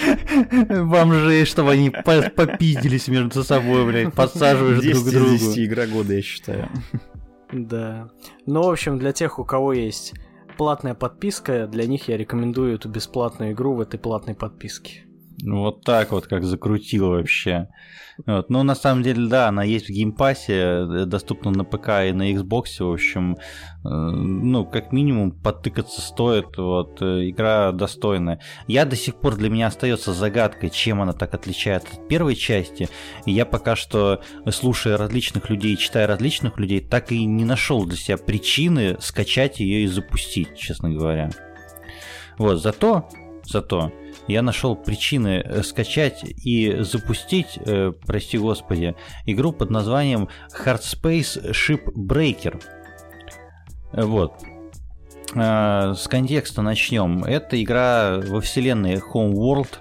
[SPEAKER 1] бомжей, чтобы они попиздились между собой, блядь, подсаживаешь друг к другу. 10
[SPEAKER 3] игра года, я считаю.
[SPEAKER 2] Да. Ну, в общем, для тех, у кого есть платная подписка, для них я рекомендую эту бесплатную игру в этой платной подписке.
[SPEAKER 1] Вот так вот, как закрутил вообще. Вот. Ну, на самом деле, да, она есть в Game Pass е, э, доступна на ПК и на Xbox, в общем, э, ну, как минимум, подтыкаться стоит, вот, э, игра достойная. Я до сих пор, для меня остается загадкой, чем она так отличается от первой части, и я пока что, слушая различных людей, читая различных людей, так и не нашел для себя причины скачать ее и запустить, честно говоря. Вот, зато, зато я нашел причины э, скачать и запустить, э, прости господи, игру под названием Hard Space Shipbreaker. Вот. Э, с контекста начнем. Это игра во вселенной Homeworld.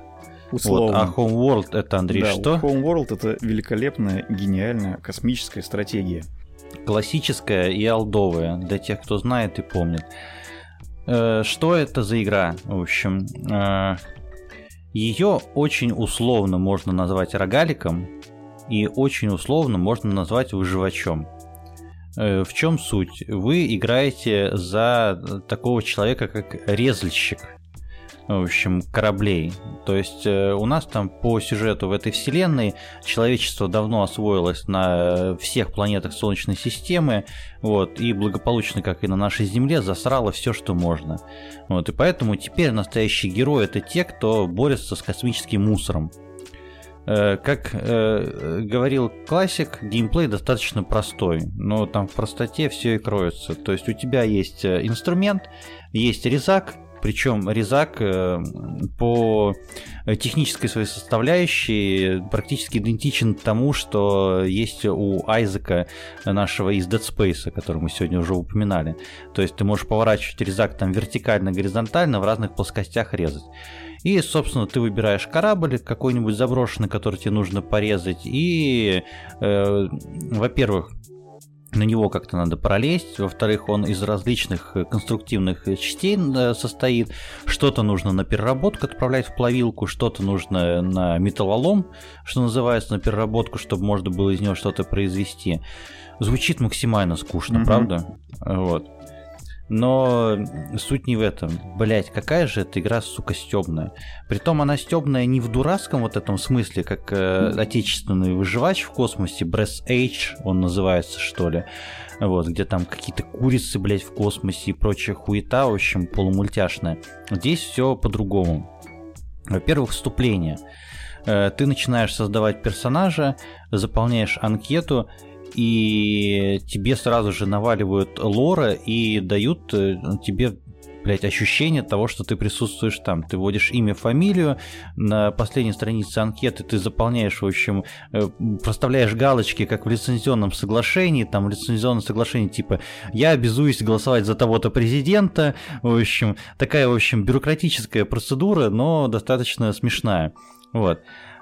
[SPEAKER 3] Условно.
[SPEAKER 1] Вот, а Homeworld это, Андрей,
[SPEAKER 3] да,
[SPEAKER 1] что?
[SPEAKER 3] Homeworld это великолепная, гениальная космическая стратегия.
[SPEAKER 1] Классическая и алдовая, для тех, кто знает и помнит. Э, что это за игра? В общем, э, ее очень условно можно назвать рогаликом. и очень условно можно назвать выживачом. Э, в чем суть? Вы играете за такого человека, как резальщик в общем, кораблей. То есть э, у нас там по сюжету в этой вселенной человечество давно освоилось на всех планетах Солнечной системы, вот, и благополучно, как и на нашей Земле, засрало все, что можно. Вот, и поэтому теперь настоящие герои это те, кто борется с космическим мусором. Э, как э, говорил классик, геймплей достаточно простой, но там в простоте все и кроется. То есть у тебя есть э, инструмент, есть резак, причем резак э, по технической своей составляющей практически идентичен тому, что есть у Айзека нашего из Dead Space, который мы сегодня уже упоминали. То есть ты можешь поворачивать резак там вертикально, горизонтально, в разных плоскостях резать. И, собственно, ты выбираешь корабль какой-нибудь заброшенный, который тебе нужно порезать. И, э, во-первых, на него как-то надо пролезть. Во-вторых, он из различных э, конструктивных э, частей э, состоит. Что-то нужно на переработку отправлять в плавилку, что-то нужно на металлолом, что называется, на переработку, чтобы можно было из него что-то произвести. Звучит максимально скучно, mm-hmm. правда? Вот. Но суть не в этом. Блять, какая же эта игра, сука, стебная. Притом она стебная не в дурацком вот этом смысле, как э, отечественный выживач в космосе, Breath Age он называется, что ли. Вот, где там какие-то курицы, блять, в космосе и прочая хуета, в общем, полумультяшная. Здесь все по-другому. Во-первых, вступление. Э, ты начинаешь создавать персонажа, заполняешь анкету, и тебе сразу же наваливают лора и дают э, тебе блять, ощущение того, что ты присутствуешь там. Ты вводишь имя, фамилию, на последней странице анкеты ты заполняешь, в общем, э, проставляешь галочки, как в лицензионном соглашении, там в лицензионном соглашении типа «я обязуюсь голосовать за того-то президента», в общем, такая, в общем, бюрократическая процедура, но достаточно смешная. Вот.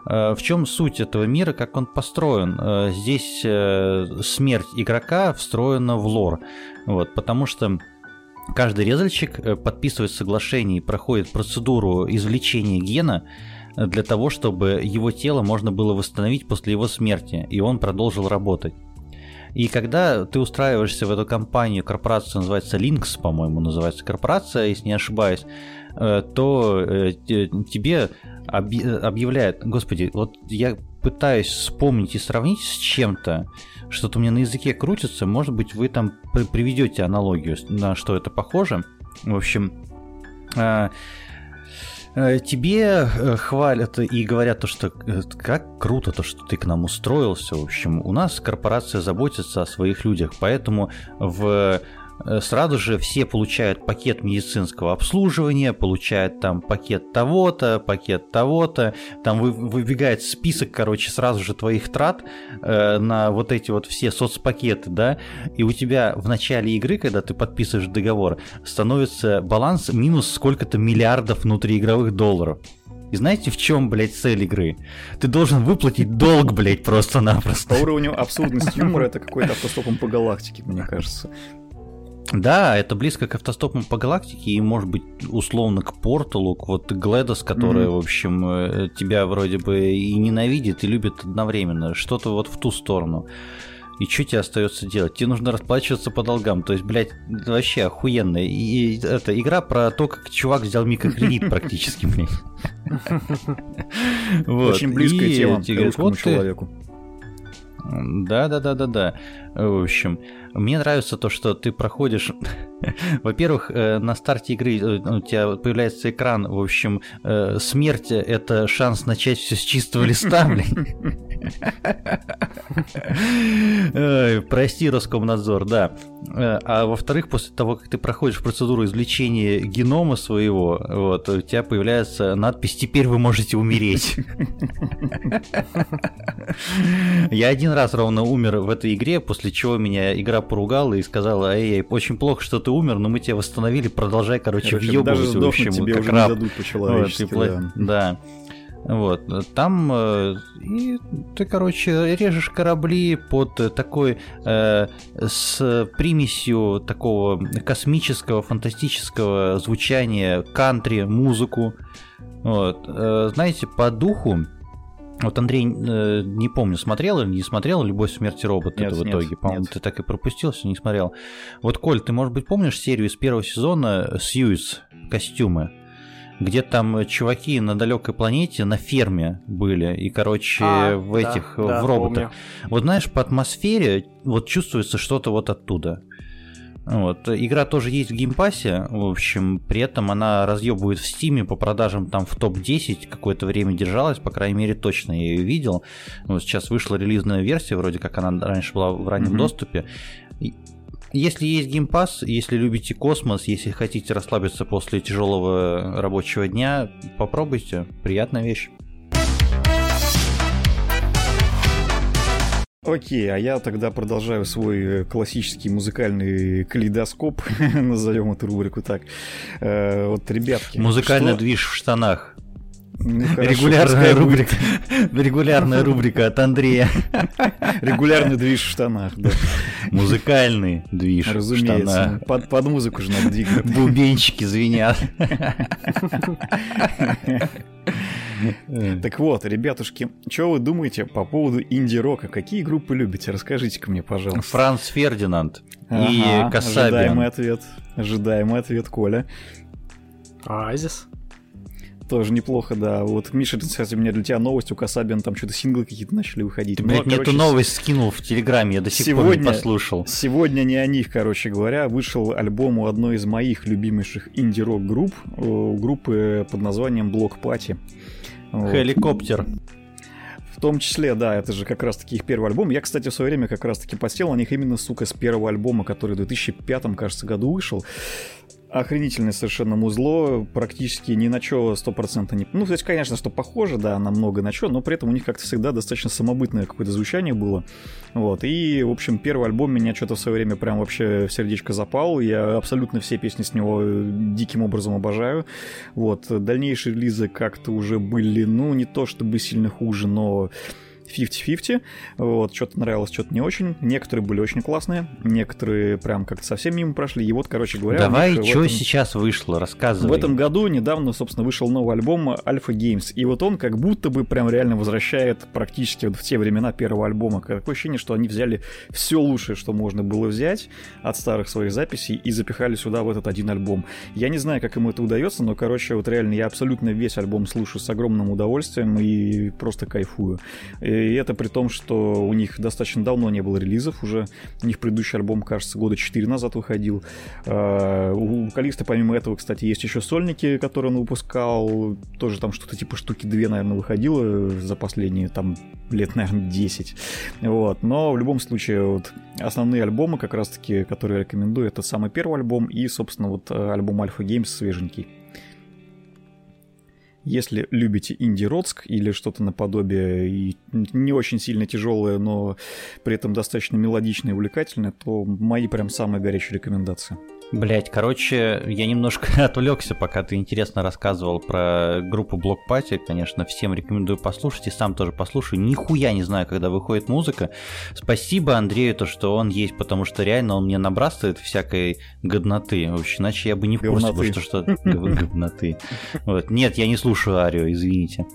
[SPEAKER 1] Э, в чем суть этого мира, как он построен? Э, здесь э, смерть игрока встроена в лор. Вот, потому что каждый резальщик подписывает соглашение и проходит процедуру извлечения гена для того, чтобы его тело можно было восстановить после его смерти, и он продолжил работать. И когда ты устраиваешься в эту компанию, корпорацию называется Lynx, по-моему, называется корпорация, если не ошибаюсь, то тебе объявляет, господи, вот я пытаюсь вспомнить и сравнить с чем-то, что-то у меня на языке крутится, может быть, вы там приведете аналогию, на что это похоже. В общем, а, а, тебе э, хвалят и говорят то, что э, как круто то, что ты к нам устроился. В общем, у нас корпорация заботится о своих людях, поэтому в Э, сразу же все получают пакет медицинского обслуживания, получают там пакет того-то, пакет того-то, там вы, выбегает список, короче, сразу же твоих трат э, на вот эти вот все соцпакеты, да, и у тебя в начале игры, когда ты подписываешь договор, становится баланс минус сколько-то миллиардов внутриигровых долларов. И знаете, в чем, блядь, цель игры? Ты должен выплатить долг, блядь, просто-напросто.
[SPEAKER 3] По уровню абсурдность юмора это какой-то автостопом по галактике, мне кажется.
[SPEAKER 1] Да, это близко к автостопам по галактике и, может быть, условно к Порталу, к вот Гледос, которая, mm-hmm. в общем, э, тебя вроде бы и ненавидит, и любит одновременно. Что-то вот в ту сторону. И что тебе остается делать? Тебе нужно расплачиваться по долгам. То есть, блядь, вообще охуенно. И это игра про то, как чувак взял микрокредит практически, блядь.
[SPEAKER 3] Очень близкая тема к русскому человеку.
[SPEAKER 1] Да, да, да, да, да. В общем, мне нравится то, что ты проходишь. Во-первых, э, на старте игры э, у тебя появляется экран, в общем, э, смерть это шанс начать все с чистого листа, блин. Прости, Роскомнадзор, да. А во-вторых, после того, как ты проходишь процедуру извлечения генома своего, вот, у тебя появляется надпись «Теперь вы можете умереть». Я один раз ровно умер в этой игре, после чего меня игра поругала и сказала, эй, очень плохо, что ты умер, но мы тебя восстановили, продолжай, короче, короче въебывать, в общем, тебе как уже раб. Не дадут по-человечески, вот, да. да. Вот, там э, и ты, короче, режешь корабли под такой э, с примесью такого космического, фантастического звучания кантри, музыку. Вот, э, знаете, по духу Вот Андрей, э, не помню, смотрел или не смотрел «Любовь, смерти робот»
[SPEAKER 3] Нет,
[SPEAKER 1] это в
[SPEAKER 3] нет,
[SPEAKER 1] итоге? По-моему, ты так и пропустил, что не смотрел. Вот, Коль, ты, может быть, помнишь серию из первого сезона «Сьюз» костюмы? Где там чуваки на далекой планете на ферме были, и, короче,
[SPEAKER 2] А,
[SPEAKER 1] в этих,
[SPEAKER 2] да,
[SPEAKER 1] в роботах.
[SPEAKER 2] помню.
[SPEAKER 1] Вот знаешь, по атмосфере вот чувствуется что-то вот оттуда. Вот. Игра тоже есть в Game Pass е, в общем, при этом она разъебывает в Steam е по продажам там в топ-10, какое-то время держалась, по крайней мере, точно я ее видел. Вот сейчас вышла релизная версия, вроде как она раньше была в раннем
[SPEAKER 3] Мгм.
[SPEAKER 1] доступе. Если есть геймпасс, если любите космос, если хотите расслабиться после тяжелого рабочего дня, попробуйте, приятная вещь.
[SPEAKER 3] Окей, а я тогда продолжаю свой э, классический музыкальный калейдоскоп, назовем эту рубрику так. Э, вот, ребятки.
[SPEAKER 1] Музыкальный
[SPEAKER 3] что-
[SPEAKER 1] движ в штанах.
[SPEAKER 3] Ну, хорошо,
[SPEAKER 1] Регулярная рубрика. Регулярная рубрика от Андрея.
[SPEAKER 3] Регулярный движ в штанах, да.
[SPEAKER 1] Музыкальный движ в
[SPEAKER 3] Разумеется.
[SPEAKER 1] штанах.
[SPEAKER 3] Под, под музыку же надо двигать.
[SPEAKER 1] Бубенчики звенят.
[SPEAKER 3] Так вот, ребятушки, что вы думаете по поводу инди-рока? Какие группы любите? Расскажите-ка мне, пожалуйста.
[SPEAKER 1] Франц Фердинанд и
[SPEAKER 3] Ага,
[SPEAKER 1] Касабиан.
[SPEAKER 3] Ожидаемый ответ. Ожидаемый ответ, Коля.
[SPEAKER 2] Оазис.
[SPEAKER 3] Тоже неплохо, да. Вот, Миша, кстати, у меня для тебя новость. У Касабиан там что-то синглы какие-то начали выходить.
[SPEAKER 1] Ты,
[SPEAKER 3] Ну,
[SPEAKER 1] блядь, мне
[SPEAKER 3] короче,
[SPEAKER 1] эту новость скинул в Телеграме, я до сих пор не
[SPEAKER 3] Сегодня-
[SPEAKER 1] послушал.
[SPEAKER 3] Сегодня не о них, короче говоря, вышел альбом у одной из моих любимейших инди-рок групп, у группы под названием Block Party. Вот.
[SPEAKER 1] Хеликоптер.
[SPEAKER 3] В том числе, да, это же как раз-таки их первый альбом. Я, кстати, в свое время как раз-таки посел на них именно, сука, с первого альбома, который в 2005, кажется, году вышел. Охренительное совершенно музло, практически ни на что стопроцентно не... Ну, то есть, конечно, что похоже, да, на много на что, но при этом у них как-то всегда достаточно самобытное какое-то звучание было. Вот, и, в общем, первый альбом меня что-то в свое время прям вообще в сердечко запал. Я абсолютно все песни с него э, диким образом обожаю. Вот, дальнейшие релизы как-то уже были, ну, не то чтобы сильно хуже, но 50-50. Вот, что-то нравилось, что-то не очень. Некоторые были очень классные, некоторые прям как-то совсем мимо прошли. И вот, короче говоря,
[SPEAKER 1] Давай, что
[SPEAKER 3] этом-
[SPEAKER 1] сейчас вышло, рассказывай.
[SPEAKER 3] в этом году недавно, собственно, вышел новый альбом Alpha Games. И вот он как будто бы прям реально возвращает практически вот в те времена первого альбома. Такое ощущение, что они взяли все лучшее, что можно было взять от старых своих записей и запихали сюда в этот один альбом. Я не знаю, как им это удается, но, короче, вот реально я абсолютно весь альбом слушаю с огромным удовольствием и просто кайфую. И это при том, что у них достаточно давно не было релизов уже. У них предыдущий альбом, кажется, года 4 назад выходил. А, У вокалиста, помимо этого, кстати, есть еще сольники, которые он выпускал. Тоже там что-то типа штуки две, наверное, выходило за последние там лет, наверное, 10. Вот. Но в любом случае, вот основные альбомы, как раз-таки, которые я рекомендую, это самый первый альбом и, собственно, вот э, альбом Alpha Games свеженький. Если любите инди-родск или что-то наподобие и не очень сильно тяжелое, но при этом достаточно мелодичное и увлекательное, то мои прям самые горячие рекомендации.
[SPEAKER 1] Блять, короче, я немножко отвлекся, пока ты интересно рассказывал про группу Block Party. Конечно, всем рекомендую послушать, и сам тоже послушаю. Нихуя не знаю, когда выходит музыка. Спасибо Андрею, то, что он есть, потому что реально он мне набрасывает всякой годноты. Вообще, иначе я бы не в курсе, что что. Вот. Нет, я не слушаю Арию, извините.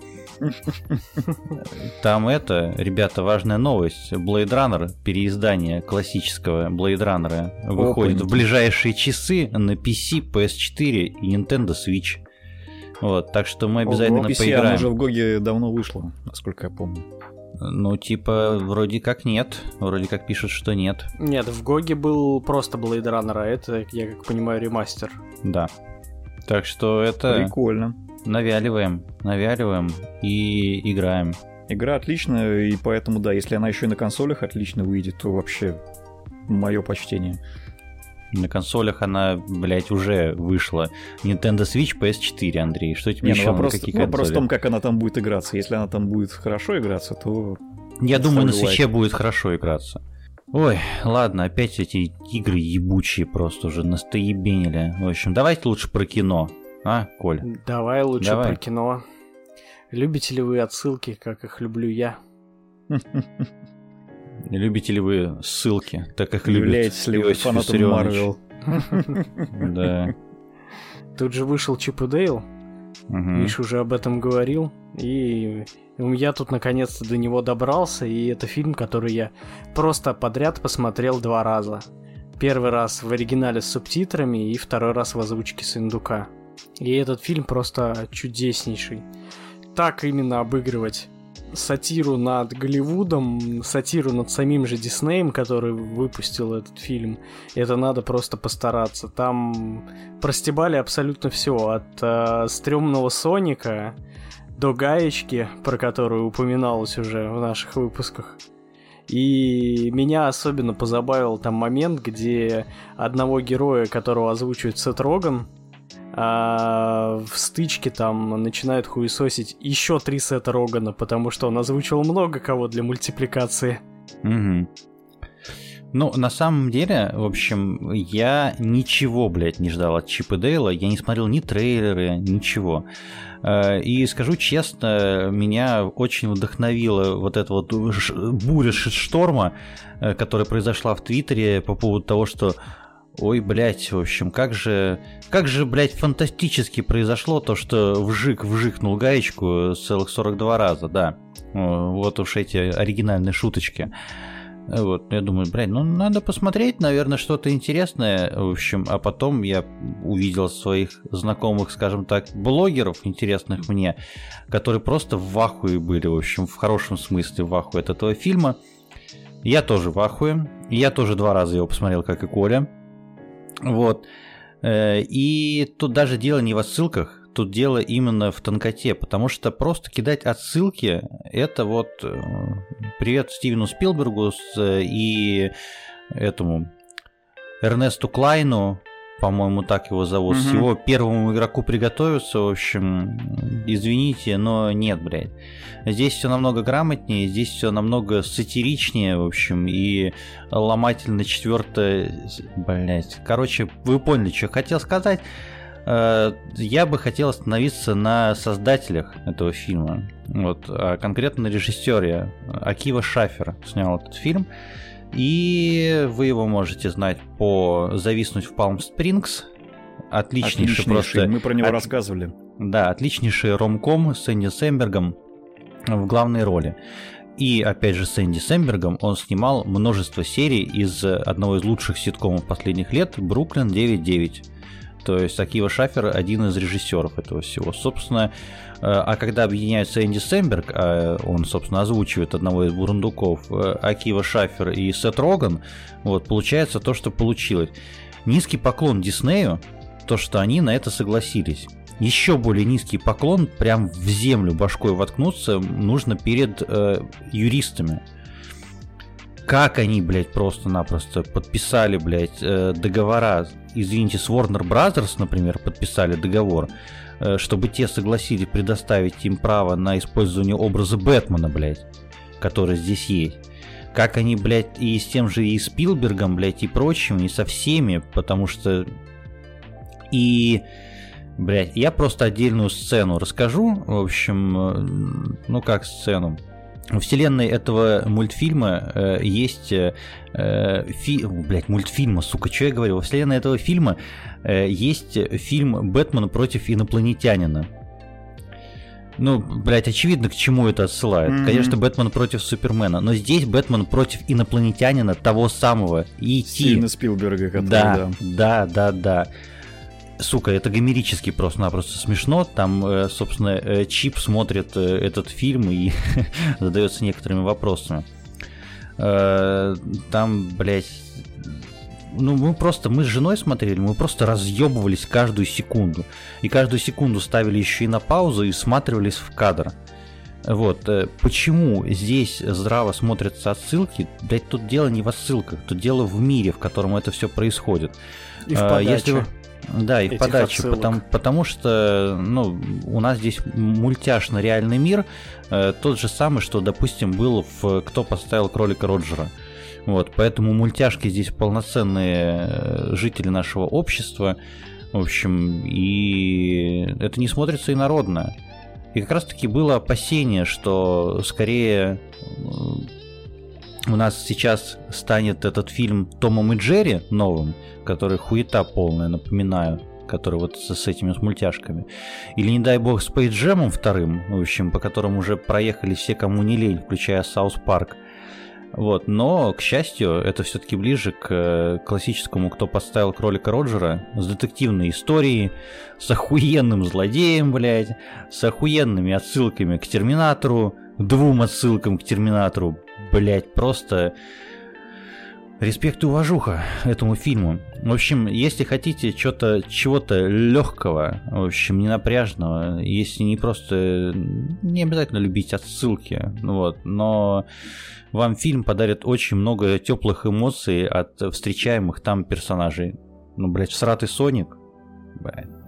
[SPEAKER 1] Там это, ребята, важная новость. Blade Runner, переиздание классического Blade Runner выходит в
[SPEAKER 3] Опаньки.
[SPEAKER 1] ближайшие часы на PC, PS4 и Nintendo Switch. Вот, так что мы обязательно
[SPEAKER 3] Ого, PC,
[SPEAKER 1] поиграем.
[SPEAKER 3] она уже в GOG е давно вышла, насколько я помню.
[SPEAKER 1] Ну, типа, вроде как нет. Вроде как пишут, что нет.
[SPEAKER 2] Нет, в GOG е был просто Blade Runner, а это, я как понимаю, ремастер.
[SPEAKER 1] Да. Так что это
[SPEAKER 3] Прикольно.
[SPEAKER 1] Навяливаем, навяливаем и играем.
[SPEAKER 3] Игра отличная, и поэтому, да, если она еще и на консолях отлично выйдет, то вообще мое почтение.
[SPEAKER 1] На консолях она, блядь, уже вышла. Nintendo Switch, PS4, Андрей. Что тебе
[SPEAKER 3] Не, ну
[SPEAKER 1] еще
[SPEAKER 3] вопрос,
[SPEAKER 1] какие
[SPEAKER 3] вопрос в
[SPEAKER 1] консоли?
[SPEAKER 3] том, как она там будет играться. Если она там будет хорошо играться, то
[SPEAKER 1] Я думаю, на свече будет хорошо играться. Ой, ладно, опять эти игры ебучие просто уже настоебенили. В общем, давайте лучше про кино. А, Коль?
[SPEAKER 2] Давай лучше
[SPEAKER 1] Давай.
[SPEAKER 2] про кино. Любите ли вы отсылки, как их люблю я?
[SPEAKER 1] Любите ли вы ссылки, так как любит
[SPEAKER 3] являетесь ли вы фанатом? Марвел?
[SPEAKER 1] Да.
[SPEAKER 2] Тут же вышел Чип и Дейл. Миша уже об этом говорил. И я тут наконец-то до него добрался, и это фильм, который я просто подряд посмотрел два раза. Первый раз в оригинале с субтитрами и второй раз в озвучке с индука. И этот фильм просто чудеснейший. Так именно обыгрывать сатиру над Голливудом, сатиру над самим же Диснеем, который выпустил этот фильм. Это надо просто постараться. Там простебали абсолютно все. От э, стрёмного Соника до гаечки, про которую упоминалось уже в наших выпусках. И меня особенно позабавил там момент, где одного героя, которого озвучивает Сет Роган, а в стычке там начинают хуесосить еще три сета Рогана, потому что он озвучил много кого для мультипликации.
[SPEAKER 1] Угу. Ну, на самом деле, в общем, я ничего, блядь, не ждал от Чипа Дейла. Я не смотрел ни трейлеры, ничего. Э, и скажу честно, меня очень вдохновила вот эта вот буря шторма, э, которая произошла в Твиттере по поводу того, что Ой, блядь, в общем, как же, как же, блядь, фантастически произошло то, что вжик вжикнул гаечку целых 42 раза, да. Вот уж эти оригинальные шуточки. Вот, я думаю, блядь, ну надо посмотреть, наверное, что-то интересное, в общем, а потом я увидел своих знакомых, скажем так, блогеров, интересных мне, которые просто в ахуе были, в общем, в хорошем смысле в ахуе от этого фильма. Я тоже в ахуе, я тоже два раза его посмотрел, как и Коля. Вот. Э, и тут даже дело не в отсылках, тут дело именно в тонкоте, потому что просто кидать отсылки это вот э, привет Стивену Спилбергу и этому Эрнесту Клайну, по-моему, так его зовут, угу. с его первому игроку приготовиться, в общем, извините, но нет, блядь. Здесь все намного грамотнее, здесь все намного сатиричнее, в общем, и ломательно четвертое, блядь. Короче, вы поняли, что хотел сказать. Э, я бы хотел остановиться на создателях этого фильма. Вот, а конкретно на режиссере. Акива Шафер снял этот фильм. И вы его можете знать по «Зависнуть в Палм Спрингс». Отличнейший, отличнейший просто...
[SPEAKER 3] Мы про него от... рассказывали.
[SPEAKER 1] Да, отличнейший ромком с Энди Сэмбергом в главной роли. И опять же с Энди Сэмбергом он снимал множество серий из одного из лучших ситкомов последних лет «Бруклин 9.9». То есть Акива Шафер один из режиссеров этого всего. Собственно, э, а когда объединяются Энди Сэмберг, а он, собственно, озвучивает одного из бурундуков, э, Акива Шафер и Сет Роган, вот, получается то, что получилось. Низкий поклон Диснею, то, что они на это согласились. Еще более низкий поклон, прям в землю башкой воткнуться, нужно перед э, юристами как они, блядь, просто-напросто подписали, блядь, э, договора, извините, с Warner Brothers, например, подписали договор, э, чтобы те согласились предоставить им право на использование образа Бэтмена, блядь, который здесь есть. Как они, блядь, и с тем же и Спилбергом, блядь, и прочим, и со всеми, потому что... И... Блядь, я просто отдельную сцену расскажу, в общем, э, ну как сцену. В вселенной этого мультфильма э, есть э, фи... блядь, мультфильма, сука, что я говорю? Во вселенной этого фильма э, есть фильм «Бэтмен против инопланетянина». Ну, блядь, очевидно, к чему это отсылает. Mm-hmm. Конечно, Бэтмен против Супермена. Но здесь Бэтмен против инопланетянина того самого. И
[SPEAKER 3] Стивена Спилберга, который,
[SPEAKER 1] да. Да, да, да, да сука, это гомерически просто-напросто смешно. Там, э, собственно, э, Чип смотрит э, этот фильм и задается некоторыми вопросами. Там, блядь, ну, мы просто, мы с женой смотрели, мы просто разъебывались каждую секунду. И каждую секунду ставили еще и на паузу и всматривались в кадр. Вот, почему здесь здраво смотрятся отсылки? Блять, тут дело не в отсылках, тут дело в мире, в котором это все происходит.
[SPEAKER 2] И в подаче. Если
[SPEAKER 1] да, и в подаче, потому, потому что ну, у нас здесь мультяшно реальный мир, э, тот же самый, что, допустим, был в «Кто поставил кролика Роджера». Вот, поэтому мультяшки здесь полноценные э, жители нашего общества, в общем, и это не смотрится инородно. И как раз-таки было опасение, что скорее у нас сейчас станет этот фильм Томом и Джерри новым, который хуета полная, напоминаю, который вот с, с этими с мультяшками. Или, не дай бог, Space Jam ом вторым, в общем, по которому уже проехали все, кому не лень, включая South Park. Вот, но, к счастью, это все-таки ближе к э, классическому «Кто подставил кролика Роджера» с детективной историей, с охуенным злодеем, блядь, с охуенными отсылками к Терминатору, двум отсылкам к Терминатору, блядь, просто респект и уважуха этому фильму. В общем, если хотите что-то, чего-то легкого, в общем, не напряжного, если не просто, не обязательно любить отсылки, вот, но вам фильм подарит очень много теплых эмоций от встречаемых там персонажей. Ну, блядь, всратый Соник,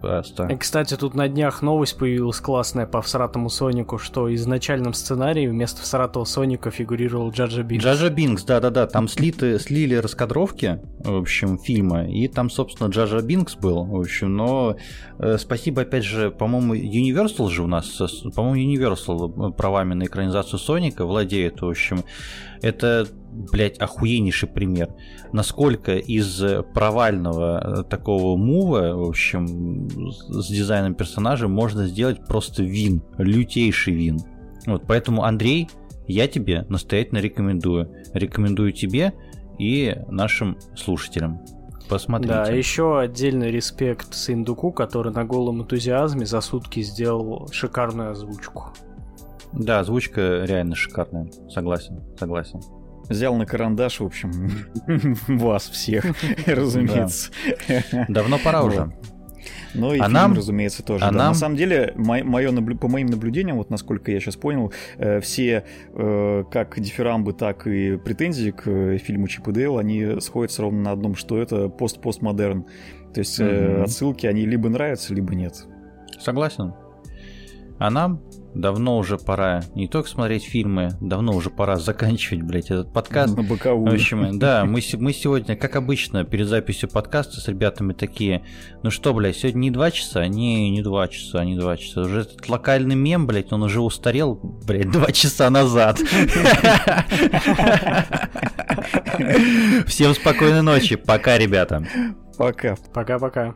[SPEAKER 2] просто. И, кстати, тут на днях новость появилась классная по всратому Сонику, что в изначальном сценарии вместо всратого Соника фигурировал Джаджа Бинкс.
[SPEAKER 1] Джаджа Бинкс, да-да-да, там слиты, слили раскадровки, в общем, фильма, и там, собственно, Джаджа Бинкс был, в общем, но э, спасибо, опять же, по-моему, Universal же у нас, по-моему, Universal правами на экранизацию Соника владеет, в общем, это, блядь, охуеннейший пример. Насколько из провального э, такого мува, в общем, с дизайном персонажа можно сделать просто вин, лютейший вин. Вот, поэтому, Андрей, я тебе настоятельно рекомендую. Рекомендую тебе и нашим слушателям. Посмотрите.
[SPEAKER 2] Да, еще отдельный респект Синдуку, который на голом энтузиазме за сутки сделал шикарную озвучку.
[SPEAKER 1] Да, озвучка реально шикарная. Согласен, согласен.
[SPEAKER 3] Взял на карандаш, в общем, вас всех, разумеется.
[SPEAKER 1] Давно пора уже.
[SPEAKER 3] Ну и а фильм, нам, разумеется, тоже. А да. нам... На самом деле, мое, наблю... по моим наблюдениям, вот насколько я сейчас понял, э, все э, как дифирамбы, так и претензии к э, фильму Чип и Дейл, они сходятся ровно на одном, что это пост-постмодерн. То есть mm-hmm. отсылки, они либо нравятся, либо нет.
[SPEAKER 1] Согласен. А нам давно уже пора не только смотреть фильмы, давно уже пора заканчивать, блядь, этот подкаст.
[SPEAKER 3] На боковую.
[SPEAKER 1] В общем, да, мы, мы сегодня, как обычно, перед записью подкаста с ребятами такие, ну что, блядь, сегодня не два часа? Не, не два часа, не два часа. Уже этот локальный мем, блядь, он уже устарел, блядь, два часа назад. Всем спокойной ночи. Пока, ребята.
[SPEAKER 3] Пока.
[SPEAKER 2] Пока-пока.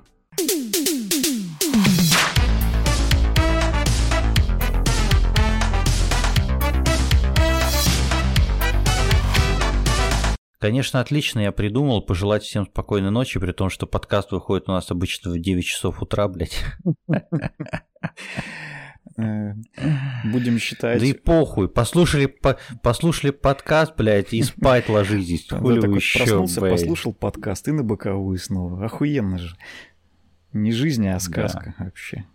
[SPEAKER 1] Конечно, отлично я придумал пожелать всем спокойной ночи, при том, что подкаст выходит у нас обычно в 9 часов утра, блядь.
[SPEAKER 3] Э, будем считать...
[SPEAKER 1] Да и похуй, послушали, по, послушали подкаст, блядь, и спать ложитесь. Хули
[SPEAKER 3] да, еще, проснулся, блядь. послушал подкаст и на боковую снова. Охуенно же. Не жизнь, а сказка да. вообще.